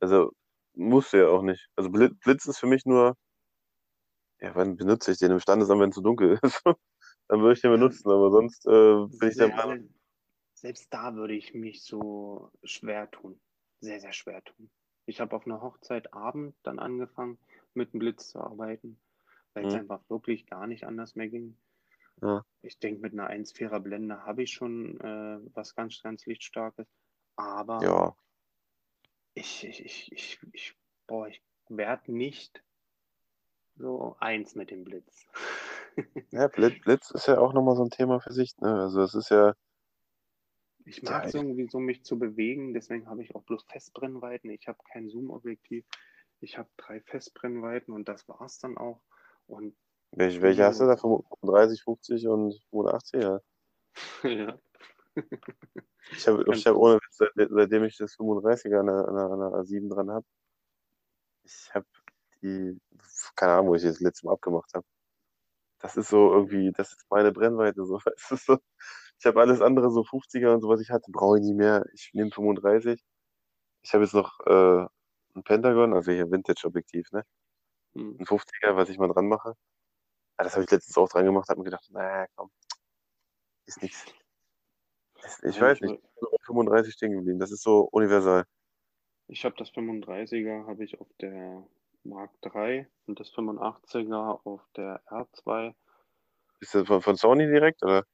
also, musst du ja auch nicht. Also, Blitz, ist für mich nur, ja, wann benutze ich den? Im Standesamt, wenn es zu dunkel [laughs] ist. Dann würde ich den benutzen, aber sonst äh, bin ich der Meinung, Selbst da würde ich mich so schwer tun. Sehr, sehr schwer tun. Ich habe auf einer Hochzeit Abend dann angefangen, mit dem Blitz zu arbeiten, weil es Hm. einfach wirklich gar nicht anders mehr ging. Ja. Ich denke, mit einer 1,4er Blende habe ich schon äh, was ganz, ganz Lichtstarkes. Aber ja, ich, ich, ich, ich, ich, boah, ich werde nicht so eins mit dem Blitz. [laughs] ja Blitz, Blitz ist ja auch nochmal so ein Thema für sich, ne? Also, das ist ja, Ich mag es irgendwie so, mich zu bewegen, deswegen habe ich auch bloß Festbrennweiten. Ich habe kein Zoom-Objektiv. Ich habe drei Festbrennweiten und das war's dann auch. Und welche, welche hast du da? 35, 50 und 85? Ja. [laughs] ja, Ich habe ich hab ohne Witz, seit, seitdem ich das 35er an der, an der, an der A7 dran habe, ich habe die, keine Ahnung, wo ich das letzte Mal abgemacht habe. Das ist so irgendwie, das ist meine Brennweite. So. [laughs] Es ist so, ich habe alles andere, so 50er und so, was ich hatte, brauche ich nie mehr. Ich nehme 35. Ich habe jetzt noch äh, ein Pentagon, also hier Vintage-Objektiv, ne? hm, Ein 50er, was ich mal dran mache. Ah, das habe ich letztens auch dran gemacht, habe mir gedacht, naja, komm, ist nichts. Ich Ja, weiß ich nicht, ich bin bei 35 stehen geblieben. Das ist so universal. ich habe das 35er habe ich auf der Mark III und das 85er auf der R2. Ist das von, von Sony direkt, oder?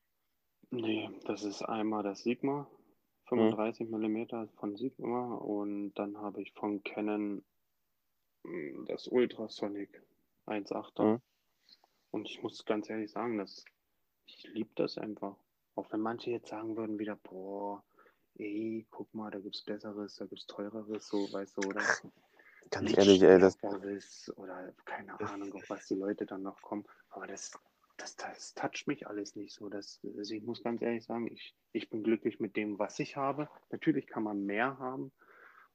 Nee, das ist einmal das Sigma 35 mm von Sigma und dann habe ich von Canon mm, das Ultrasonic 1.8er. Mhm. Und ich muss ganz ehrlich sagen, dass ich liebe das einfach. Auch wenn manche jetzt sagen würden wieder, boah, ey, guck mal, da gibt's Besseres, da gibt's Teureres, so, weißt du, oder Ganz ehrlich, ey, das, oder keine Ahnung, auf was die Leute dann noch kommen. Aber das, das, das toucht mich alles nicht so. Das, also ich muss ganz ehrlich sagen, ich, ich bin glücklich mit dem, was ich habe. Natürlich kann man mehr haben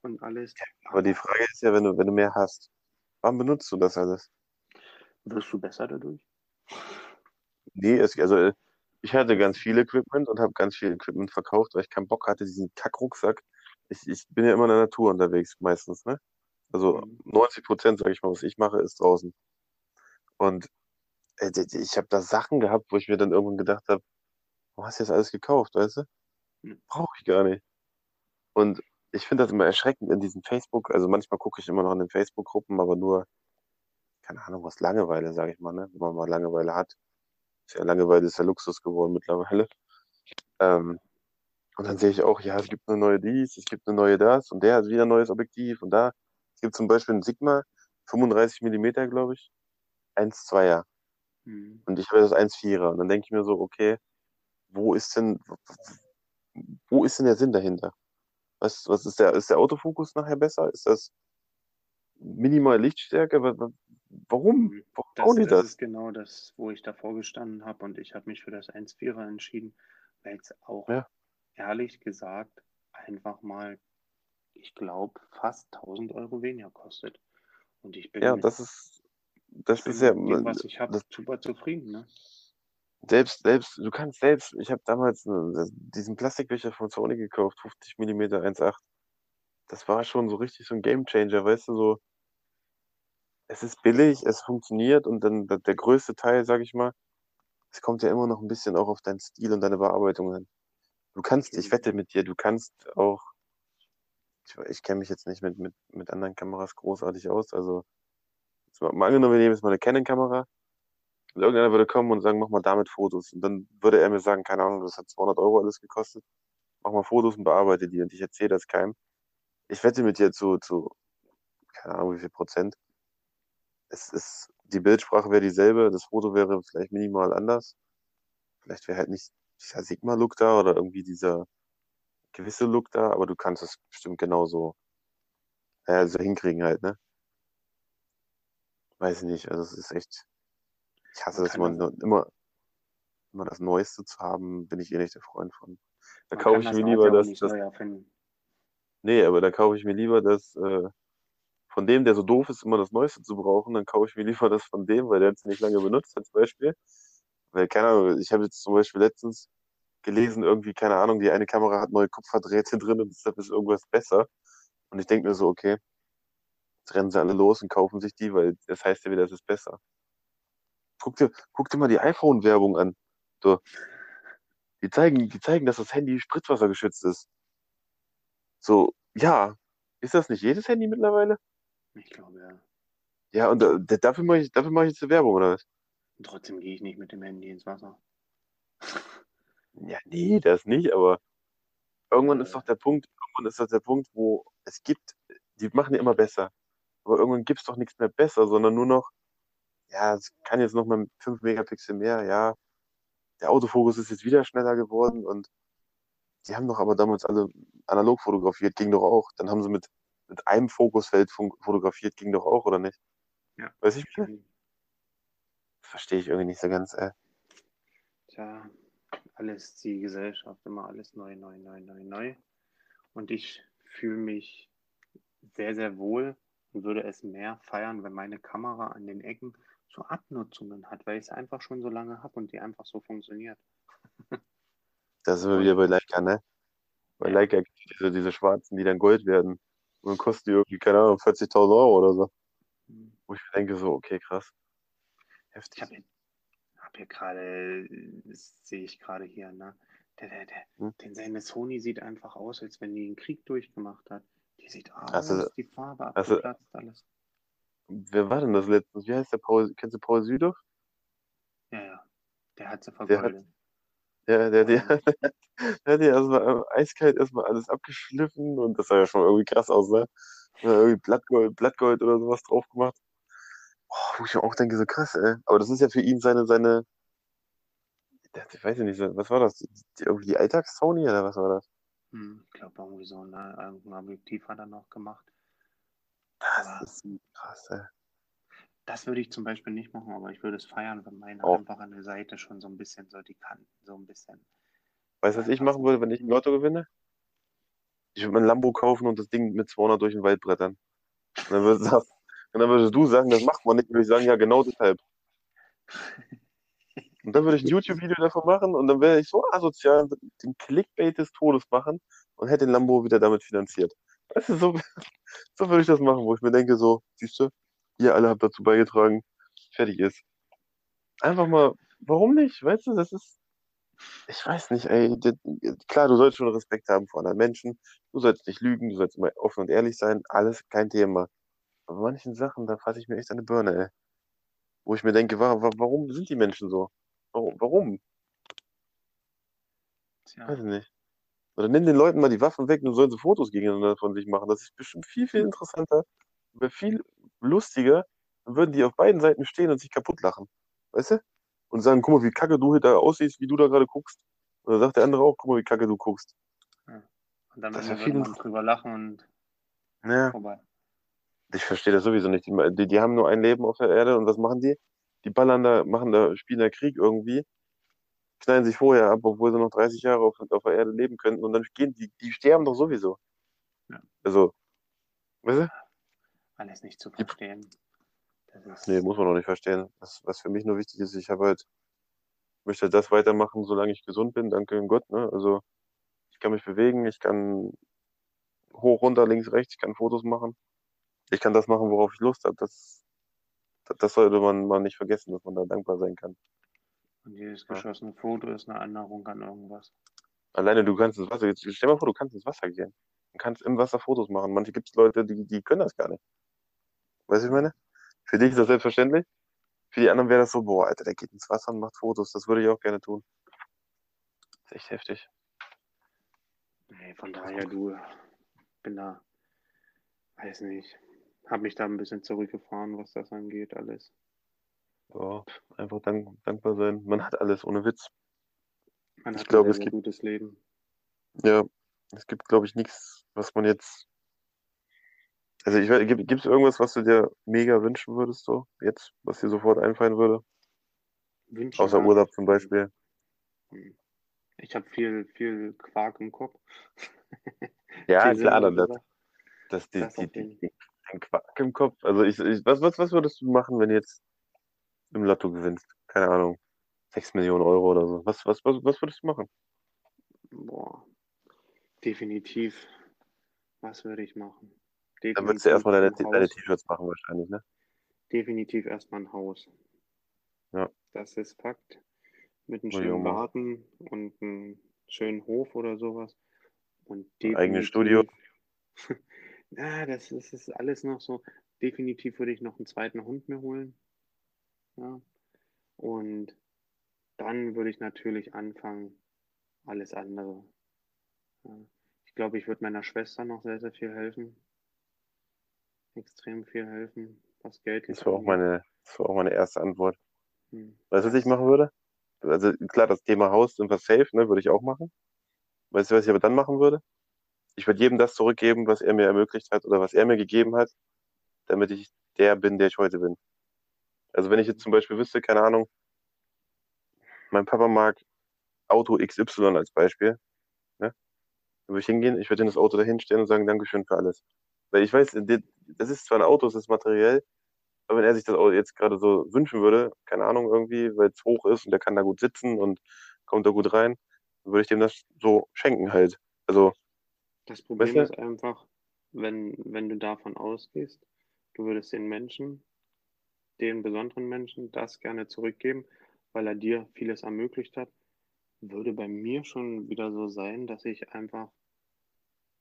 und alles. aber die Frage ist ja, wenn du, wenn du mehr hast, wann benutzt du das alles? Wirst du besser dadurch? Nee, es, also äh, ich hatte ganz viel Equipment und habe ganz viel Equipment verkauft, weil ich keinen Bock hatte, diesen Kackrucksack. Ich, ich bin ja immer in der Natur unterwegs meistens, ne? Also Mhm. 90 Prozent, sag ich mal, was ich mache, ist draußen. Und ich habe da Sachen gehabt, wo ich mir dann irgendwann gedacht habe, warum hast du das alles gekauft, weißt du? Mhm. Brauche ich gar nicht. Und ich finde das immer erschreckend in diesen Facebook, also manchmal gucke ich immer noch in den Facebook-Gruppen, aber nur, keine Ahnung, aus Langeweile, sage ich mal, ne? Wenn man mal Langeweile hat. Ja Langeweile ist ja Luxus geworden mittlerweile. Ähm, und dann sehe ich auch, ja, es gibt eine neue dies, es gibt eine neue das und der hat wieder ein neues Objektiv und da. Es gibt zum Beispiel einen Sigma, 35 Millimeter, glaube ich, 1,2er. Mhm. Und ich habe das 1,4er. Und dann denke ich mir so, okay, wo ist denn, wo ist denn der Sinn dahinter? Was, was ist der, ist der Autofokus nachher besser? Ist das minimal Lichtstärke? Wa- wa- Warum? Mhm. Warum Das, die das das? ist genau das, wo ich davor gestanden habe und ich habe mich für das 1.4er entschieden, weil es auch Ja. ehrlich gesagt einfach mal, ich glaube, fast 1000 Euro weniger kostet. Und ich bin Ja, das ist, das ist ja, dem, was ich habe, super zufrieden. Ne? selbst, selbst, du kannst selbst, ich habe damals äh, diesen Plastikbecher von Sony gekauft, 50 mm 1,8. Das war schon so richtig so ein Gamechanger, weißt du, so, es ist billig, es funktioniert und dann der, größte Teil, sag ich mal, es kommt ja immer noch ein bisschen auch auf deinen Stil und deine Bearbeitung hin. Du kannst, ich wette mit dir, du kannst auch, ich, ich kenne mich jetzt nicht mit, mit, mit anderen Kameras großartig aus, also mal, angenommen, wir nehmen jetzt mal eine Canon-Kamera und irgendeiner würde kommen und sagen, mach mal damit Fotos und dann würde er mir sagen, keine Ahnung, das hat 200 Euro alles gekostet, mach mal Fotos und bearbeite die und ich erzähle das keinem. Ich wette mit dir zu, zu, keine Ahnung, wie viel Prozent. Es ist, die Bildsprache wäre dieselbe, das Foto wäre vielleicht minimal anders. Vielleicht wäre halt nicht dieser Sigma-Look da oder irgendwie dieser gewisse Look da, aber du kannst es bestimmt genauso äh, so hinkriegen halt, ne? Weiß ich nicht, also es ist echt, ich hasse Man das immer, das, immer, immer das Neueste zu haben, bin ich eh nicht der Freund von. Da man kaufe ich mir lieber das, das, nee, aber da kaufe ich mir lieber das, äh, von dem, der so doof ist, immer das Neueste zu brauchen, dann kaufe ich mir lieber das von dem, weil der hat es nicht lange benutzt als Beispiel. Weil, keine Ahnung, ich habe jetzt zum Beispiel letztens gelesen, irgendwie, keine Ahnung, die eine Kamera hat neue Kupferdrähte drin und deshalb ist irgendwas besser. Und ich denke mir so, okay, jetzt rennen sie alle los und kaufen sich die, weil das heißt ja wieder, es ist besser. Guck dir, guck dir mal die iPhone-Werbung an. So, die zeigen, die zeigen, dass das Handy spritzwassergeschützt ist. So, ja, ist das nicht jedes Handy mittlerweile? Ich glaube, ja. Ja, und äh, dafür mache ich, dafür mache ich jetzt eine Werbung, oder was? Und trotzdem gehe ich nicht mit dem Handy ins Wasser. Ja, nee, das nicht, aber irgendwann ist Äh, doch der Punkt, irgendwann ist doch der Punkt, wo es gibt, die machen ja immer besser. Aber irgendwann gibt es doch nichts mehr besser, sondern nur noch, ja, es kann jetzt noch mal 5 Megapixel mehr, ja. Der Autofokus ist jetzt wieder schneller geworden und die haben doch aber damals alle analog fotografiert, ging doch auch. Dann haben sie mit, mit einem Fokusfeld fotografiert, ging doch auch, oder nicht? ja, Weiß ich nicht. Verstehe ich irgendwie nicht so ganz, äh. Tja, alles die Gesellschaft, immer alles neu, neu, neu, neu, neu. Und ich fühle mich sehr, sehr wohl und würde es mehr feiern, wenn meine Kamera an den Ecken so Abnutzungen hat, weil ich es einfach schon so lange habe und die einfach so funktioniert. [laughs] Da sind wir wieder bei Leica, ne? Bei ja, Leica gibt es diese, diese schwarzen, die dann Gold werden. Und dann kosten die irgendwie, keine Ahnung, 40.000 Euro oder so. hm. Wo ich mir denke, so, okay, krass, ich heftig. habe hab hier gerade, das sehe ich gerade hier, ne? Der, der, der, Hm? den seine Sony sieht einfach aus, als wenn die einen Krieg durchgemacht hat. Die sieht aus, die Farbe du, abgeplatzt, alles. wer war denn das letztens? Wie heißt der Paul? Kennst du Paul Südow? Ja, ja. Der hat sie Der vergoldet. Ja, der, der, Also, [laughs] der hat ja erstmal äh, eiskalt erstmal alles abgeschliffen und das sah ja schon irgendwie krass aus, ne? Irgendwie Blattgold, Blattgold oder sowas drauf gemacht. Oh, wo ich mir auch denke, so krass, ey. Aber das ist ja für ihn seine, seine, ich weiß ja nicht, was war das? Die, die, irgendwie die Alltags-Sony oder was war das? Hm, ich glaube, irgendwie so ne, irgendein Objektiv hat er noch gemacht. Das Aber ist krass, ey. das würde ich zum Beispiel nicht machen, aber ich würde es feiern, wenn meine Auch. einfach an der Seite schon so ein bisschen so die Kanten, so ein bisschen. Weißt du, was ich machen würde, wenn ich ein Lotto gewinne? Ich würde mir ein Lambo kaufen und das Ding mit 200 durch den Wald brettern. Und dann würdest, du- und dann würdest du sagen, das macht man nicht. Und würde ich sagen, ja, genau deshalb. [laughs] Und dann würde ich ein YouTube-Video davon machen und dann wäre ich so asozial, den Clickbait des Todes machen und hätte den Lambo wieder damit finanziert. Weißt du, so, [laughs] so würde ich das machen, wo ich mir denke, so, siehst du, ihr alle habt dazu beigetragen, fertig ist. Einfach mal, warum nicht? Weißt du, das ist, ich weiß nicht, ey, klar, du sollst schon Respekt haben vor anderen Menschen, du sollst nicht lügen, du sollst immer offen und ehrlich sein, alles kein Thema. Aber manchen Sachen, da fasse ich mir echt die Birne, ey. Wo ich mir denke, wa wa warum sind die Menschen so? Warum? Warum? Tja, Weiß ich nicht. Oder nimm den Leuten mal die Waffen weg und sollen sie Fotos gegeneinander von sich machen. Das ist bestimmt viel, viel interessanter, viel lustiger. Dann würden die auf beiden Seiten stehen und sich kaputt lachen. Weißt du? Und sagen, guck mal, wie kacke du da aussiehst, wie du da gerade guckst. Und dann sagt der andere auch, guck mal, wie kacke du guckst. und dann Das viel man drüber lachen und Ja, vorbei. ich verstehe das sowieso nicht. Die, die, die haben nur ein Leben auf der Erde und was machen die? Die ballern da, machen da, spielen da Krieg irgendwie, knallen sich vorher ab, obwohl sie noch 30 Jahre auf, auf der Erde leben könnten und dann gehen die, die sterben doch sowieso. Ja. Also, weißt du? Alles nicht zu verstehen. Das Nee, muss man noch nicht verstehen. Was, was für mich nur wichtig ist, ich habe halt, möchte das weitermachen, solange ich gesund bin, danke Gott, ne? Also, ich kann mich bewegen, ich kann hoch, runter, links, rechts, ich kann Fotos machen. Ich kann das machen, worauf ich Lust habe. Das, das, sollte man mal nicht vergessen, dass man da dankbar sein kann. und jedes Ja. geschossene Foto ist eine Erinnerung an irgendwas. Alleine du kannst ins Wasser, jetzt stell dir mal vor, du kannst ins Wasser gehen. Du kannst im Wasser Fotos machen. Manche gibt es Leute, die, die können das gar nicht. Weißt du, was ich meine? Für dich ist das selbstverständlich. Für die anderen wäre das so, boah, Alter, der geht ins Wasser und macht Fotos. Das würde ich auch gerne tun. Das ist echt heftig. Nee, von daher, du, bin da, weiß nicht, habe mich da ein bisschen zurückgefahren, was das angeht, alles. Ja, einfach dank, dankbar sein. Man hat alles, ohne Witz. Man Ich hat glaube, ein es sehr, sehr gibt- gutes Leben. Ja, es gibt, glaube ich, nichts, was man jetzt. Also, ich weiß, gibt es irgendwas, was du dir mega wünschen würdest, so jetzt, was dir sofort einfallen würde? Wünschen Außer Urlaub zum Beispiel. Ich habe viel, viel Quark im Kopf. Ja, klar, dann das, das, die, Das die, die, den Quark im Kopf. Also, ich, ich, was, was, was würdest du machen, wenn du jetzt im Lotto gewinnst? Keine Ahnung, 6 Millionen Euro oder so. Was, was, was, was würdest du machen? Boah, definitiv. Was würde ich machen? Dann würdest du erstmal deine, ein deine. T-Shirts machen, wahrscheinlich, ne? Definitiv erstmal ein Haus. Ja. Das ist Fakt. Mit einem Oh, schönen. Garten und einem schönen Hof oder sowas. Und Ein eigenes definitiv. [laughs] ja, das ist, ist alles noch so. Definitiv würde ich noch einen zweiten Hund mir holen. Ja. Und dann würde ich natürlich anfangen, alles andere. Ja. Ich glaube, ich würde meiner Schwester noch sehr, sehr viel helfen. Extrem viel helfen, was Geld Das jetzt war auch meine, das war auch meine erste Antwort. Hm. Weißt du, was ich machen würde? Also klar, das Thema Haus sind wir safe, ne, würde ich auch machen. Weißt du, was ich aber dann machen würde? Ich würde jedem das zurückgeben, was er mir ermöglicht hat oder was er mir gegeben hat, damit ich der bin, der ich heute bin. Also wenn ich jetzt zum Beispiel wüsste, keine Ahnung, mein Papa mag Auto XY als Beispiel, ne? Dann würde ich hingehen, ich würde in das Auto dahinstellen und sagen, Dankeschön für alles. Weil ich weiß, das ist zwar ein Auto, es ist materiell, aber wenn er sich das Auto jetzt gerade so wünschen würde, keine Ahnung, irgendwie, weil es hoch ist und der kann da gut sitzen und kommt da gut rein, dann würde ich dem das so schenken halt. Also, Das Problem Weißt du- ist einfach, wenn, wenn du davon ausgehst, du würdest den Menschen, den besonderen Menschen, das gerne zurückgeben, weil er dir vieles ermöglicht hat, würde bei mir schon wieder so sein, dass ich einfach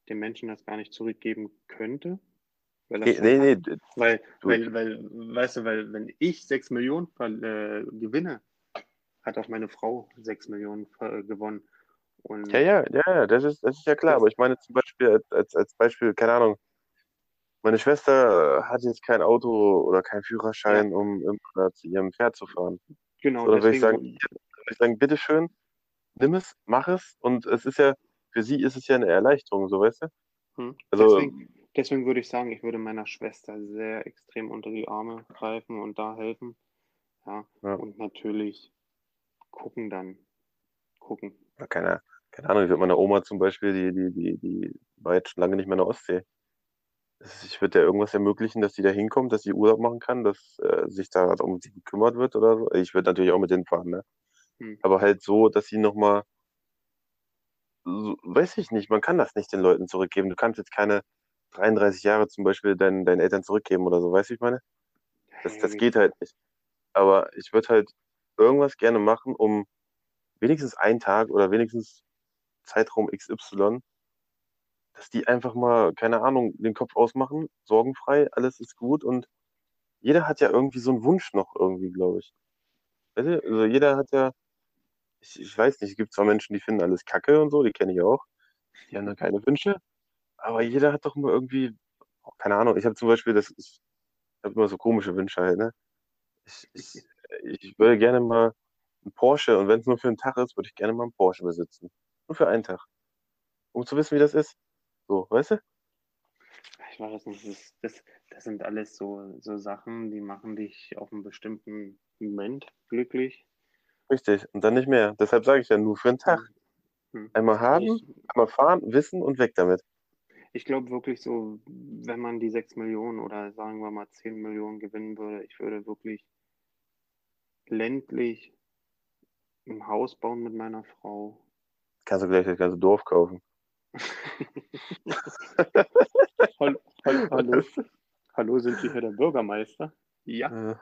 dem Menschen das gar nicht zurückgeben könnte. Weil er nee, nee, hat. nee, Weil, Du- weil, weil, weißt du, weil wenn ich sechs Millionen äh, gewinne hat auch meine Frau 6 Millionen äh, gewonnen. Und Ja, ja, ja, ja, das ist, das ist ja klar. Aber ich meine zum Beispiel als, als, Beispiel, keine Ahnung, meine Schwester hat jetzt kein Auto oder keinen Führerschein, um immer zu ihrem Pferd zu fahren. genau, So, dann würde ich sagen, würde ich sagen, bitteschön, nimm es, mach es. Und es ist ja, für sie ist es ja eine Erleichterung, so weißt du? hm, Also- deswegen, deswegen würde ich sagen, ich würde meiner Schwester sehr extrem unter die Arme greifen und da helfen. Ja, Ja. und natürlich gucken dann. Gucken. Ja, keine, keine Ahnung, ich würde meiner Oma zum Beispiel, die, die, die, die war jetzt schon lange nicht mehr in der Ostsee. Ich würde ja irgendwas ermöglichen, dass die da hinkommt, dass sie Urlaub machen kann, dass äh, sich da um sie gekümmert wird oder so. Ich würde natürlich auch mit denen fahren, ne? Hm. Aber halt so, dass sie nochmal, so, weiß ich nicht, man kann das nicht den Leuten zurückgeben. Du kannst jetzt keine 33 Jahre zum Beispiel deinen, deinen Eltern zurückgeben oder so, weißt du, ich meine? Das, das Hey, geht halt nicht. Aber ich würde halt irgendwas gerne machen, um wenigstens einen Tag oder wenigstens Zeitraum XY, dass die einfach mal, keine Ahnung, den Kopf ausmachen, sorgenfrei, alles ist gut und jeder hat ja irgendwie so einen Wunsch noch irgendwie, glaube ich. Weißt du, also jeder hat ja, ich, ich weiß nicht, es gibt zwar Menschen, die finden alles Kacke und so, die kenne ich auch, die haben dann keine Wünsche, aber jeder hat doch mal irgendwie, keine Ahnung, ich habe zum Beispiel, das ich habe immer so komische Wünsche halt, ne? Ich, ich, [laughs] ich würde gerne mal einen Porsche und wenn es nur für einen Tag ist, würde ich gerne mal einen Porsche besitzen. Nur für einen Tag. Um zu wissen, wie das ist. So, weißt du? Ich weiß nicht, das, das, das sind alles so, so Sachen, die machen dich auf einen bestimmten Moment glücklich. Richtig. Und dann nicht mehr. Deshalb sage ich ja nur für einen Tag. Hm. Einmal haben, Ich, einmal fahren, wissen und weg damit. ich glaube wirklich so, wenn man die 6 Millionen oder sagen wir mal 10 Millionen gewinnen würde, ich würde wirklich ländlich ein Haus bauen mit meiner Frau. Kannst du gleich das ganze Dorf kaufen. [laughs] Hallo, hallo, hallo, hallo, sind Sie hier der Bürgermeister? Ja,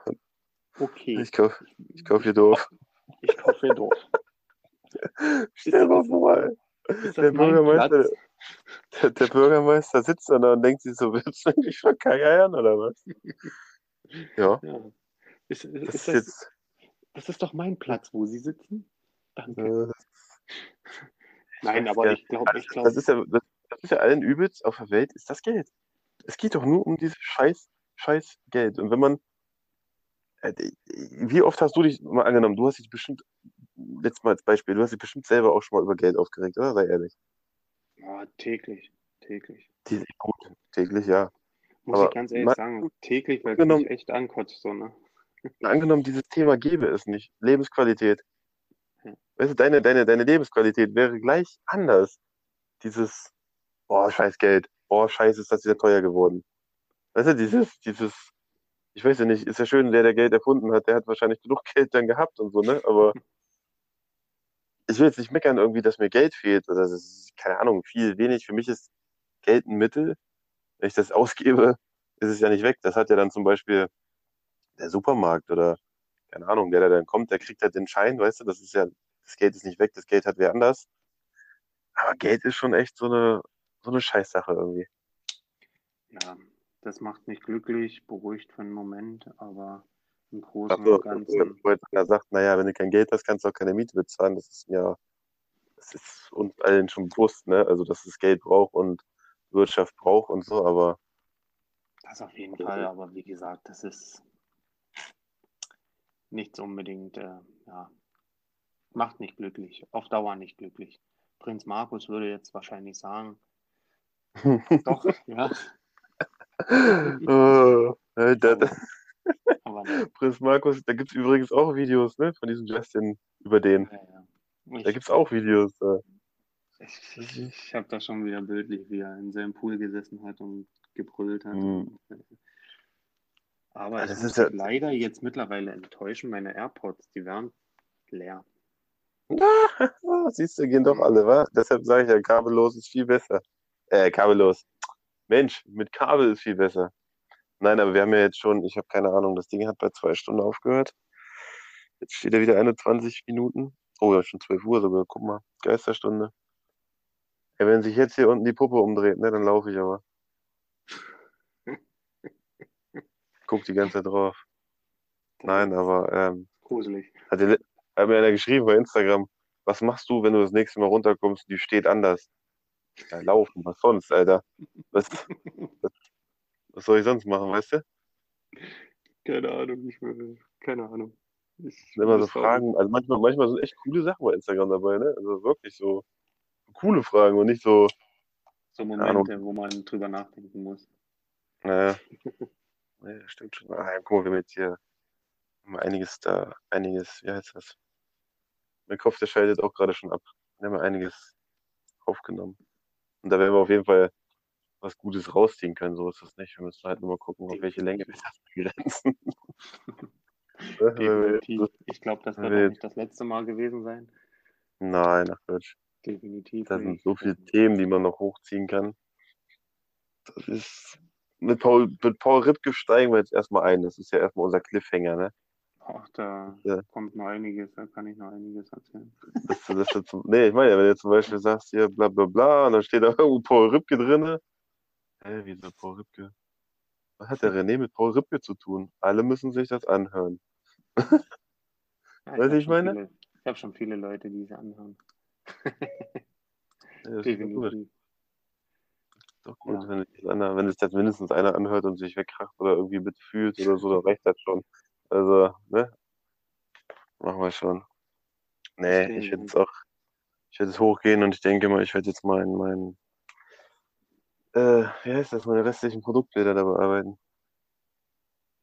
okay. Ich kaufe ich kauf hier Dorf. Ich kaufe hier Dorf. [laughs] Stell mal vor, der Bürgermeister, der, der Bürgermeister sitzt da und denkt sich so, [laughs] willst du mich verkeiern oder was? Ja, Ja. Ist, ist, das ist das, das ist doch mein Platz, wo Sie sitzen. Danke. Nein, aber gar ich glaube, ich Das glaube, ist ja, das, das ist ja allen übelst auf der Welt, ist das Geld. Es geht doch nur um dieses scheiß, scheiß Geld. Und wenn man, äh, wie oft hast du dich mal angenommen, du hast dich bestimmt, letztes Mal als Beispiel, du hast dich bestimmt selber auch schon mal über Geld aufgeregt, oder? Sei ehrlich. ja, täglich, täglich. Die, gut, täglich, ja. Muss Aber ich ganz ehrlich man- sagen, täglich, weil es mich echt ankotzt, so, ne? Angenommen, dieses Thema gäbe es nicht. Lebensqualität. Weißt du, deine, deine, deine Lebensqualität wäre gleich anders. Dieses, boah, scheiß Geld. Boah, scheiße, ist das wieder teuer geworden. Weißt du, dieses, dieses, ich weiß ja nicht, ist ja schön, der, der Geld erfunden hat, der hat wahrscheinlich genug [laughs] Geld dann gehabt und so, ne? Aber [laughs] ich will jetzt nicht meckern irgendwie, dass mir Geld fehlt oder das ist, keine Ahnung, viel, wenig. Für mich ist Geld ein Mittel. Wenn ich das [laughs] ausgebe, ist es ja nicht weg. Das hat ja dann zum Beispiel der Supermarkt oder keine Ahnung, der, der dann kommt, der kriegt halt den Schein, weißt du, das ist ja, das Geld ist nicht weg, das Geld hat wer anders. Aber Geld ist schon echt so eine, so eine Scheißsache irgendwie. Ja, das macht mich glücklich, beruhigt für einen Moment, aber im Großen und Ganzen, weil einer sagt, naja, wenn du kein Geld hast, kannst du auch keine Miete bezahlen. Das ist ja, das ist uns allen schon bewusst, ne? Also, dass es Geld braucht und Wirtschaft braucht und so, aber das auf jeden Fall, aber wie gesagt, das ist nichts unbedingt, äh, ja, macht nicht glücklich, auf Dauer nicht glücklich. Prinz Markus würde jetzt wahrscheinlich sagen, [laughs] doch, ja, äh, äh, da, da, aber [laughs] nein, Prinz Markus, da gibt es übrigens auch Videos, ne, von diesem Justin über den. ja, ja. Da Ich, gibt es auch Videos. Äh. ich, ich, ich habe da schon wieder bildlich, wie er in seinem Pool gesessen hat und gebrüllt hat. Mhm. Aber das muss ist ja- leider jetzt mittlerweile enttäuschen, meine AirPods, die werden leer. Ah, [laughs] siehst du, gehen doch alle, wa? Deshalb sage ich ja, kabellos ist viel besser. Äh, kabellos. Mensch, mit Kabel ist viel besser. Nein, aber wir haben ja jetzt schon, ich habe keine Ahnung, das Ding hat bei zwei Stunden aufgehört. Jetzt steht er wieder 21 Minuten. Oh, ja, schon 12 Uhr sogar. Guck mal, Geisterstunde. Ja, wenn sich jetzt hier unten die Puppe umdreht, ne, dann laufe ich aber. Guck die ganze Zeit drauf. Nein, aber ähm, Gruselig. hat der, Hat mir einer geschrieben bei Instagram, was machst du, wenn du das nächste Mal runterkommst und die steht anders? Ja, laufen, was sonst, Alter? Was, was, was soll ich sonst machen, weißt du? Keine Ahnung, ich will, keine Ahnung. Ich, immer so Fragen, also manchmal, manchmal sind echt coole Sachen bei Instagram dabei, ne? Also wirklich so coole Fragen und nicht so, So. Momente, wo man drüber nachdenken muss. naja. Nee, stimmt schon. Ah, ja, guck mal, wir haben jetzt hier haben einiges da, einiges, wie heißt das? Mein Kopf, der schaltet auch gerade schon ab. Wir haben einiges aufgenommen. Und da werden wir auf jeden Fall was Gutes rausziehen können, so ist das nicht. Wir müssen halt nur mal gucken, auf welche Länge wir das begrenzen. [laughs] Ne? Definitiv. Ich glaube, das wird wir auch nicht das letzte Mal gewesen sein. Nein, ach Quatsch. Definitiv. Da sind so viele Themen, die man noch hochziehen kann. Das ist. Mit Paul, mit Paul Ripke steigen wir jetzt erstmal ein. Das ist ja erstmal unser Cliffhanger, ne? Ach, da Ja. kommt noch einiges, da kann ich noch einiges erzählen. [laughs] Das, das, zum- nee, ich meine, wenn du zum Beispiel sagst, hier bla bla bla, und dann steht da irgendwo Paul Ripke drin. Hä, wieso Paul Ripke? Was hat der René mit Paul Ripke zu tun? Alle müssen sich das anhören. [laughs] Ja, Weißt du, ich meine? Viele, ich habe schon viele Leute, die sie anhören. Ja, das [laughs] ist doch gut. Definitiv. Doch gut, Ja. wenn, sich einer, wenn sich das mindestens einer anhört und sich wegkracht oder irgendwie mitfühlt oder so, dann reicht das schon. Also, ne? Machen wir schon. Nee, Verstehe, ich werde jetzt auch, ich werde jetzt hochgehen und ich denke mal, ich werde jetzt mein, mein, äh, wie heißt das, meine restlichen Produktbilder da bearbeiten.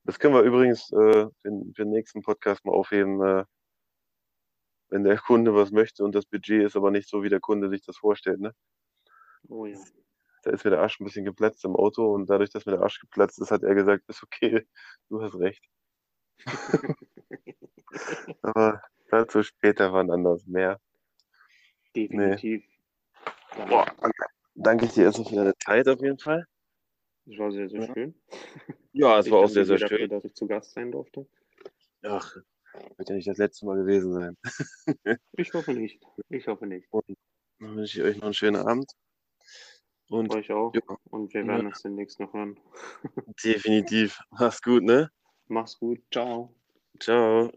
Das können wir übrigens äh, für, für den nächsten Podcast mal aufheben, äh, wenn der Kunde was möchte und das Budget ist aber nicht so, wie der Kunde sich das vorstellt, ne? Oh ja. Da ist mir der Arsch ein bisschen geplatzt im Auto und dadurch, dass mir der Arsch geplatzt ist, hat er gesagt, ist okay, du hast recht. [laughs] Aber dazu später wann anders mehr. Definitiv. Ja, Boah, danke, ich dir erstmal für deine Zeit auf jeden Fall. Das war sehr, sehr Ja. schön. Ja, es Ich war auch sehr, sehr dir dafür, schön. dass ich zu Gast sein durfte. Ach, wird ja nicht das letzte Mal gewesen sein. Ich hoffe nicht. Ich hoffe nicht. [laughs] Dann wünsche ich euch noch einen schönen Abend. Und Euch auch. ja, Und wir werden uns demnächst noch hören. [laughs] definitiv. Mach's gut, ne? Mach's gut. Ciao. Ciao.